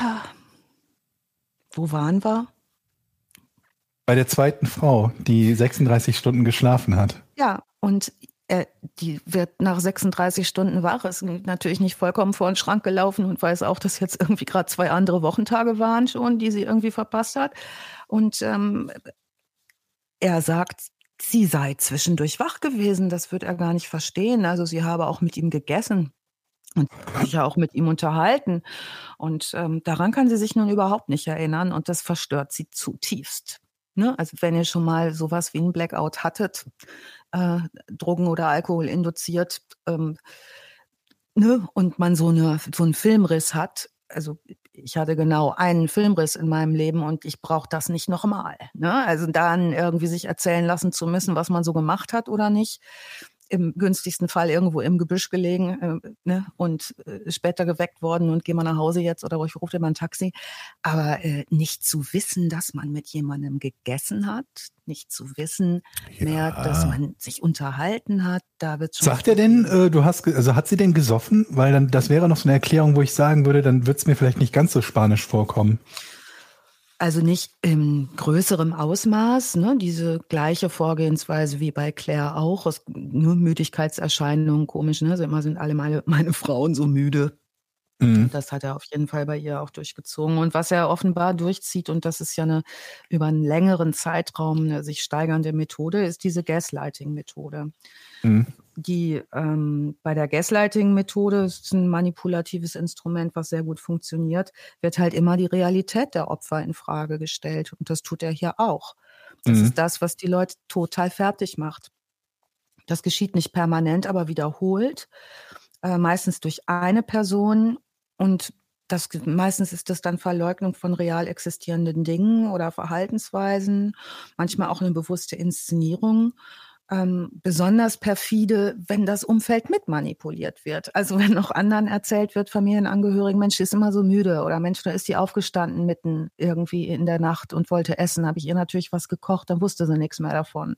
Ja. Wo waren wir? Bei der zweiten Frau, die 36 Stunden geschlafen hat. Ja, und äh, die wird nach 36 Stunden wach, ist natürlich nicht vollkommen vor den Schrank gelaufen und weiß auch, dass jetzt irgendwie gerade zwei andere Wochentage waren schon, die sie irgendwie verpasst hat. Und ähm, er sagt, sie sei zwischendurch wach gewesen. Das wird er gar nicht verstehen. Also sie habe auch mit ihm gegessen und sich ja auch mit ihm unterhalten. Und ähm, daran kann sie sich nun überhaupt nicht erinnern und das verstört sie zutiefst. Ne? Also wenn ihr schon mal sowas wie ein Blackout hattet, äh, Drogen oder Alkohol induziert, ähm, ne? und man so, eine, so einen Filmriss hat, also ich hatte genau einen Filmriss in meinem Leben und ich brauche das nicht nochmal. Ne? Also dann irgendwie sich erzählen lassen zu müssen, was man so gemacht hat oder nicht. Im günstigsten Fall irgendwo im Gebüsch gelegen äh, ne? und äh, später geweckt worden und geh mal nach Hause jetzt oder ich rufe dir mal ein Taxi. Aber äh, nicht zu wissen, dass man mit jemandem gegessen hat, nicht zu wissen mehr, dass man sich unterhalten hat, da wird schon. Sagt er denn, äh, du hast, also hat sie denn gesoffen? Weil dann, das wäre noch so eine Erklärung, wo ich sagen würde, dann wird es mir vielleicht nicht ganz so spanisch vorkommen. Also nicht im größeren Ausmaß, ne? diese gleiche Vorgehensweise wie bei Claire auch, es, nur Müdigkeitserscheinungen, komisch, ne? Also immer sind alle meine, meine Frauen so müde. Mhm. Das hat er auf jeden Fall bei ihr auch durchgezogen. Und was er offenbar durchzieht, und das ist ja eine über einen längeren Zeitraum eine sich steigernde Methode, ist diese Gaslighting-Methode. Mhm. Die ähm, bei der Gaslighting-Methode ist ein manipulatives Instrument, was sehr gut funktioniert, wird halt immer die Realität der Opfer in Frage gestellt. Und das tut er hier auch. Das Mhm. ist das, was die Leute total fertig macht. Das geschieht nicht permanent, aber wiederholt, äh, meistens durch eine Person und das, meistens ist das dann Verleugnung von real existierenden Dingen oder Verhaltensweisen, manchmal auch eine bewusste Inszenierung. Ähm, besonders perfide, wenn das Umfeld mitmanipuliert wird. Also wenn noch anderen erzählt wird, Familienangehörigen, Mensch, ist immer so müde oder Mensch, da ist die aufgestanden mitten irgendwie in der Nacht und wollte essen, habe ich ihr natürlich was gekocht, dann wusste sie nichts mehr davon.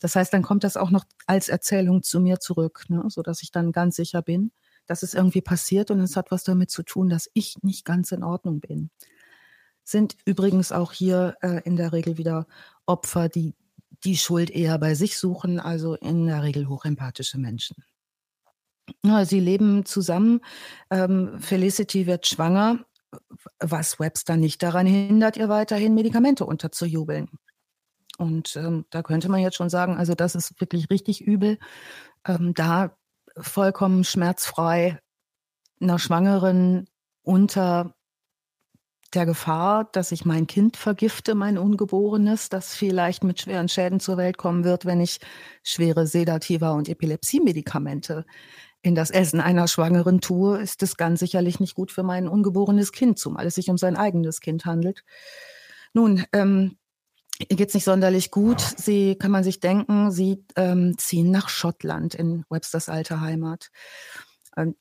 Das heißt, dann kommt das auch noch als Erzählung zu mir zurück, ne? sodass ich dann ganz sicher bin, dass es irgendwie passiert und es hat was damit zu tun, dass ich nicht ganz in Ordnung bin. Sind übrigens auch hier äh, in der Regel wieder Opfer, die die Schuld eher bei sich suchen, also in der Regel hochempathische Menschen. Sie leben zusammen. Ähm, Felicity wird schwanger, was Webster nicht daran hindert, ihr weiterhin Medikamente unterzujubeln. Und ähm, da könnte man jetzt schon sagen, also das ist wirklich richtig übel. Ähm, da vollkommen schmerzfrei einer Schwangeren unter der Gefahr, dass ich mein Kind vergifte, mein Ungeborenes, das vielleicht mit schweren Schäden zur Welt kommen wird, wenn ich schwere Sedativa und Epilepsiemedikamente in das Essen einer Schwangeren tue, ist es ganz sicherlich nicht gut für mein ungeborenes Kind, zumal es sich um sein eigenes Kind handelt. Nun, ähm, ihr geht's nicht sonderlich gut. Sie, kann man sich denken, sie ähm, ziehen nach Schottland in Websters alte Heimat. Ähm,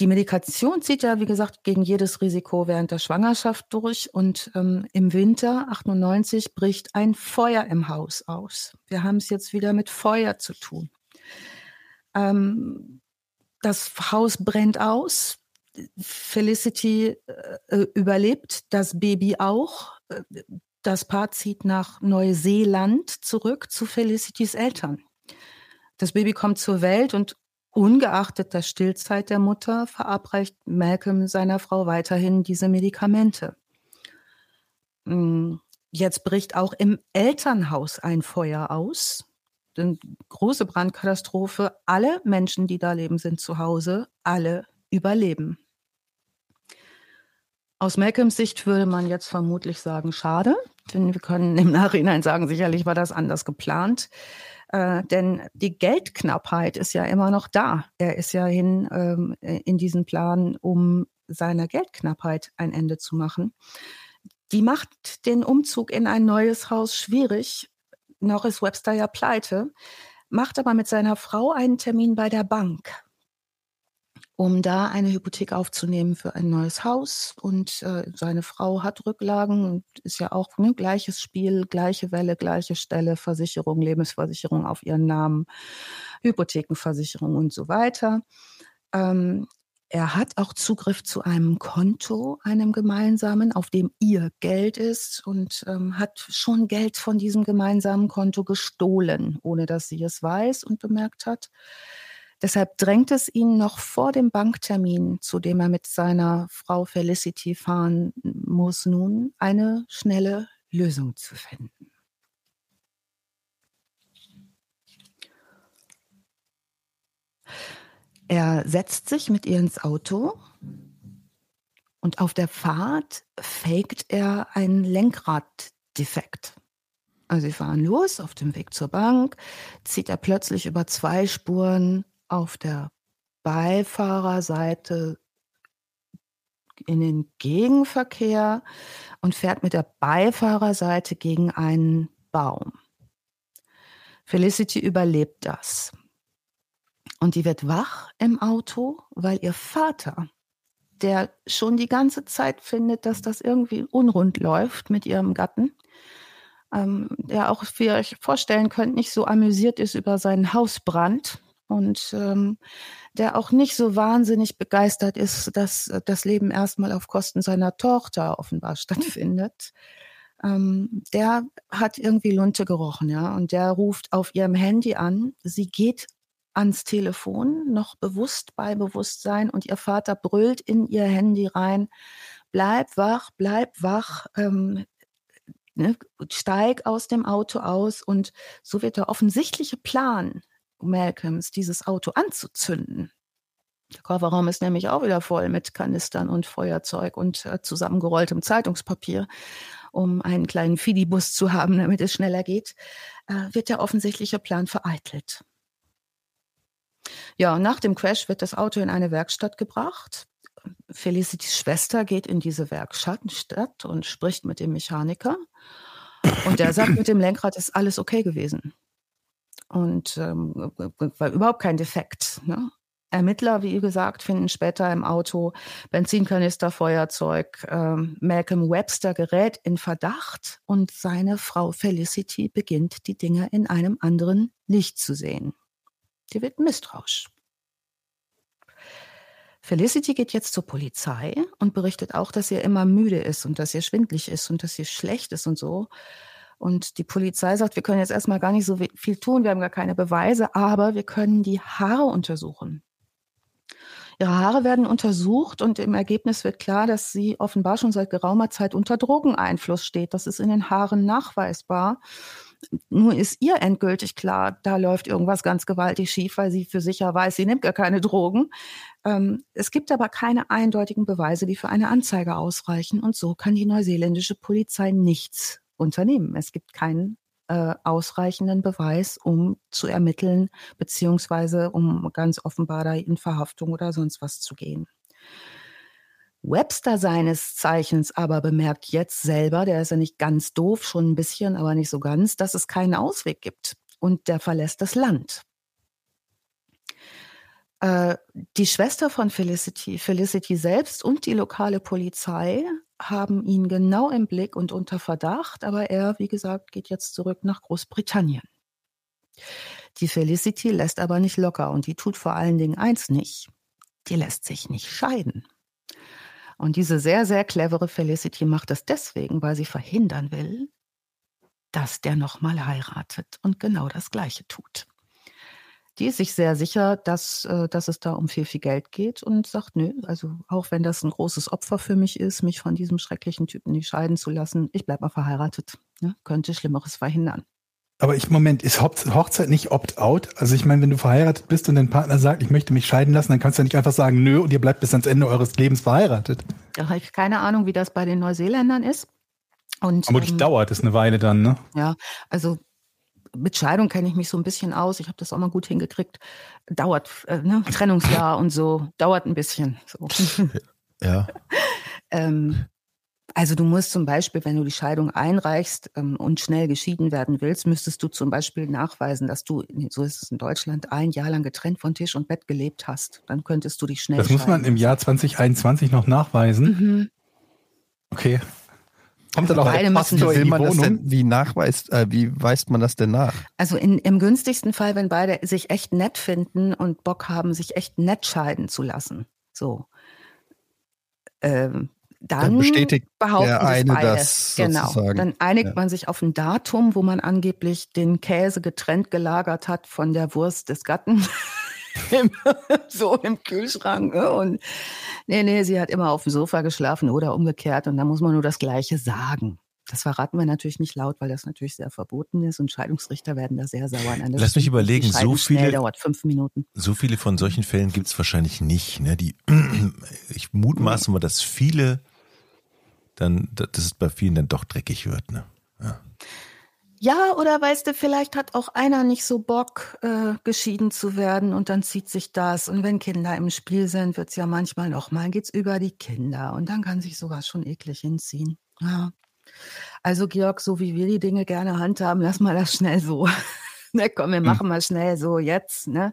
die Medikation zieht ja, wie gesagt, gegen jedes Risiko während der Schwangerschaft durch. Und ähm, im Winter 98 bricht ein Feuer im Haus aus. Wir haben es jetzt wieder mit Feuer zu tun. Ähm, das Haus brennt aus. Felicity äh, überlebt, das Baby auch. Das Paar zieht nach Neuseeland zurück zu Felicitys Eltern. Das Baby kommt zur Welt und ungeachtet der Stillzeit der Mutter verabreicht Malcolm seiner Frau weiterhin diese Medikamente. Mm, Jetzt bricht auch im Elternhaus ein Feuer aus. Eine große Brandkatastrophe. Alle Menschen, die da leben, sind zu Hause. Alle überleben. Aus Malcolms Sicht würde man jetzt vermutlich sagen, schade. Wir können im Nachhinein sagen, sicherlich war das anders geplant. Äh, denn die Geldknappheit ist ja immer noch da. Er ist ja hin ähm, in diesen Plan, um seiner Geldknappheit ein Ende zu machen. Die macht den Umzug in ein neues Haus schwierig. Noch ist Webster ja pleite, macht aber mit seiner Frau einen Termin bei der Bank um da eine Hypothek aufzunehmen für ein neues Haus. Und äh, seine Frau hat Rücklagen und ist ja auch ne, gleiches Spiel, gleiche Welle, gleiche Stelle, Versicherung, Lebensversicherung auf ihren Namen, Hypothekenversicherung und so weiter. Ähm, er hat auch Zugriff zu einem Konto, einem gemeinsamen, auf dem ihr Geld ist und ähm, hat schon Geld von diesem gemeinsamen Konto gestohlen, ohne dass sie es weiß und bemerkt hat. Deshalb drängt es ihn noch vor dem Banktermin, zu dem er mit seiner Frau Felicity fahren muss, nun eine schnelle Lösung zu finden. Er setzt sich mit ihr ins Auto und auf der Fahrt faked er einen Lenkraddefekt. Also sie fahren los auf dem Weg zur Bank, zieht er plötzlich über zwei Spuren auf der Beifahrerseite in den Gegenverkehr und fährt mit der Beifahrerseite gegen einen Baum. Felicity überlebt das. Und die wird wach im Auto, weil ihr Vater, der schon die ganze Zeit findet, dass das irgendwie unrund läuft mit ihrem Gatten, ähm, der auch, wie ihr euch vorstellen könnt, nicht so amüsiert ist über seinen Hausbrand, und ähm, der auch nicht so wahnsinnig begeistert ist, dass das Leben erstmal auf Kosten seiner Tochter offenbar (laughs) stattfindet. Ähm, der hat irgendwie Lunte gerochen, ja, und der ruft auf ihrem Handy an. Sie geht ans Telefon, noch bewusst bei Bewusstsein, und ihr Vater brüllt in ihr Handy rein: Bleib wach, bleib wach. Ähm, Ne, steig aus dem Auto aus und so wird der offensichtliche Plan Malcolms, dieses Auto anzuzünden. Der Kofferraum ist nämlich auch wieder voll mit Kanistern und Feuerzeug und äh, zusammengerolltem Zeitungspapier. Um einen kleinen Fidibus zu haben, damit es schneller geht, äh, wird der offensichtliche Plan vereitelt. Ja, nach dem Crash wird das Auto in eine Werkstatt gebracht. Felicitys Schwester geht in diese Werkstatt und spricht mit dem Mechaniker. Und der sagt, mit dem Lenkrad ist alles okay gewesen und ähm, war überhaupt kein Defekt. Ne? Ermittler, wie gesagt, finden später im Auto Benzinkanister, Feuerzeug. Ähm, Malcolm Webster gerät in Verdacht und seine Frau Felicity beginnt, die Dinge in einem anderen Licht zu sehen. Sie wird misstrauisch. Felicity geht jetzt zur Polizei und berichtet auch, dass sie immer müde ist und dass sie schwindlig ist und dass sie schlecht ist und so. Und die Polizei sagt, wir können jetzt erstmal gar nicht so viel tun, wir haben gar keine Beweise, aber wir können die Haare untersuchen. Ihre Haare werden untersucht und im Ergebnis wird klar, dass sie offenbar schon seit geraumer Zeit unter Drogeneinfluss steht. Das ist in den Haaren nachweisbar. Nur ist ihr endgültig klar, da läuft irgendwas ganz gewaltig schief, weil sie für sicher weiß, sie nimmt gar keine Drogen. Ähm, es gibt aber keine eindeutigen Beweise, die für eine Anzeige ausreichen. Und so kann die neuseeländische Polizei nichts unternehmen. Es gibt keinen äh, ausreichenden Beweis, um zu ermitteln, beziehungsweise um ganz offenbar da in Verhaftung oder sonst was zu gehen. Webster seines Zeichens aber bemerkt jetzt selber, der ist ja nicht ganz doof, schon ein bisschen, aber nicht so ganz, dass es keinen Ausweg gibt. Und der verlässt das Land. Äh, die Schwester von Felicity, Felicity selbst und die lokale Polizei haben ihn genau im Blick und unter Verdacht, aber er, wie gesagt, geht jetzt zurück nach Großbritannien. Die Felicity lässt aber nicht locker und die tut vor allen Dingen eins nicht. Die lässt sich nicht scheiden. Und diese sehr, sehr clevere Felicity macht das deswegen, weil sie verhindern will, dass der nochmal heiratet und genau das Gleiche tut die ist sich sehr sicher, dass, äh, dass es da um viel, viel Geld geht und sagt, nö, also auch wenn das ein großes Opfer für mich ist, mich von diesem schrecklichen Typen nicht scheiden zu lassen, ich bleibe mal verheiratet. Ne? Könnte Schlimmeres verhindern. Aber ich, Moment, ist Hochzeit nicht opt-out? Also ich meine, wenn du verheiratet bist und dein Partner sagt, ich möchte mich scheiden lassen, dann kannst du ja nicht einfach sagen, nö, und ihr bleibt bis ans Ende eures Lebens verheiratet. Da habe ich keine Ahnung, wie das bei den Neuseeländern ist. Und, die ähm, dauert es eine Weile dann, ne? Ja, also mit Scheidung kenne ich mich so ein bisschen aus. Ich habe das auch mal gut hingekriegt. Dauert, äh, ne? Trennungsjahr und so, dauert ein bisschen. So. Ja. (laughs) ähm, also du musst zum Beispiel, wenn du die Scheidung einreichst ähm, und schnell geschieden werden willst, müsstest du zum Beispiel nachweisen, dass du, so ist es in Deutschland, ein Jahr lang getrennt von Tisch und Bett gelebt hast. Dann könntest du dich schnell Das muss man scheiden im Jahr 2021 noch nachweisen. Mhm. Okay. Kommt dann auch Beide Pastor Wie, in will die man das Wohnung? denn, wie nachweist, äh, wie weist man das denn nach? Also in, im günstigsten Fall, wenn beide sich echt nett finden und Bock haben, sich echt nett scheiden zu lassen. So. Ähm, dann, Dann bestätigt behaupten der das eine beide. das Genau. sozusagen. Dann einigt Ja. man sich auf ein Datum, wo man angeblich den Käse getrennt gelagert hat von der Wurst des Gatten. (laughs) Im, (laughs) so im Kühlschrank. ne? Und nee, nee, sie hat immer auf dem Sofa geschlafen oder umgekehrt. Und da muss man nur das Gleiche sagen. Das verraten wir natürlich nicht laut, weil das natürlich sehr verboten ist und Scheidungsrichter werden da sehr sauer. Nein, das Lass mich überlegen, so viele- dauert fünf Minuten. So viele von solchen Fällen gibt es wahrscheinlich nicht. Ne? Die, (clears throat) ich mutmaße mal, dass viele dann, dass es bei vielen dann doch dreckig wird. Ne? Ja, oder weißt du, vielleicht hat auch einer nicht so Bock, äh, geschieden zu werden und dann zieht sich das. Und wenn Kinder im Spiel sind, wird's ja manchmal noch mal geht's über die Kinder und dann kann sich sowas schon eklig hinziehen. Ja. Also Georg, so wie wir die Dinge gerne handhaben, lass mal das schnell so. (laughs) ne, komm, wir machen mal schnell so jetzt. Ne?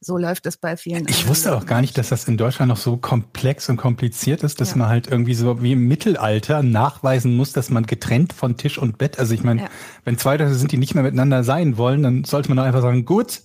So läuft es bei vielen. Ich wusste auch gar nicht, nicht. dass das in Deutschland noch so komplex und kompliziert ist, dass Ja. man halt irgendwie so wie im Mittelalter nachweisen muss, dass man getrennt von Tisch und Bett, also ich meine, Ja. wenn zwei Leute sind, die nicht mehr miteinander sein wollen, dann sollte man doch einfach sagen, gut,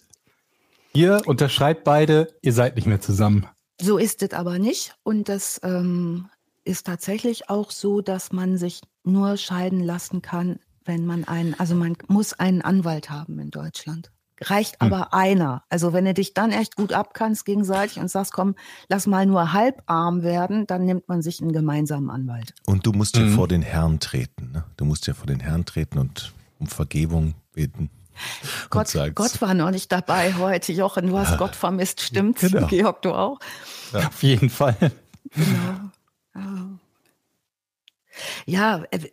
ihr unterschreibt beide, ihr seid nicht mehr zusammen. So ist es aber nicht. Und das ähm, ist tatsächlich auch so, dass man sich nur scheiden lassen kann, wenn man einen, also man muss einen Anwalt haben in Deutschland. Reicht Hm. aber einer. Also wenn du dich dann echt gut abkannst gegenseitig und sagst, komm, lass mal nur halbarm werden, dann nimmt man sich einen gemeinsamen Anwalt. Und du musst ja Mhm. vor den Herrn treten. Ne? Du musst ja vor den Herrn treten und um Vergebung beten. Gott, Gott war noch nicht dabei heute. Jochen, du hast Gott vermisst, stimmt's? Genau. Georg, du auch? Auf jeden Fall. Genau. Ja. Äh,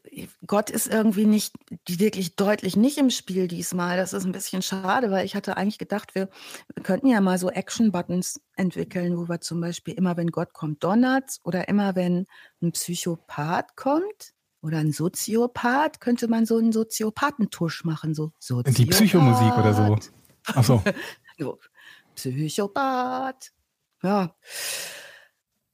Gott ist irgendwie nicht wirklich deutlich nicht im Spiel diesmal. Das ist ein bisschen schade, weil ich hatte eigentlich gedacht, wir, könnten ja mal so Action-Buttons entwickeln, wo wir zum Beispiel immer, wenn Gott kommt, donnert's oder immer, wenn ein Psychopath kommt oder ein Soziopath, könnte man so einen Soziopathentusch machen, so Soziopath. Die Psychomusik oder so. Ach so. (laughs) So, Psychopath. Ja.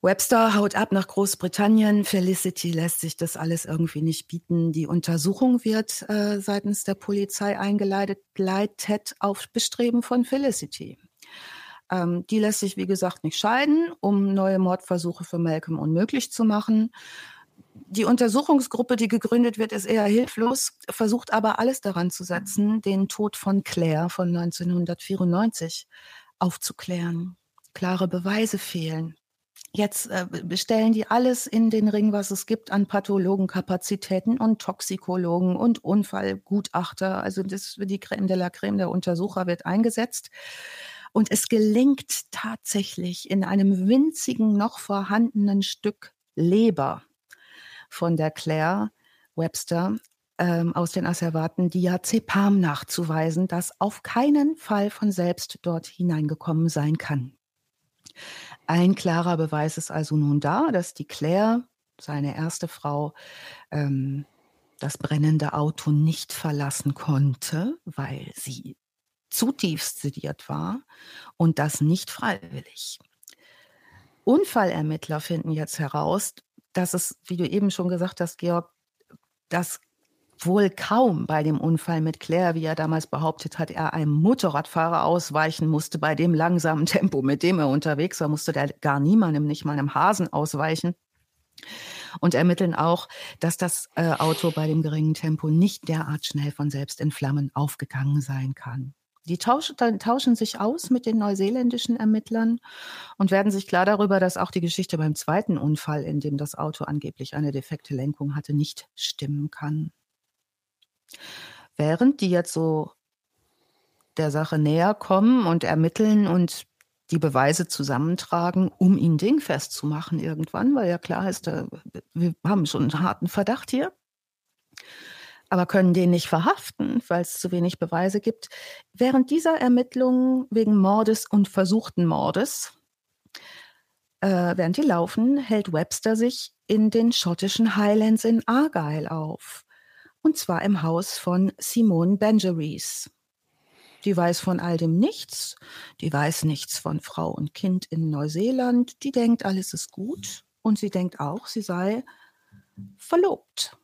Webster haut ab nach Großbritannien. Felicity lässt sich das alles irgendwie nicht bieten. Die Untersuchung wird äh, seitens der Polizei eingeleitet leitet auf Bestreben von Felicity. Ähm, die lässt sich, wie gesagt, nicht scheiden, um neue Mordversuche für Malcolm unmöglich zu machen. Die Untersuchungsgruppe, die gegründet wird, ist eher hilflos, versucht aber alles daran zu setzen, den Tod von Claire von 1994 aufzuklären. Klare Beweise fehlen. Jetzt äh, bestellen die alles in den Ring, was es gibt an Pathologenkapazitäten und Toxikologen und Unfallgutachter. Also das die Creme de la Creme der Untersucher wird eingesetzt. Und es gelingt tatsächlich in einem winzigen noch vorhandenen Stück Leber von der Claire Webster ähm, aus den Asservaten Diazepam nachzuweisen, das auf keinen Fall von selbst dort hineingekommen sein kann. Ein klarer Beweis ist also nun da, dass die Claire, seine erste Frau, ähm, das brennende Auto nicht verlassen konnte, weil sie zutiefst sediert war und das nicht freiwillig. Unfallermittler finden jetzt heraus, dass es, wie du eben schon gesagt hast, Georg, dass wohl kaum bei dem Unfall mit Claire, wie er damals behauptet hat, er einem Motorradfahrer ausweichen musste bei dem langsamen Tempo, mit dem er unterwegs war, musste der gar niemandem, nicht mal einem Hasen ausweichen. Und ermitteln auch, dass das äh, Auto bei dem geringen Tempo nicht derart schnell von selbst in Flammen aufgegangen sein kann. Die tauschen, tauschen sich aus mit den neuseeländischen Ermittlern und werden sich klar darüber, dass auch die Geschichte beim zweiten Unfall, in dem das Auto angeblich eine defekte Lenkung hatte, nicht stimmen kann. Während die jetzt so der Sache näher kommen und ermitteln und die Beweise zusammentragen, um ihn dingfest zu machen irgendwann, weil ja klar ist, wir haben schon einen harten Verdacht hier. aber können den nicht verhaften, weil es zu wenig Beweise gibt. Während dieser Ermittlungen wegen Mordes und versuchten Mordes, äh, während die laufen, hält Webster sich in den schottischen Highlands in Argyll auf. Und zwar im Haus von Simone Benjeries. Die weiß von all dem nichts. Die weiß nichts von Frau und Kind in Neuseeland. Die denkt, alles ist gut. Und sie denkt auch, sie sei verlobt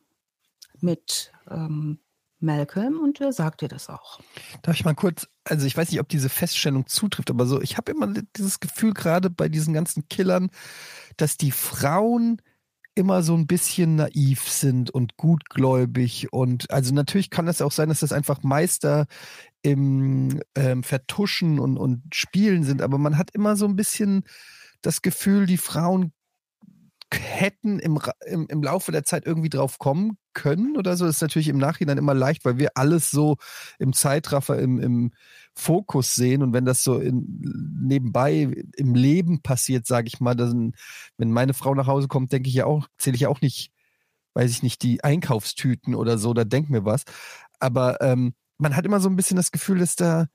mit ähm, Malcolm und er sagt ihr das auch. Darf ich mal kurz, also ich weiß nicht, ob diese Feststellung zutrifft, aber so, ich habe immer dieses Gefühl, gerade bei diesen ganzen Killern, dass die Frauen immer so ein bisschen naiv sind und gutgläubig und also natürlich kann es auch sein, dass das einfach Meister im ähm, Vertuschen und, und Spielen sind, aber man hat immer so ein bisschen das Gefühl, die Frauen hätten im, im, im Laufe der Zeit irgendwie drauf kommen können oder so. Das ist natürlich im Nachhinein immer leicht, weil wir alles so im Zeitraffer, im, im Fokus sehen. Und wenn das so in, nebenbei im Leben passiert, sage ich mal, dann, wenn meine Frau nach Hause kommt, denke ich ja auch, zähle ich auch nicht, weiß ich nicht, die Einkaufstüten oder so, da denkt mir was. Aber ähm, man hat immer so ein bisschen das Gefühl, dass da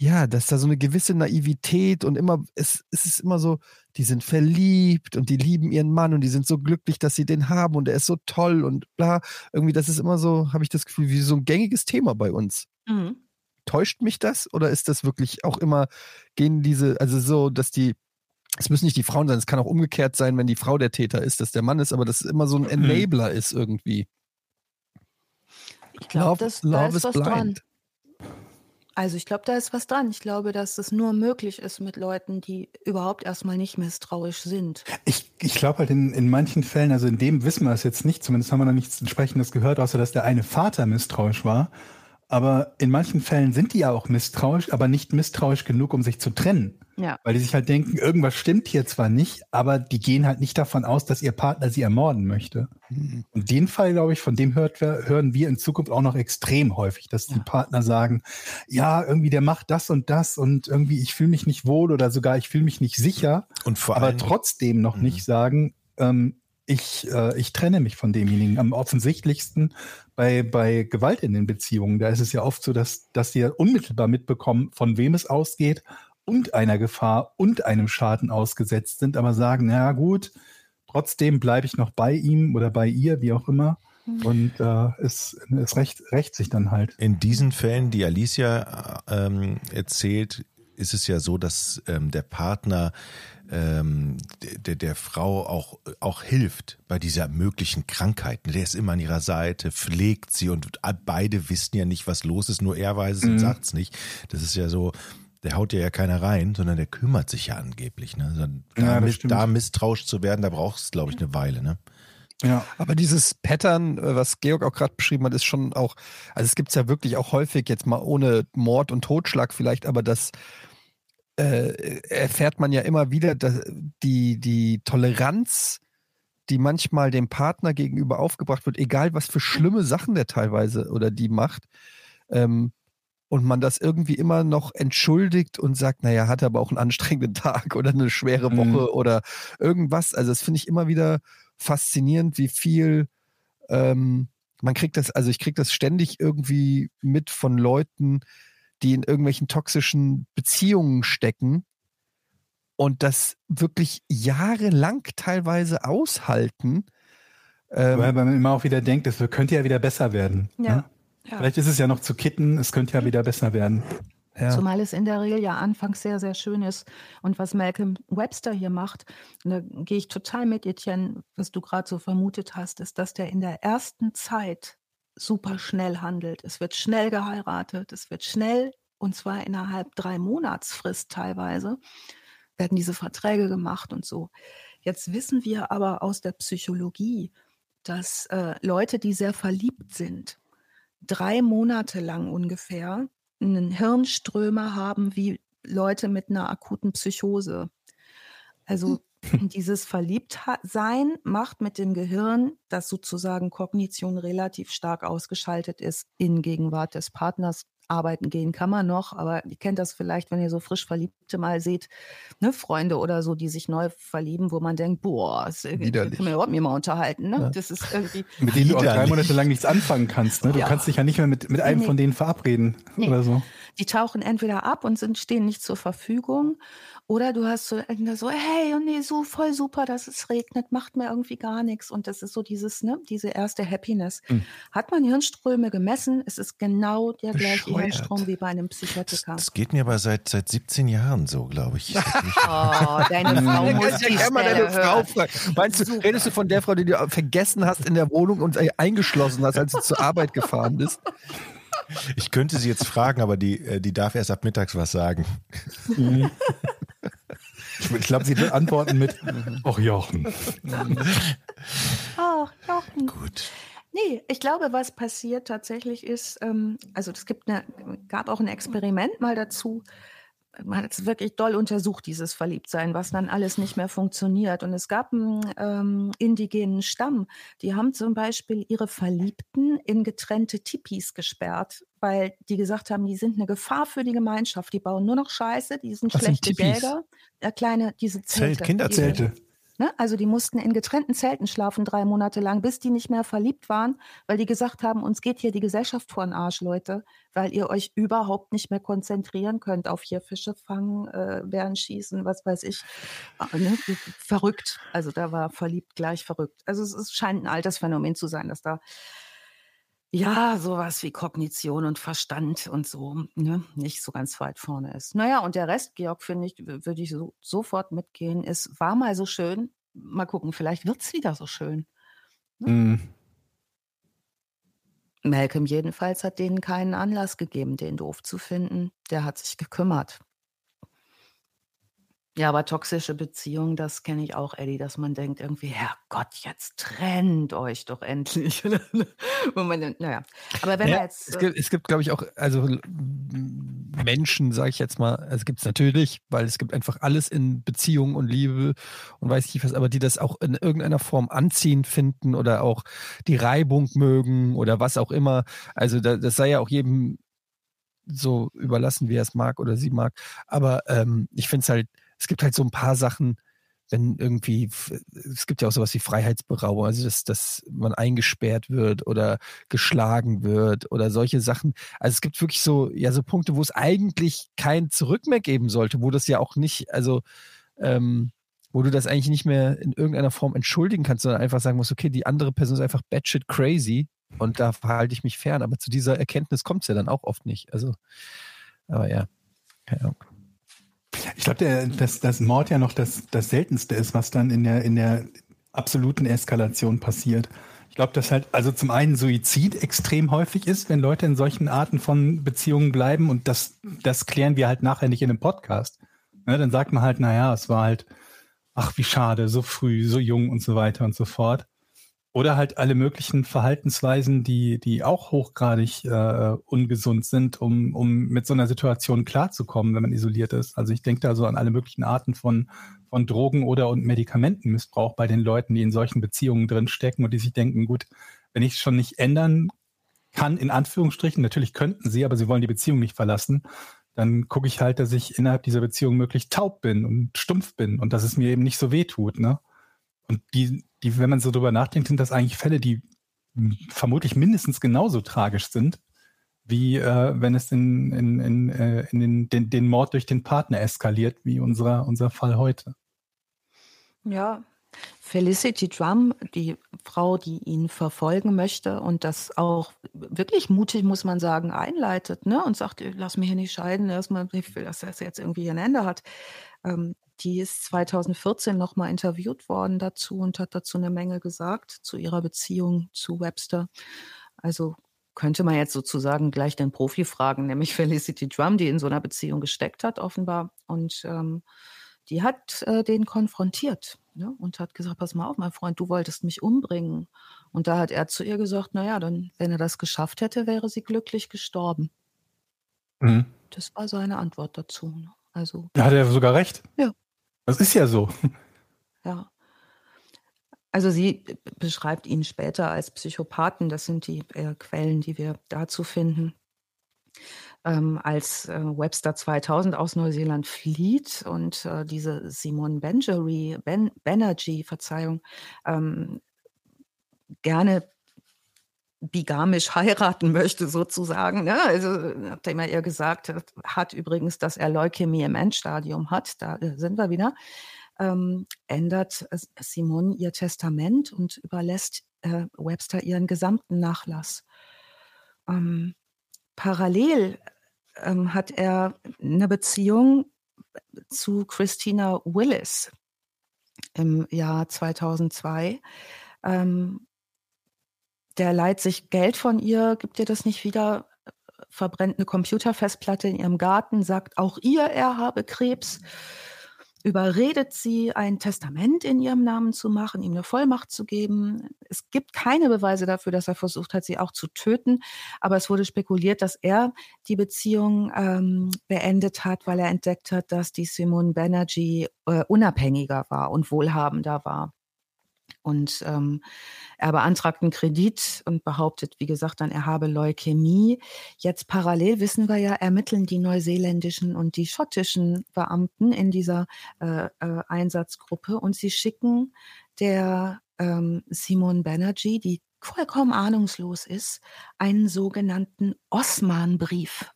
ja, dass da so eine gewisse Naivität und immer, es, es ist immer so, die sind verliebt und die lieben ihren Mann und die sind so glücklich, dass sie den haben und er ist so toll und bla. Irgendwie, das ist immer so, habe ich das Gefühl, wie so ein gängiges Thema bei uns. Mhm. Täuscht mich das oder ist das wirklich auch immer, gehen diese, also so, dass die, es müssen nicht die Frauen sein, es kann auch umgekehrt sein, wenn die Frau der Täter ist, dass der Mann ist, aber das ist immer so ein mhm. Enabler mhm. ist irgendwie. Ich glaube, da ist was blind. dran. Also ich glaube, da ist was dran. Ich glaube, dass es nur möglich ist mit Leuten, die überhaupt erstmal nicht misstrauisch sind. Ich, ich glaube halt in, in manchen Fällen, also in dem wissen wir es jetzt nicht, zumindest haben wir noch nichts entsprechendes gehört, außer dass der eine Vater misstrauisch war. Aber in manchen Fällen sind die ja auch misstrauisch, aber nicht misstrauisch genug, um sich zu trennen. Ja. Weil die sich halt denken, irgendwas stimmt hier zwar nicht, aber die gehen halt nicht davon aus, dass ihr Partner sie ermorden möchte. Mhm. Und den Fall, glaube ich, von dem hört, hören wir in Zukunft auch noch extrem häufig, dass die ja. Partner sagen, ja, irgendwie der macht das und das und irgendwie ich fühle mich nicht wohl oder sogar ich fühle mich nicht sicher. Und vor aber trotzdem noch mhm. nicht sagen, ähm, ich, äh, ich trenne mich von demjenigen. Am offensichtlichsten bei, bei Gewalt in den Beziehungen. Da ist es ja oft so, dass, dass die unmittelbar mitbekommen, von wem es ausgeht und einer Gefahr und einem Schaden ausgesetzt sind, aber sagen, na gut, trotzdem bleibe ich noch bei ihm oder bei ihr, wie auch immer. Mhm. Und äh, es, es rächt, rächt sich dann halt. In diesen Fällen, die Alicia ähm, erzählt, ist es ja so, dass ähm, der Partner ähm, der, der Frau auch, auch hilft bei dieser möglichen Krankheit. Der ist immer an ihrer Seite, pflegt sie und beide wissen ja nicht, was los ist, nur er weiß es mhm. und sagt es nicht. Das ist ja so, der haut ja ja keiner rein, sondern der kümmert sich ja angeblich. Ne? Also da, ja, miss, da misstrauisch zu werden, da braucht es, glaube ich, eine Weile. Ne? Ja. Aber dieses Pattern, äh, was Georg auch gerade beschrieben hat, ist schon auch, also es gibt es ja wirklich auch häufig, jetzt mal ohne Mord und Totschlag vielleicht, aber das äh, erfährt man ja immer wieder, dass die, die Toleranz, die manchmal dem Partner gegenüber aufgebracht wird, egal was für schlimme Sachen der teilweise oder die macht, ähm, und man das irgendwie immer noch entschuldigt und sagt, naja, hatte aber auch einen anstrengenden (laughs) Tag oder eine schwere mhm. Woche mhm. oder irgendwas. Also das finde ich immer wieder faszinierend, wie viel ähm, man kriegt das, also ich kriege das ständig irgendwie mit von Leuten, die in irgendwelchen toxischen Beziehungen stecken und das wirklich jahrelang teilweise aushalten. Ähm, Weil man immer auch wieder denkt, es könnte ja wieder besser werden. Ja. Ne? Ja. Vielleicht ist es ja noch zu kitten, es könnte ja wieder besser werden. Ja. Zumal es in der Regel ja anfangs sehr, sehr schön ist. Und was Malcolm Webster hier macht, da gehe ich total mit, Etienne, was du gerade so vermutet hast, ist, dass der in der ersten Zeit super schnell handelt. Es wird schnell geheiratet, es wird schnell, und zwar innerhalb drei Monatsfrist teilweise, werden diese Verträge gemacht und so. Jetzt wissen wir aber aus der Psychologie, dass äh, Leute, die sehr verliebt sind, drei Monate lang ungefähr einen Hirnströmer haben wie Leute mit einer akuten Psychose. Also. Dieses Verliebtsein macht mit dem Gehirn, dass sozusagen Kognition relativ stark ausgeschaltet ist in Gegenwart des Partners, arbeiten gehen kann man noch, aber ihr kennt das vielleicht, wenn ihr so frisch Verliebte mal seht, ne, Freunde oder so, die sich neu verlieben, wo man denkt, boah, das können wir überhaupt nicht mal unterhalten. Ne? Ja. Das ist irgendwie. (laughs) Mit denen du auch drei Monate lang nichts anfangen kannst. Ne? Du ja. kannst dich ja nicht mehr mit, mit einem nee. von denen verabreden nee. oder so. Die tauchen entweder ab und sind, stehen nicht zur Verfügung oder du hast so, so hey, nee, so voll super, dass es regnet, macht mir irgendwie gar nichts. Und das ist so dieses, ne, diese erste Happiness. Mhm. Hat man Hirnströme gemessen, es ist genau der gleiche Hirnstrom wie bei einem Psychotiker. Das, das, geht mir aber seit, seit 17 Jahren so, glaube ich. (laughs) oh, deine (laughs) Frau muss die ja mal deine Frau fragen. Meinst du, redest du von der Frau, die du vergessen hast in der Wohnung und eingeschlossen hast, als du zur Arbeit gefahren bist? Ich könnte sie jetzt fragen, aber die, äh, die darf erst ab mittags was sagen. Mhm. Ich glaube, sie wird antworten mit Ach Jochen. Ach Jochen. Gut. Nee, ich glaube, was passiert tatsächlich ist, ähm, also es gibt eine, gab auch ein Experiment mal dazu, man hat es wirklich doll untersucht, dieses Verliebtsein, was dann alles nicht mehr funktioniert. Und es gab einen ähm, indigenen Stamm, die haben zum Beispiel ihre Verliebten in getrennte Tipis gesperrt, weil die gesagt haben, die sind eine Gefahr für die Gemeinschaft. Die bauen nur noch Scheiße, die sind was schlechte Jäger. Ja, kleine, diese Zelte. Zelt, Kinderzelte. Diese, Ne? Also die mussten in getrennten Zelten schlafen drei Monate lang, bis die nicht mehr verliebt waren, weil die gesagt haben, uns geht hier die Gesellschaft vor den Arsch, Leute, weil ihr euch überhaupt nicht mehr konzentrieren könnt auf hier Fische fangen, äh, Bären schießen, was weiß ich. Äh, ne? Verrückt. Also da war verliebt gleich verrückt. Also es, es scheint ein altes Phänomen zu sein, dass da ja, sowas wie Kognition und Verstand und so, ne, nicht so ganz weit vorne ist. Naja, und der Rest, Georg, finde ich, würde ich so, sofort mitgehen, ist, war mal so schön. Mal gucken, vielleicht wird es wieder so schön. Ne? Mm. Malcolm jedenfalls hat denen keinen Anlass gegeben, den doof zu finden. Der hat sich gekümmert. Ja, aber toxische Beziehungen, das kenne ich auch, Eddie, dass man denkt irgendwie, Herrgott, jetzt trennt euch doch endlich. (laughs) Man, naja, aber wenn ja, jetzt. Es gibt, es gibt glaube ich, auch, also Menschen, sage ich jetzt mal, also gibt es natürlich, weil es gibt einfach alles in Beziehung und Liebe und weiß ich was, aber die das auch in irgendeiner Form anziehen finden oder auch die Reibung mögen oder was auch immer. Also da, das sei ja auch jedem so überlassen, wie er es mag oder sie mag. Aber ähm, ich finde es halt es gibt halt so ein paar Sachen, wenn irgendwie, es gibt ja auch sowas wie Freiheitsberaubung, also dass, dass man eingesperrt wird oder geschlagen wird oder solche Sachen. Also es gibt wirklich so, ja, so Punkte, wo es eigentlich kein Zurück mehr geben sollte, wo das ja auch nicht, also ähm, wo du das eigentlich nicht mehr in irgendeiner Form entschuldigen kannst, sondern einfach sagen musst, okay, die andere Person ist einfach batshit crazy und da verhalte ich mich fern. Aber zu dieser Erkenntnis kommt es ja dann auch oft nicht. Also, aber ja, keine Ahnung. Ich glaube, dass das Mord ja noch das, das Seltenste ist, was dann in der, in der absoluten Eskalation passiert. Ich glaube, dass halt, also zum einen Suizid extrem häufig ist, wenn Leute in solchen Arten von Beziehungen bleiben und das, das klären wir halt nachher nicht in einem Podcast. Ne, dann sagt man halt, naja, es war halt, ach, wie schade, so früh, so jung und so weiter und so fort. Oder halt alle möglichen Verhaltensweisen, die, die auch hochgradig äh, ungesund sind, um, um mit so einer Situation klarzukommen, wenn man isoliert ist. Also ich denke da so an alle möglichen Arten von, von Drogen oder und Medikamentenmissbrauch bei den Leuten, die in solchen Beziehungen drin stecken und die sich denken, gut, wenn ich es schon nicht ändern kann, in Anführungsstrichen, natürlich könnten sie, aber sie wollen die Beziehung nicht verlassen, dann gucke ich halt, dass ich innerhalb dieser Beziehung möglichst taub bin und stumpf bin und dass es mir eben nicht so weh tut. Ne? Und die, die, wenn man so drüber nachdenkt, sind das eigentlich Fälle, die vermutlich mindestens genauso tragisch sind, wie äh, wenn es in, in, in, äh, in den, den, den Mord durch den Partner eskaliert, wie unser, unser Fall heute. Ja, Felicity Drum, die Frau, die ihn verfolgen möchte und das auch wirklich mutig, muss man sagen, einleitet ne? und sagt, lass mich hier nicht scheiden, erstmal, ich will, dass das jetzt irgendwie ein Ende hat. Ähm, die ist 2014 nochmal interviewt worden dazu und hat dazu eine Menge gesagt zu ihrer Beziehung zu Webster. Also könnte man jetzt sozusagen gleich den Profi fragen, nämlich Felicity Drum, die in so einer Beziehung gesteckt hat, offenbar. Und ähm, die hat äh, den konfrontiert ne? und hat gesagt, pass mal auf, mein Freund, du wolltest mich umbringen. Und da hat er zu ihr gesagt, naja, dann, wenn er das geschafft hätte, wäre sie glücklich gestorben. Mhm. Das war seine Antwort dazu. Ne? Also, da hat er sogar recht. Ja. Das ist ja so. Ja. Also sie beschreibt ihn später als Psychopathen. Das sind die äh, Quellen, die wir dazu finden. ähm, als äh, Webster 2000 aus Neuseeland flieht und äh, diese Simone Benjery, ben, Banerjee, Verzeihung, ähm, gerne bigamisch (laughs) heiraten möchte, sozusagen. Ne? Also, nachdem er ihr gesagt hat, hat übrigens, dass er Leukämie im Endstadium hat, da äh, sind wir wieder, ähm, ändert Simone ihr Testament und überlässt äh, Webster ihren gesamten Nachlass. Ähm, parallel ähm, hat er eine Beziehung zu Christina Willis im Jahr 2002. Ähm, der leiht sich Geld von ihr, gibt ihr das nicht wieder, verbrennt eine Computerfestplatte in ihrem Garten, sagt auch ihr, er habe Krebs überredet sie, ein Testament in ihrem Namen zu machen, ihm eine Vollmacht zu geben. Es gibt keine Beweise dafür, dass er versucht hat, sie auch zu töten. Aber es wurde spekuliert, dass er die Beziehung ähm, beendet hat, weil er entdeckt hat, dass die Simone Banerjee äh, unabhängiger war und wohlhabender war. Und ähm, er beantragt einen Kredit und behauptet, wie gesagt, dann er habe Leukämie. Jetzt parallel wissen wir ja, ermitteln die neuseeländischen und die schottischen Beamten in dieser äh, äh, Einsatzgruppe und sie schicken der ähm, Simon Banerjee, die vollkommen ahnungslos ist, einen sogenannten Osman-Brief.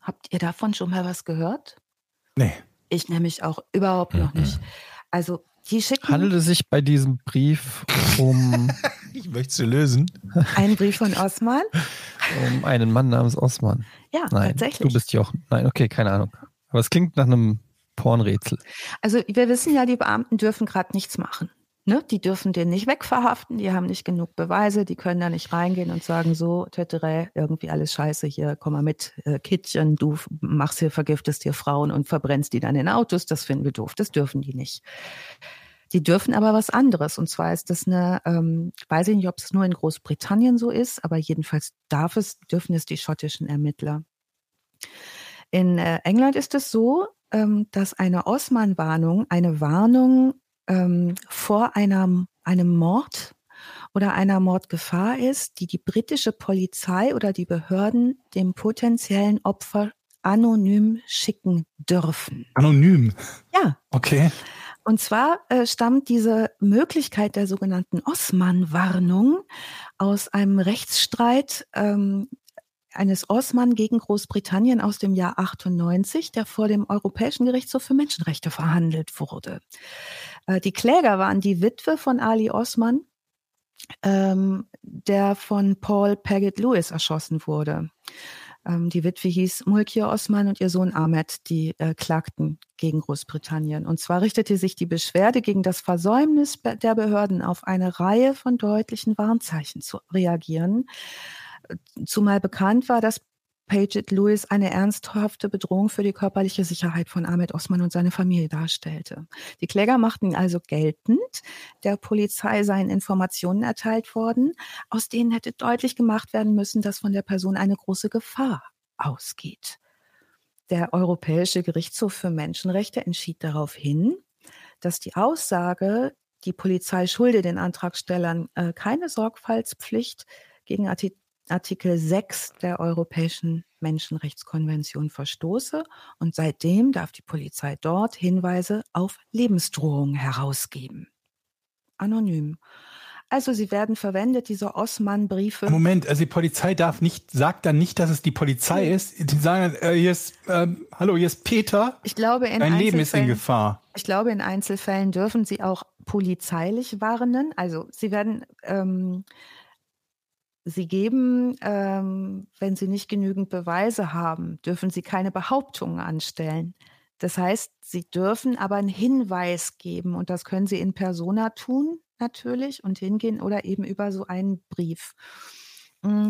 Habt ihr davon schon mal was gehört? Nee. Ich nämlich auch überhaupt noch Mhm. nicht. Also die schicken Handelt es sich bei diesem Brief um, (laughs) Ich möchte sie lösen. einen Brief von Osman. um einen Mann namens Osman? Ja, Nein, tatsächlich. du bist Jochen. Nein, okay, keine Ahnung. Aber es klingt nach einem Pornrätsel. Also wir wissen ja, die Beamten dürfen gerade nichts machen. Ne? Die dürfen den nicht wegverhaften, die haben nicht genug Beweise, die können da nicht reingehen und sagen, so, Tetere, irgendwie alles scheiße hier, komm mal mit, äh, Kittchen, du machst hier, vergiftest hier Frauen und verbrennst die dann in Autos, das finden wir doof, das dürfen die nicht. Die dürfen aber was anderes. Und zwar ist das eine, ähm, ich weiß nicht, ob es nur in Großbritannien so ist, aber jedenfalls darf es, dürfen es die schottischen Ermittler. In äh, England ist es so, ähm, dass eine Osman-Warnung eine Warnung ähm, vor einer, einem Mord oder einer Mordgefahr ist, die die britische Polizei oder die Behörden dem potenziellen Opfer anonym schicken dürfen. Anonym. Ja, Okay. Und zwar äh, stammt diese Möglichkeit der sogenannten Osman-Warnung aus einem Rechtsstreit ähm, eines Osman gegen Großbritannien aus dem Jahr 98, der vor dem Europäischen Gerichtshof für Menschenrechte verhandelt wurde. Äh, die Kläger waren die Witwe von Ali Osman, ähm, der von Paul Paget Lewis erschossen wurde. Ähm, die Witwe hieß Mulkir Osman und ihr Sohn Ahmed, die äh, klagten gegen Großbritannien. Und zwar richtete sich die Beschwerde gegen das Versäumnis der Behörden auf eine Reihe von deutlichen Warnzeichen zu reagieren. Äh, Zumal bekannt war, dass Paget Lewis eine ernsthafte Bedrohung für die körperliche Sicherheit von Ahmed Osman und seine Familie darstellte. Die Kläger machten also geltend, der Polizei seien Informationen erteilt worden, aus denen hätte deutlich gemacht werden müssen, dass von der Person eine große Gefahr ausgeht. Der Europäische Gerichtshof für Menschenrechte entschied darauf hin, dass die Aussage, die Polizei schulde den Antragstellern äh, keine Sorgfaltspflicht gegen Arti Artikel 6 der Europäischen Menschenrechtskonvention verstoße und seitdem darf die Polizei dort Hinweise auf Lebensdrohungen herausgeben. Anonym. Also sie werden verwendet, diese Osman-Briefe. Moment, also die Polizei darf nicht, sagt dann nicht, dass es die Polizei ist. Die sagen, äh, hier ist, ähm, hallo, hier ist Peter. Ich glaube, in Dein Leben ist in Gefahr. Ich glaube, in Einzelfällen dürfen sie auch polizeilich warnen. Also sie werden, ähm, sie geben, ähm, wenn sie nicht genügend Beweise haben, dürfen sie keine Behauptungen anstellen. Das heißt, sie dürfen aber einen Hinweis geben und das können sie in persona tun natürlich und hingehen oder eben über so einen Brief. Mm,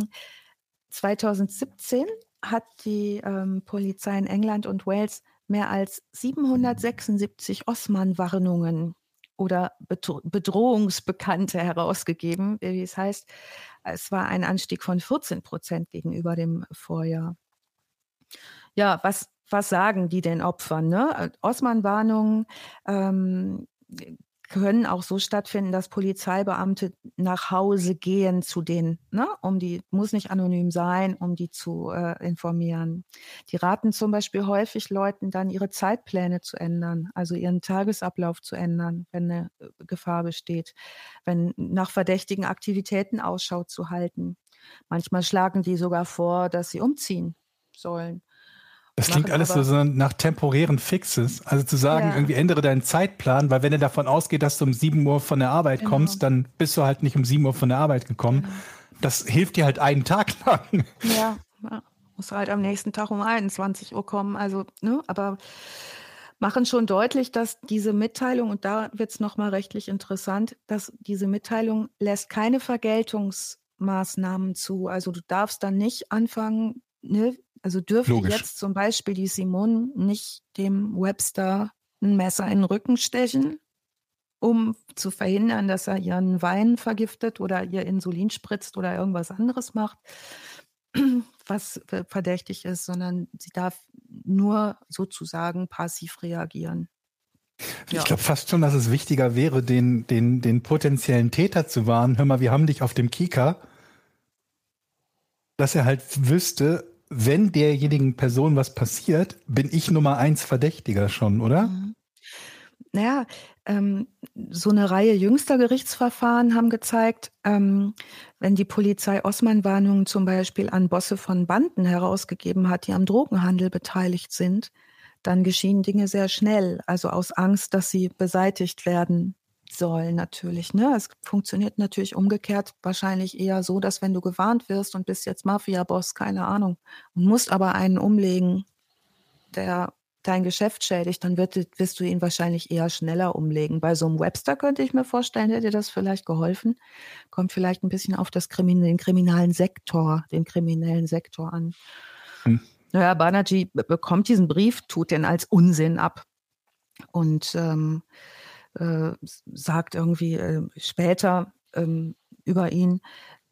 2017 hat die ähm, Polizei in England und Wales mehr als 776 Osman-Warnungen oder Bedro Bedrohungsbekannte herausgegeben, wie es heißt. Es war ein Anstieg von 14 Prozent gegenüber dem Vorjahr. Ja, was, was sagen die den Opfern? Ne? Osman-Warnungen, ähm, können auch so stattfinden, dass Polizeibeamte nach Hause gehen zu denen, ne, um die, muss nicht anonym sein, um die zu äh, informieren. Die raten zum Beispiel häufig Leuten dann ihre Zeitpläne zu ändern, also ihren Tagesablauf zu ändern, wenn eine äh, Gefahr besteht, wenn nach verdächtigen Aktivitäten Ausschau zu halten. Manchmal schlagen die sogar vor, dass sie umziehen sollen. Das klingt alles so nach temporären Fixes. Also zu sagen, ja. irgendwie ändere deinen Zeitplan, weil wenn du davon ausgeht, dass du um 7 Uhr von der Arbeit genau. kommst, dann bist du halt nicht um 7 Uhr von der Arbeit gekommen. Genau. Das hilft dir halt einen Tag (laughs) lang. Ja, ja. musst halt am nächsten Tag um 21 Uhr kommen. Also, ne, aber machen schon deutlich, dass diese Mitteilung, und da wird es nochmal rechtlich interessant, dass diese Mitteilung lässt keine Vergeltungsmaßnahmen zu. Also du darfst dann nicht anfangen, ne, also dürfte Logisch. jetzt zum Beispiel die Simone nicht dem Webster ein Messer in den Rücken stechen, um zu verhindern, dass er ihren Wein vergiftet oder ihr Insulin spritzt oder irgendwas anderes macht, (clears throat) was verdächtig ist, sondern sie darf nur sozusagen passiv reagieren. Ich ja. glaube fast schon, dass es wichtiger wäre, den, den, den potenziellen Täter zu warnen. Hör mal, wir haben dich auf dem Kika, dass er halt wüsste, wenn derjenigen Person was passiert, bin ich Nummer eins Verdächtiger schon, oder? Mhm. Naja, ähm, so eine Reihe jüngster Gerichtsverfahren haben gezeigt, ähm, wenn die Polizei Osman-Warnungen zum Beispiel an Bosse von Banden herausgegeben hat, die am Drogenhandel beteiligt sind, dann geschehen Dinge sehr schnell, also aus Angst, dass sie beseitigt werden sollen natürlich. Ne? Es funktioniert natürlich umgekehrt wahrscheinlich eher so, dass wenn du gewarnt wirst und bist jetzt Mafia-Boss, keine Ahnung, und musst aber einen umlegen, der dein Geschäft schädigt, dann wird, wirst du ihn wahrscheinlich eher schneller umlegen. Bei so einem Webster könnte ich mir vorstellen, hätte dir das vielleicht geholfen. Kommt vielleicht ein bisschen auf das Krimin den kriminalen Sektor, den kriminellen Sektor an. Hm. Naja, Banerjee bekommt diesen Brief, tut den als Unsinn ab. Und ähm, äh, sagt irgendwie äh, später ähm, über ihn,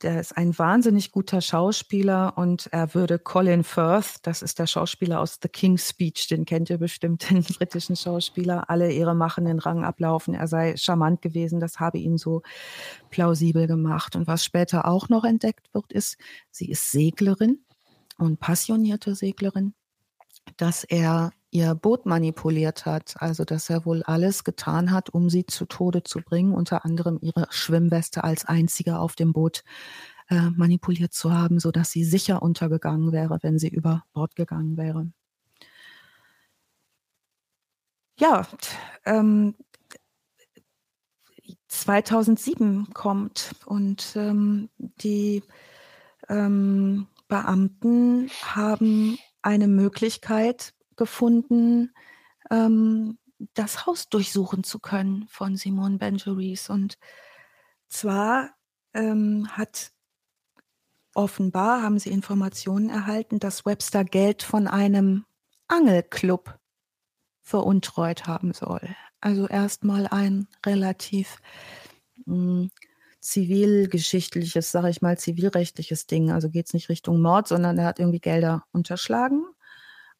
der ist ein wahnsinnig guter Schauspieler und er würde Colin Firth, das ist der Schauspieler aus The King's Speech, den kennt ihr bestimmt, (laughs) den britischen Schauspieler, alle ihre machen den Rang ablaufen. Er sei charmant gewesen, das habe ihn so plausibel gemacht. Und was später auch noch entdeckt wird, ist, sie ist Seglerin und passionierte Seglerin, dass er ihr Boot manipuliert hat, also dass er wohl alles getan hat, um sie zu Tode zu bringen, unter anderem ihre Schwimmweste als einzige auf dem Boot äh, manipuliert zu haben, so dass sie sicher untergegangen wäre, wenn sie über Bord gegangen wäre. Ja, ähm, 2007 kommt und ähm, die ähm, Beamten haben eine Möglichkeit, gefunden, ähm, das Haus durchsuchen zu können von Simone Benjuris. Und zwar ähm, hat offenbar, haben sie Informationen erhalten, dass Webster Geld von einem Angelclub veruntreut haben soll. Also erstmal ein relativ hm, zivilgeschichtliches, sage ich mal, zivilrechtliches Ding. Also geht es nicht Richtung Mord, sondern er hat irgendwie Gelder unterschlagen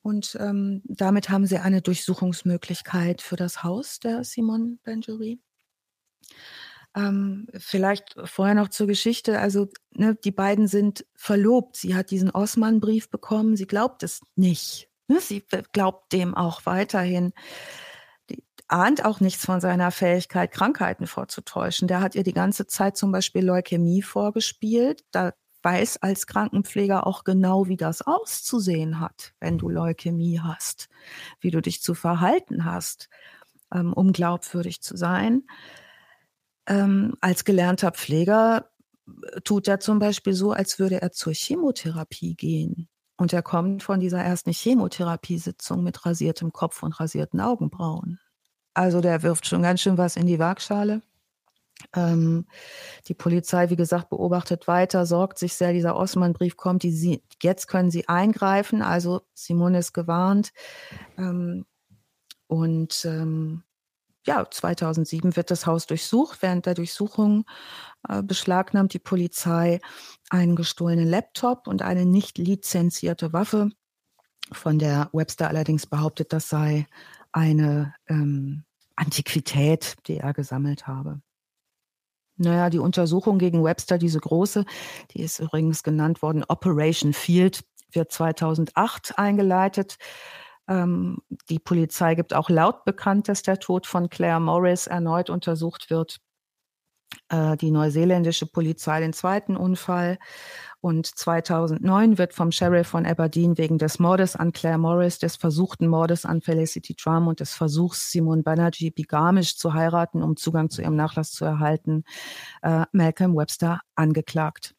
und ähm, damit haben sie eine Durchsuchungsmöglichkeit für das Haus der Simon Benjury. Ähm, vielleicht vorher noch zur Geschichte. Also ne, die beiden sind verlobt. Sie hat diesen Osman-Brief bekommen. Sie glaubt es nicht. Ne? Sie glaubt dem auch weiterhin. Die ahnt auch nichts von seiner Fähigkeit, Krankheiten vorzutäuschen. Der hat ihr die ganze Zeit zum Beispiel Leukämie vorgespielt. Da weiß als Krankenpfleger auch genau, wie das auszusehen hat, wenn du Leukämie hast, wie du dich zu verhalten hast, ähm, um glaubwürdig zu sein. Ähm, als gelernter Pfleger äh, tut er zum Beispiel so, als würde er zur Chemotherapie gehen. Und er kommt von dieser ersten Chemotherapiesitzung mit rasiertem Kopf und rasierten Augenbrauen. Also der wirft schon ganz schön was in die Waagschale. Ähm, die Polizei, wie gesagt, beobachtet weiter, sorgt sich sehr, dieser Osman-Brief kommt, die, sie, jetzt können sie eingreifen, also Simone ist gewarnt. Ähm, und ähm, ja, 2007 wird das Haus durchsucht. Während der Durchsuchung äh, beschlagnahmt die Polizei einen gestohlenen Laptop und eine nicht lizenzierte Waffe, von der Webster allerdings behauptet, das sei eine ähm, Antiquität, die er gesammelt habe. Naja, die Untersuchung gegen Webster, diese große, die ist übrigens genannt worden Operation Field, wird 2008 eingeleitet. Ähm, die Polizei gibt auch laut bekannt, dass der Tod von Claire Morris erneut untersucht wird. Äh, die neuseeländische Polizei den zweiten Unfall. Und 2009 wird vom Sheriff von Aberdeen wegen des Mordes an Claire Morris, des versuchten Mordes an Felicity Drum und des Versuchs, Simon Banerjee bigamisch zu heiraten, um Zugang zu ihrem Nachlass zu erhalten, äh, Malcolm Webster angeklagt.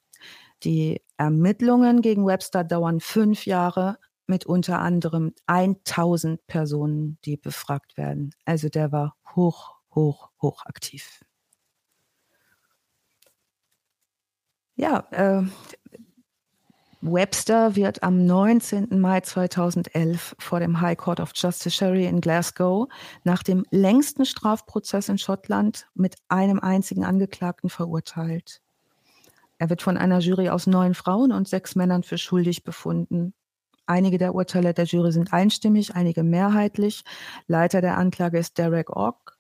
Die Ermittlungen gegen Webster dauern fünf Jahre mit unter anderem 1000 Personen, die befragt werden. Also der war hoch, hoch, hoch aktiv. Ja, äh, Webster wird am 19. Mai 2011 vor dem High Court of Justiciary in Glasgow nach dem längsten Strafprozess in Schottland mit einem einzigen Angeklagten verurteilt. Er wird von einer Jury aus neun Frauen und sechs Männern für schuldig befunden. Einige der Urteile der Jury sind einstimmig, einige mehrheitlich. Leiter der Anklage ist Derek Ock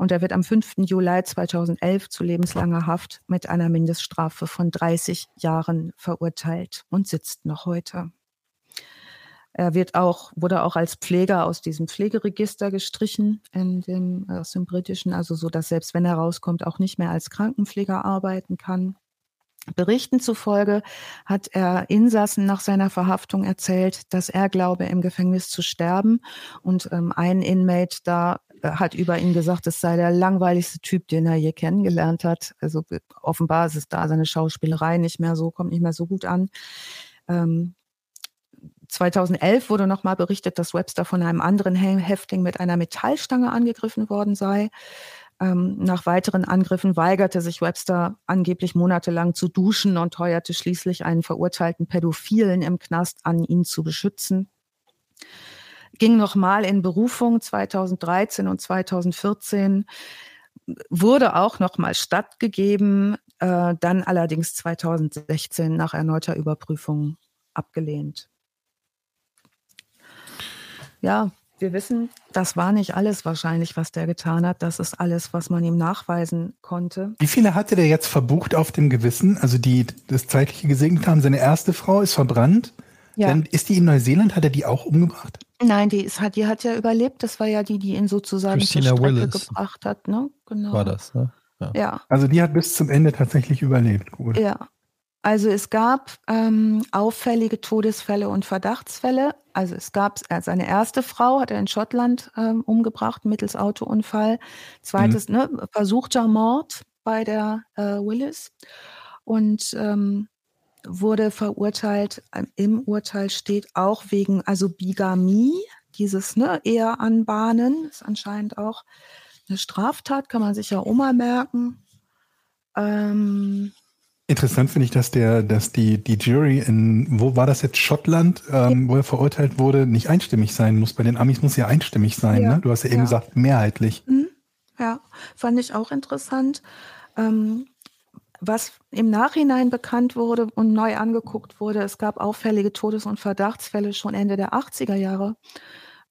und er wird am 5. Juli 2011 zu lebenslanger Haft mit einer Mindeststrafe von 30 Jahren verurteilt und sitzt noch heute. Er wird auch, wurde auch als Pfleger aus diesem Pflegeregister gestrichen, in dem, aus dem britischen, also so, dass selbst wenn er rauskommt, auch nicht mehr als Krankenpfleger arbeiten kann. Berichten zufolge hat er Insassen nach seiner Verhaftung erzählt, dass er glaube, im Gefängnis zu sterben. Und ähm, ein Inmate da äh, hat über ihn gesagt, es sei der langweiligste Typ, den er je kennengelernt hat. Also offenbar ist es da seine Schauspielerei nicht mehr so, kommt nicht mehr so gut an. Ähm, 2011 wurde nochmal berichtet, dass Webster von einem anderen Häftling mit einer Metallstange angegriffen worden sei. Ähm, nach weiteren Angriffen weigerte sich Webster angeblich monatelang zu duschen und heuerte schließlich einen verurteilten Pädophilen im Knast an, ihn zu beschützen. Ging nochmal in Berufung 2013 und 2014, wurde auch nochmal stattgegeben, äh, dann allerdings 2016 nach erneuter Überprüfung abgelehnt. Ja, wir wissen, das war nicht alles wahrscheinlich, was der getan hat. Das ist alles, was man ihm nachweisen konnte. Wie viele hatte der jetzt verbucht auf dem Gewissen? Also die das zeitliche gesegnet haben. Seine erste Frau ist verbrannt. Ja. Dann ist die in Neuseeland, hat er die auch umgebracht? Nein, die, ist, hat, die hat ja überlebt. Das war ja die, die ihn sozusagen Christina zur Strecke Willis. gebracht hat. Ne? Genau. War das, ne? Ja. ja. Also die hat bis zum Ende tatsächlich überlebt. Gut. Ja. Also es gab ähm, auffällige Todesfälle und Verdachtsfälle. Also es gab äh, seine erste Frau, hat er in Schottland ähm, umgebracht mittels Autounfall. Zweites, mhm. ne, versuchter Mord bei der äh, Willis. Und ähm, wurde verurteilt, im Urteil steht auch wegen, also Bigamie, dieses ne, Ehe anbahnen, ist anscheinend auch eine Straftat, kann man sich ja auch mal merken. Ähm, Interessant finde ich, dass der, dass die, die Jury in, wo war das jetzt, Schottland, ähm, wo er verurteilt wurde, nicht einstimmig sein muss. Bei den Amis muss ja einstimmig sein, ja. ne? Du hast ja eben ja. gesagt, mehrheitlich. Mhm. Ja, fand ich auch interessant. Ähm, was im Nachhinein bekannt wurde und neu angeguckt wurde, es gab auffällige Todes- und Verdachtsfälle schon Ende der 80er Jahre.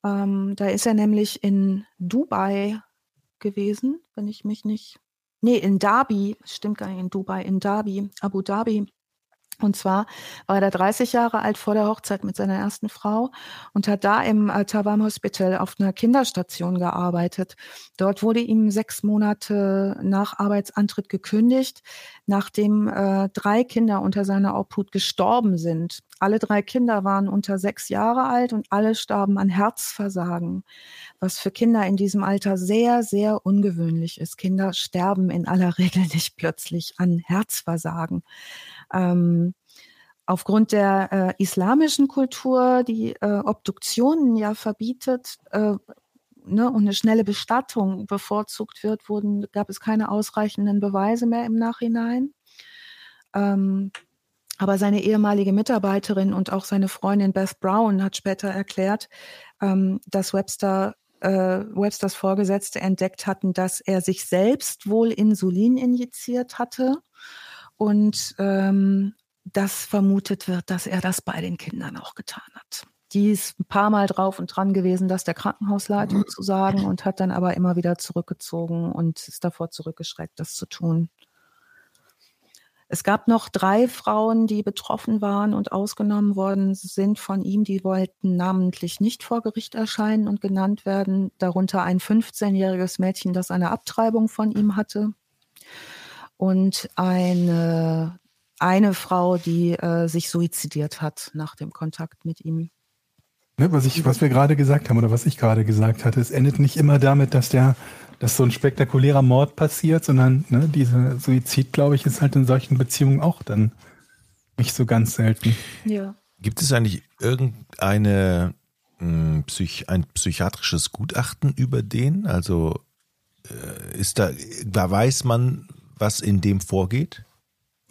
Ähm, da ist er nämlich in Dubai gewesen, wenn ich mich nicht nee, in Dhabi, stimmt gar nicht, in Dubai, in Dhabi, Abu Dhabi. Und zwar war er 30 Jahre alt vor der Hochzeit mit seiner ersten Frau und hat da im äh, Tavam Hospital auf einer Kinderstation gearbeitet. Dort wurde ihm sechs Monate nach Arbeitsantritt gekündigt, nachdem äh, drei Kinder unter seiner Obhut gestorben sind. Alle drei Kinder waren unter sechs Jahre alt und alle starben an Herzversagen was für Kinder in diesem Alter sehr, sehr ungewöhnlich ist. Kinder sterben in aller Regel nicht plötzlich an Herzversagen. Ähm, aufgrund der äh, islamischen Kultur, die äh, Obduktionen ja verbietet, äh, ne, und eine schnelle Bestattung bevorzugt wird, wurden, gab es keine ausreichenden Beweise mehr im Nachhinein. Ähm, aber seine ehemalige Mitarbeiterin und auch seine Freundin Beth Brown hat später erklärt, ähm, dass Webster äh, Websters Vorgesetzte entdeckt hatten, dass er sich selbst wohl Insulin injiziert hatte und ähm, dass vermutet wird, dass er das bei den Kindern auch getan hat. die ist ein paar Mal drauf und dran gewesen, das der Krankenhausleitung zu sagen und hat dann aber immer wieder zurückgezogen und ist davor zurückgeschreckt, das zu tun. Es gab noch drei Frauen, die betroffen waren und ausgenommen worden sind von ihm. Die wollten namentlich nicht vor Gericht erscheinen und genannt werden. Darunter ein 15-jähriges Mädchen, das eine Abtreibung von ihm hatte. Und eine, eine Frau, die äh, sich suizidiert hat nach dem Kontakt mit ihm. Ne, was, ich, was wir gerade gesagt haben oder was ich gerade gesagt hatte, es endet nicht immer damit, dass der dass so ein spektakulärer Mord passiert, sondern ne, dieser Suizid, glaube ich, ist halt in solchen Beziehungen auch dann nicht so ganz selten. Ja. Gibt es eigentlich irgendeine hm, Psych ein psychiatrisches Gutachten über den? Also äh, ist da, da weiß man, was in dem vorgeht?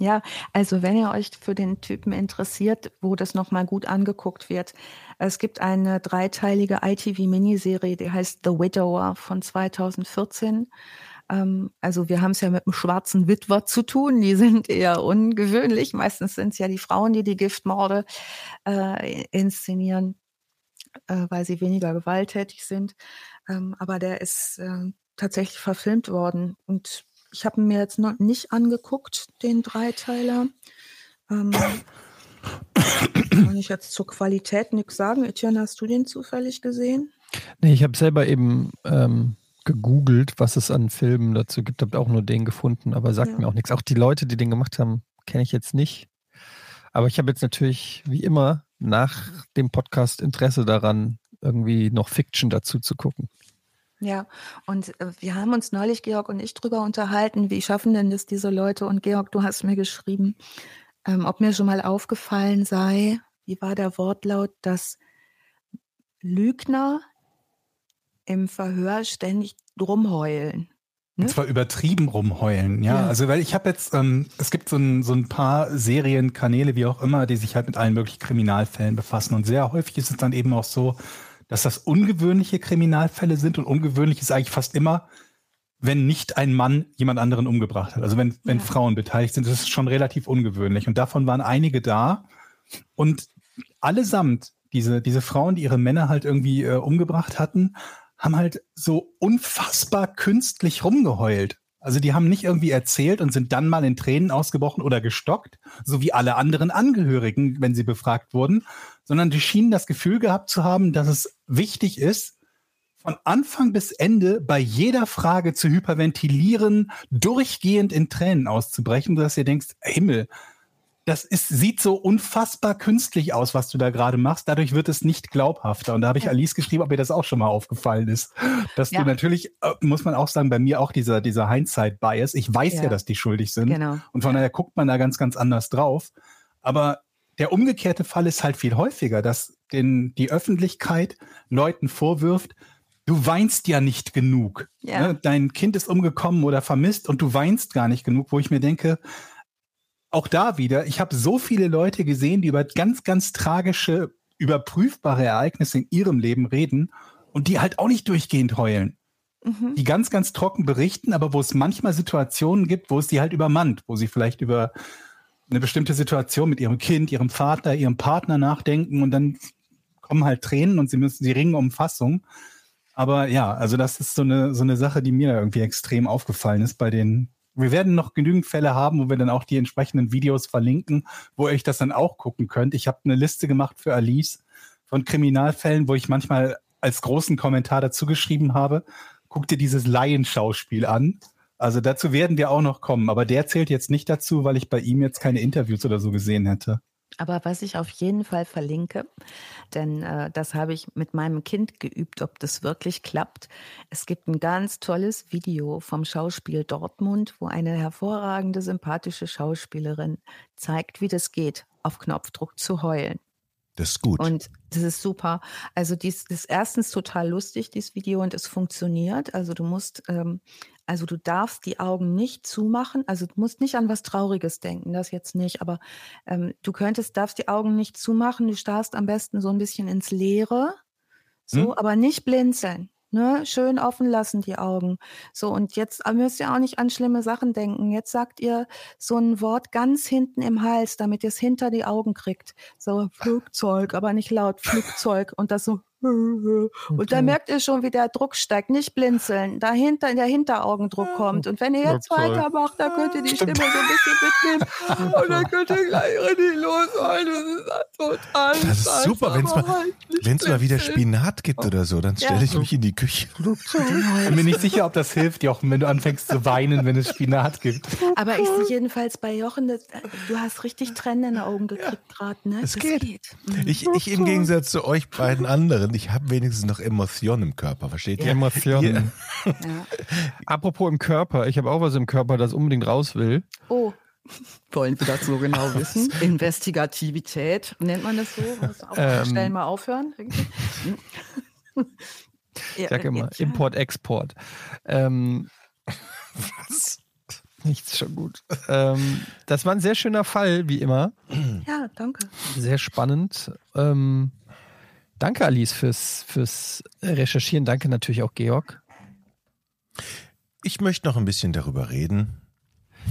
Ja, also wenn ihr euch für den Typen interessiert, wo das nochmal gut angeguckt wird, es gibt eine dreiteilige ITV-Miniserie, die heißt The Widower von 2014. Ähm, also wir haben es ja mit einem schwarzen Witwer zu tun, die sind eher ungewöhnlich. Meistens sind es ja die Frauen, die die Giftmorde äh, inszenieren, äh, weil sie weniger gewalttätig sind. Ähm, aber der ist äh, tatsächlich verfilmt worden und ich habe mir jetzt noch nicht angeguckt, den Dreiteiler. Ähm, kann ich jetzt zur Qualität nichts sagen. Etienne, hast du den zufällig gesehen? Nee, ich habe selber eben ähm, gegoogelt, was es an Filmen dazu gibt. Habe auch nur den gefunden, aber sagt ja. mir auch nichts. Auch die Leute, die den gemacht haben, kenne ich jetzt nicht. Aber ich habe jetzt natürlich, wie immer, nach dem Podcast Interesse daran, irgendwie noch Fiction dazu zu gucken. Ja, und äh, wir haben uns neulich, Georg und ich, darüber unterhalten, wie schaffen denn das diese Leute? Und Georg, du hast mir geschrieben, ähm, ob mir schon mal aufgefallen sei, wie war der Wortlaut, dass Lügner im Verhör ständig rumheulen. Ne? Und zwar übertrieben rumheulen, ja. ja. Also weil ich habe jetzt, ähm, es gibt so ein, so ein paar Serienkanäle, wie auch immer, die sich halt mit allen möglichen Kriminalfällen befassen. Und sehr häufig ist es dann eben auch so, dass das ungewöhnliche Kriminalfälle sind und ungewöhnlich ist eigentlich fast immer, wenn nicht ein Mann jemand anderen umgebracht hat. Also wenn, wenn ja. Frauen beteiligt sind, das ist schon relativ ungewöhnlich. Und davon waren einige da. Und allesamt, diese, diese Frauen, die ihre Männer halt irgendwie äh, umgebracht hatten, haben halt so unfassbar künstlich rumgeheult. Also die haben nicht irgendwie erzählt und sind dann mal in Tränen ausgebrochen oder gestockt, so wie alle anderen Angehörigen, wenn sie befragt wurden, sondern die schienen das Gefühl gehabt zu haben, dass es wichtig ist, von Anfang bis Ende bei jeder Frage zu hyperventilieren, durchgehend in Tränen auszubrechen, sodass ihr denkst, Himmel, das ist, sieht so unfassbar künstlich aus, was du da gerade machst. Dadurch wird es nicht glaubhafter. Und da habe ich Alice geschrieben, ob ihr das auch schon mal aufgefallen ist. Dass ja. du natürlich, äh, muss man auch sagen, bei mir auch dieser, dieser Hindsight-Bias. Ich weiß ja. ja. dass die schuldig sind. Genau. Und von daher guckt man da ganz, ganz anders drauf. Aber der umgekehrte Fall ist halt viel häufiger, dass den, die Öffentlichkeit Leuten vorwirft, du weinst ja nicht genug. Ja. Ne? Dein Kind ist umgekommen oder vermisst und du weinst gar nicht genug, wo ich mir denke, auch da wieder, ich habe so viele Leute gesehen, die über ganz, ganz tragische, überprüfbare Ereignisse in ihrem Leben reden und die halt auch nicht durchgehend heulen. Mhm. Die ganz, ganz trocken berichten, aber wo es manchmal Situationen gibt, wo es die halt übermannt, wo sie vielleicht über eine bestimmte Situation mit ihrem Kind, ihrem Vater, ihrem Partner nachdenken und dann kommen halt Tränen und sie müssen, sie ringen um Fassung. Aber ja, also das ist so eine, so eine Sache, die mir irgendwie extrem aufgefallen ist bei den. Wir werden noch genügend Fälle haben, wo wir dann auch die entsprechenden Videos verlinken, wo ihr euch das dann auch gucken könnt. Ich habe eine Liste gemacht für Alice von Kriminalfällen, wo ich manchmal als großen Kommentar dazu geschrieben habe, guck dir dieses Laienschauspiel an. Also dazu werden wir auch noch kommen, aber der zählt jetzt nicht dazu, weil ich bei ihm jetzt keine Interviews oder so gesehen hätte. Aber was ich auf jeden Fall verlinke, denn äh, das habe ich mit meinem Kind geübt, ob das wirklich klappt. Es gibt ein ganz tolles Video vom Schauspiel Dortmund, wo eine hervorragende, sympathische Schauspielerin zeigt, wie das geht, auf Knopfdruck zu heulen. Das ist gut. Und das ist super. Also dies, das ist erstens total lustig, dieses Video, und es funktioniert. Also du musst ähm, also du darfst die Augen nicht zumachen. Also du musst nicht an was Trauriges denken, das jetzt nicht. Aber ähm, du könntest, darfst die Augen nicht zumachen. Du starrst am besten so ein bisschen ins Leere. So, hm? aber nicht blinzeln. Ne, schön offen lassen die Augen. So, und jetzt müsst ihr auch nicht an schlimme Sachen denken. Jetzt sagt ihr so ein Wort ganz hinten im Hals, damit ihr es hinter die Augen kriegt. So Flugzeug, aber nicht laut Flugzeug und das so und dann merkt ihr schon, wie der Druck steigt. Nicht blinzeln. Dahinter in der Hinteraugendruck kommt. Und wenn ihr jetzt Flugzeug. weitermacht, dann könnt ihr die Stimme so ein bisschen mitnehmen. (laughs) Und dann könnt ihr gleich richtig losholen. Das ist total Das ist super, wenn's mal- halt Wenn es mal wieder Spinat gibt oder so, dann stelle ich mich in die Küche. (laughs) Ich bin mir nicht sicher, ob das hilft, Jochen, wenn du anfängst zu weinen, wenn es Spinat gibt. Aber ich sehe jedenfalls bei Jochen, das, du hast richtig Tränen in den Augen gekriegt gerade, ne? Es das geht. Mhm. Ich, ich im Gegensatz zu euch beiden anderen, ich habe wenigstens noch Emotionen im Körper, versteht ihr? Emotionen. Ja. Apropos im Körper, ich habe auch was im Körper, das unbedingt raus will. Oh, Wollen wir das so genau (laughs) wissen? Investigativität, nennt man das so? Ähm. schnell mal aufhören. Ich sag immer, Import, Export. Ähm, was? Nichts schon gut. Ähm, das war ein sehr schöner Fall, wie immer. Ja, danke. Sehr spannend. Ähm, danke, Alice, fürs, fürs Recherchieren. Danke natürlich auch, Georg. Ich möchte noch ein bisschen darüber reden.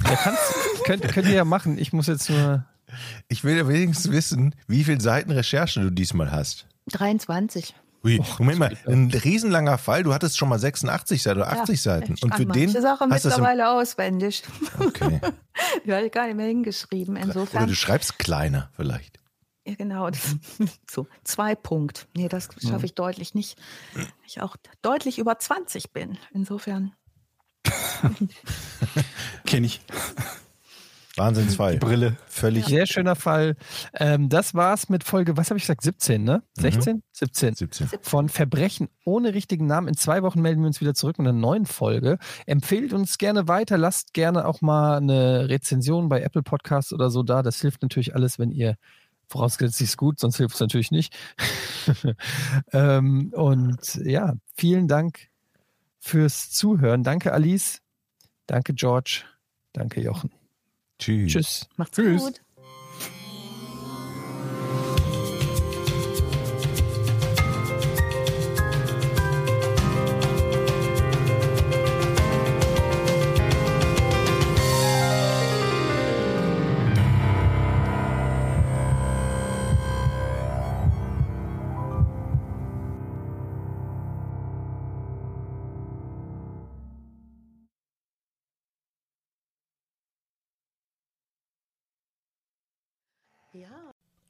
Ja, kannst, (laughs) könnt, könnt ihr ja machen. Ich muss jetzt nur. Ich will ja wenigstens wissen, wie viele Seiten Recherche du diesmal hast. 23. Ui, Moment mal, ein riesenlanger Fall. Du hattest schon mal 86 Seiten oder 80 Ja, Seiten. Ich Und für den das im, mittlerweile auswendig. okay. (laughs) Die ich gar nicht mehr hingeschrieben. Oder Insofern. du schreibst kleiner vielleicht. Ja, genau. Das, (laughs) so, zwei Punkt. Nee, das schaffe ich deutlich nicht. Ich auch deutlich über 20 bin. Insofern. (laughs) Kenn ich. Wahnsinnsfall. Brille. Völlig Sehr schöner Fall. Ähm, das war's mit Folge, was habe ich gesagt? 17, ne? 16? 17. 17. Von Verbrechen ohne richtigen Namen. In zwei Wochen melden wir uns wieder zurück mit einer neuen Folge. Empfehlt uns gerne weiter. Lasst gerne auch mal eine Rezension bei Apple Podcasts oder so da. Das hilft natürlich alles, wenn ihr vorausgesetzt es ist gut, sonst hilft es natürlich nicht. (laughs) ähm, und ja, vielen Dank fürs Zuhören. Danke, Alice. Danke, George. Danke, Jochen. Tschüss. Tschüss. Macht's Tschüss. gut.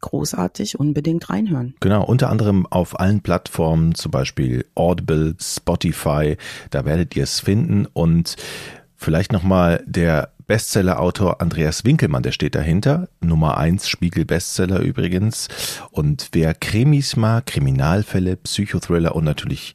großartig, unbedingt reinhören. Genau, unter anderem auf allen Plattformen, zum Beispiel Audible, Spotify, da werdet ihr es finden und vielleicht nochmal der Bestseller-Autor Andreas Winkelmann, der steht dahinter. Nummer eins Spiegel-Bestseller übrigens. Und wer Krimis mag, Kriminalfälle, Psychothriller und natürlich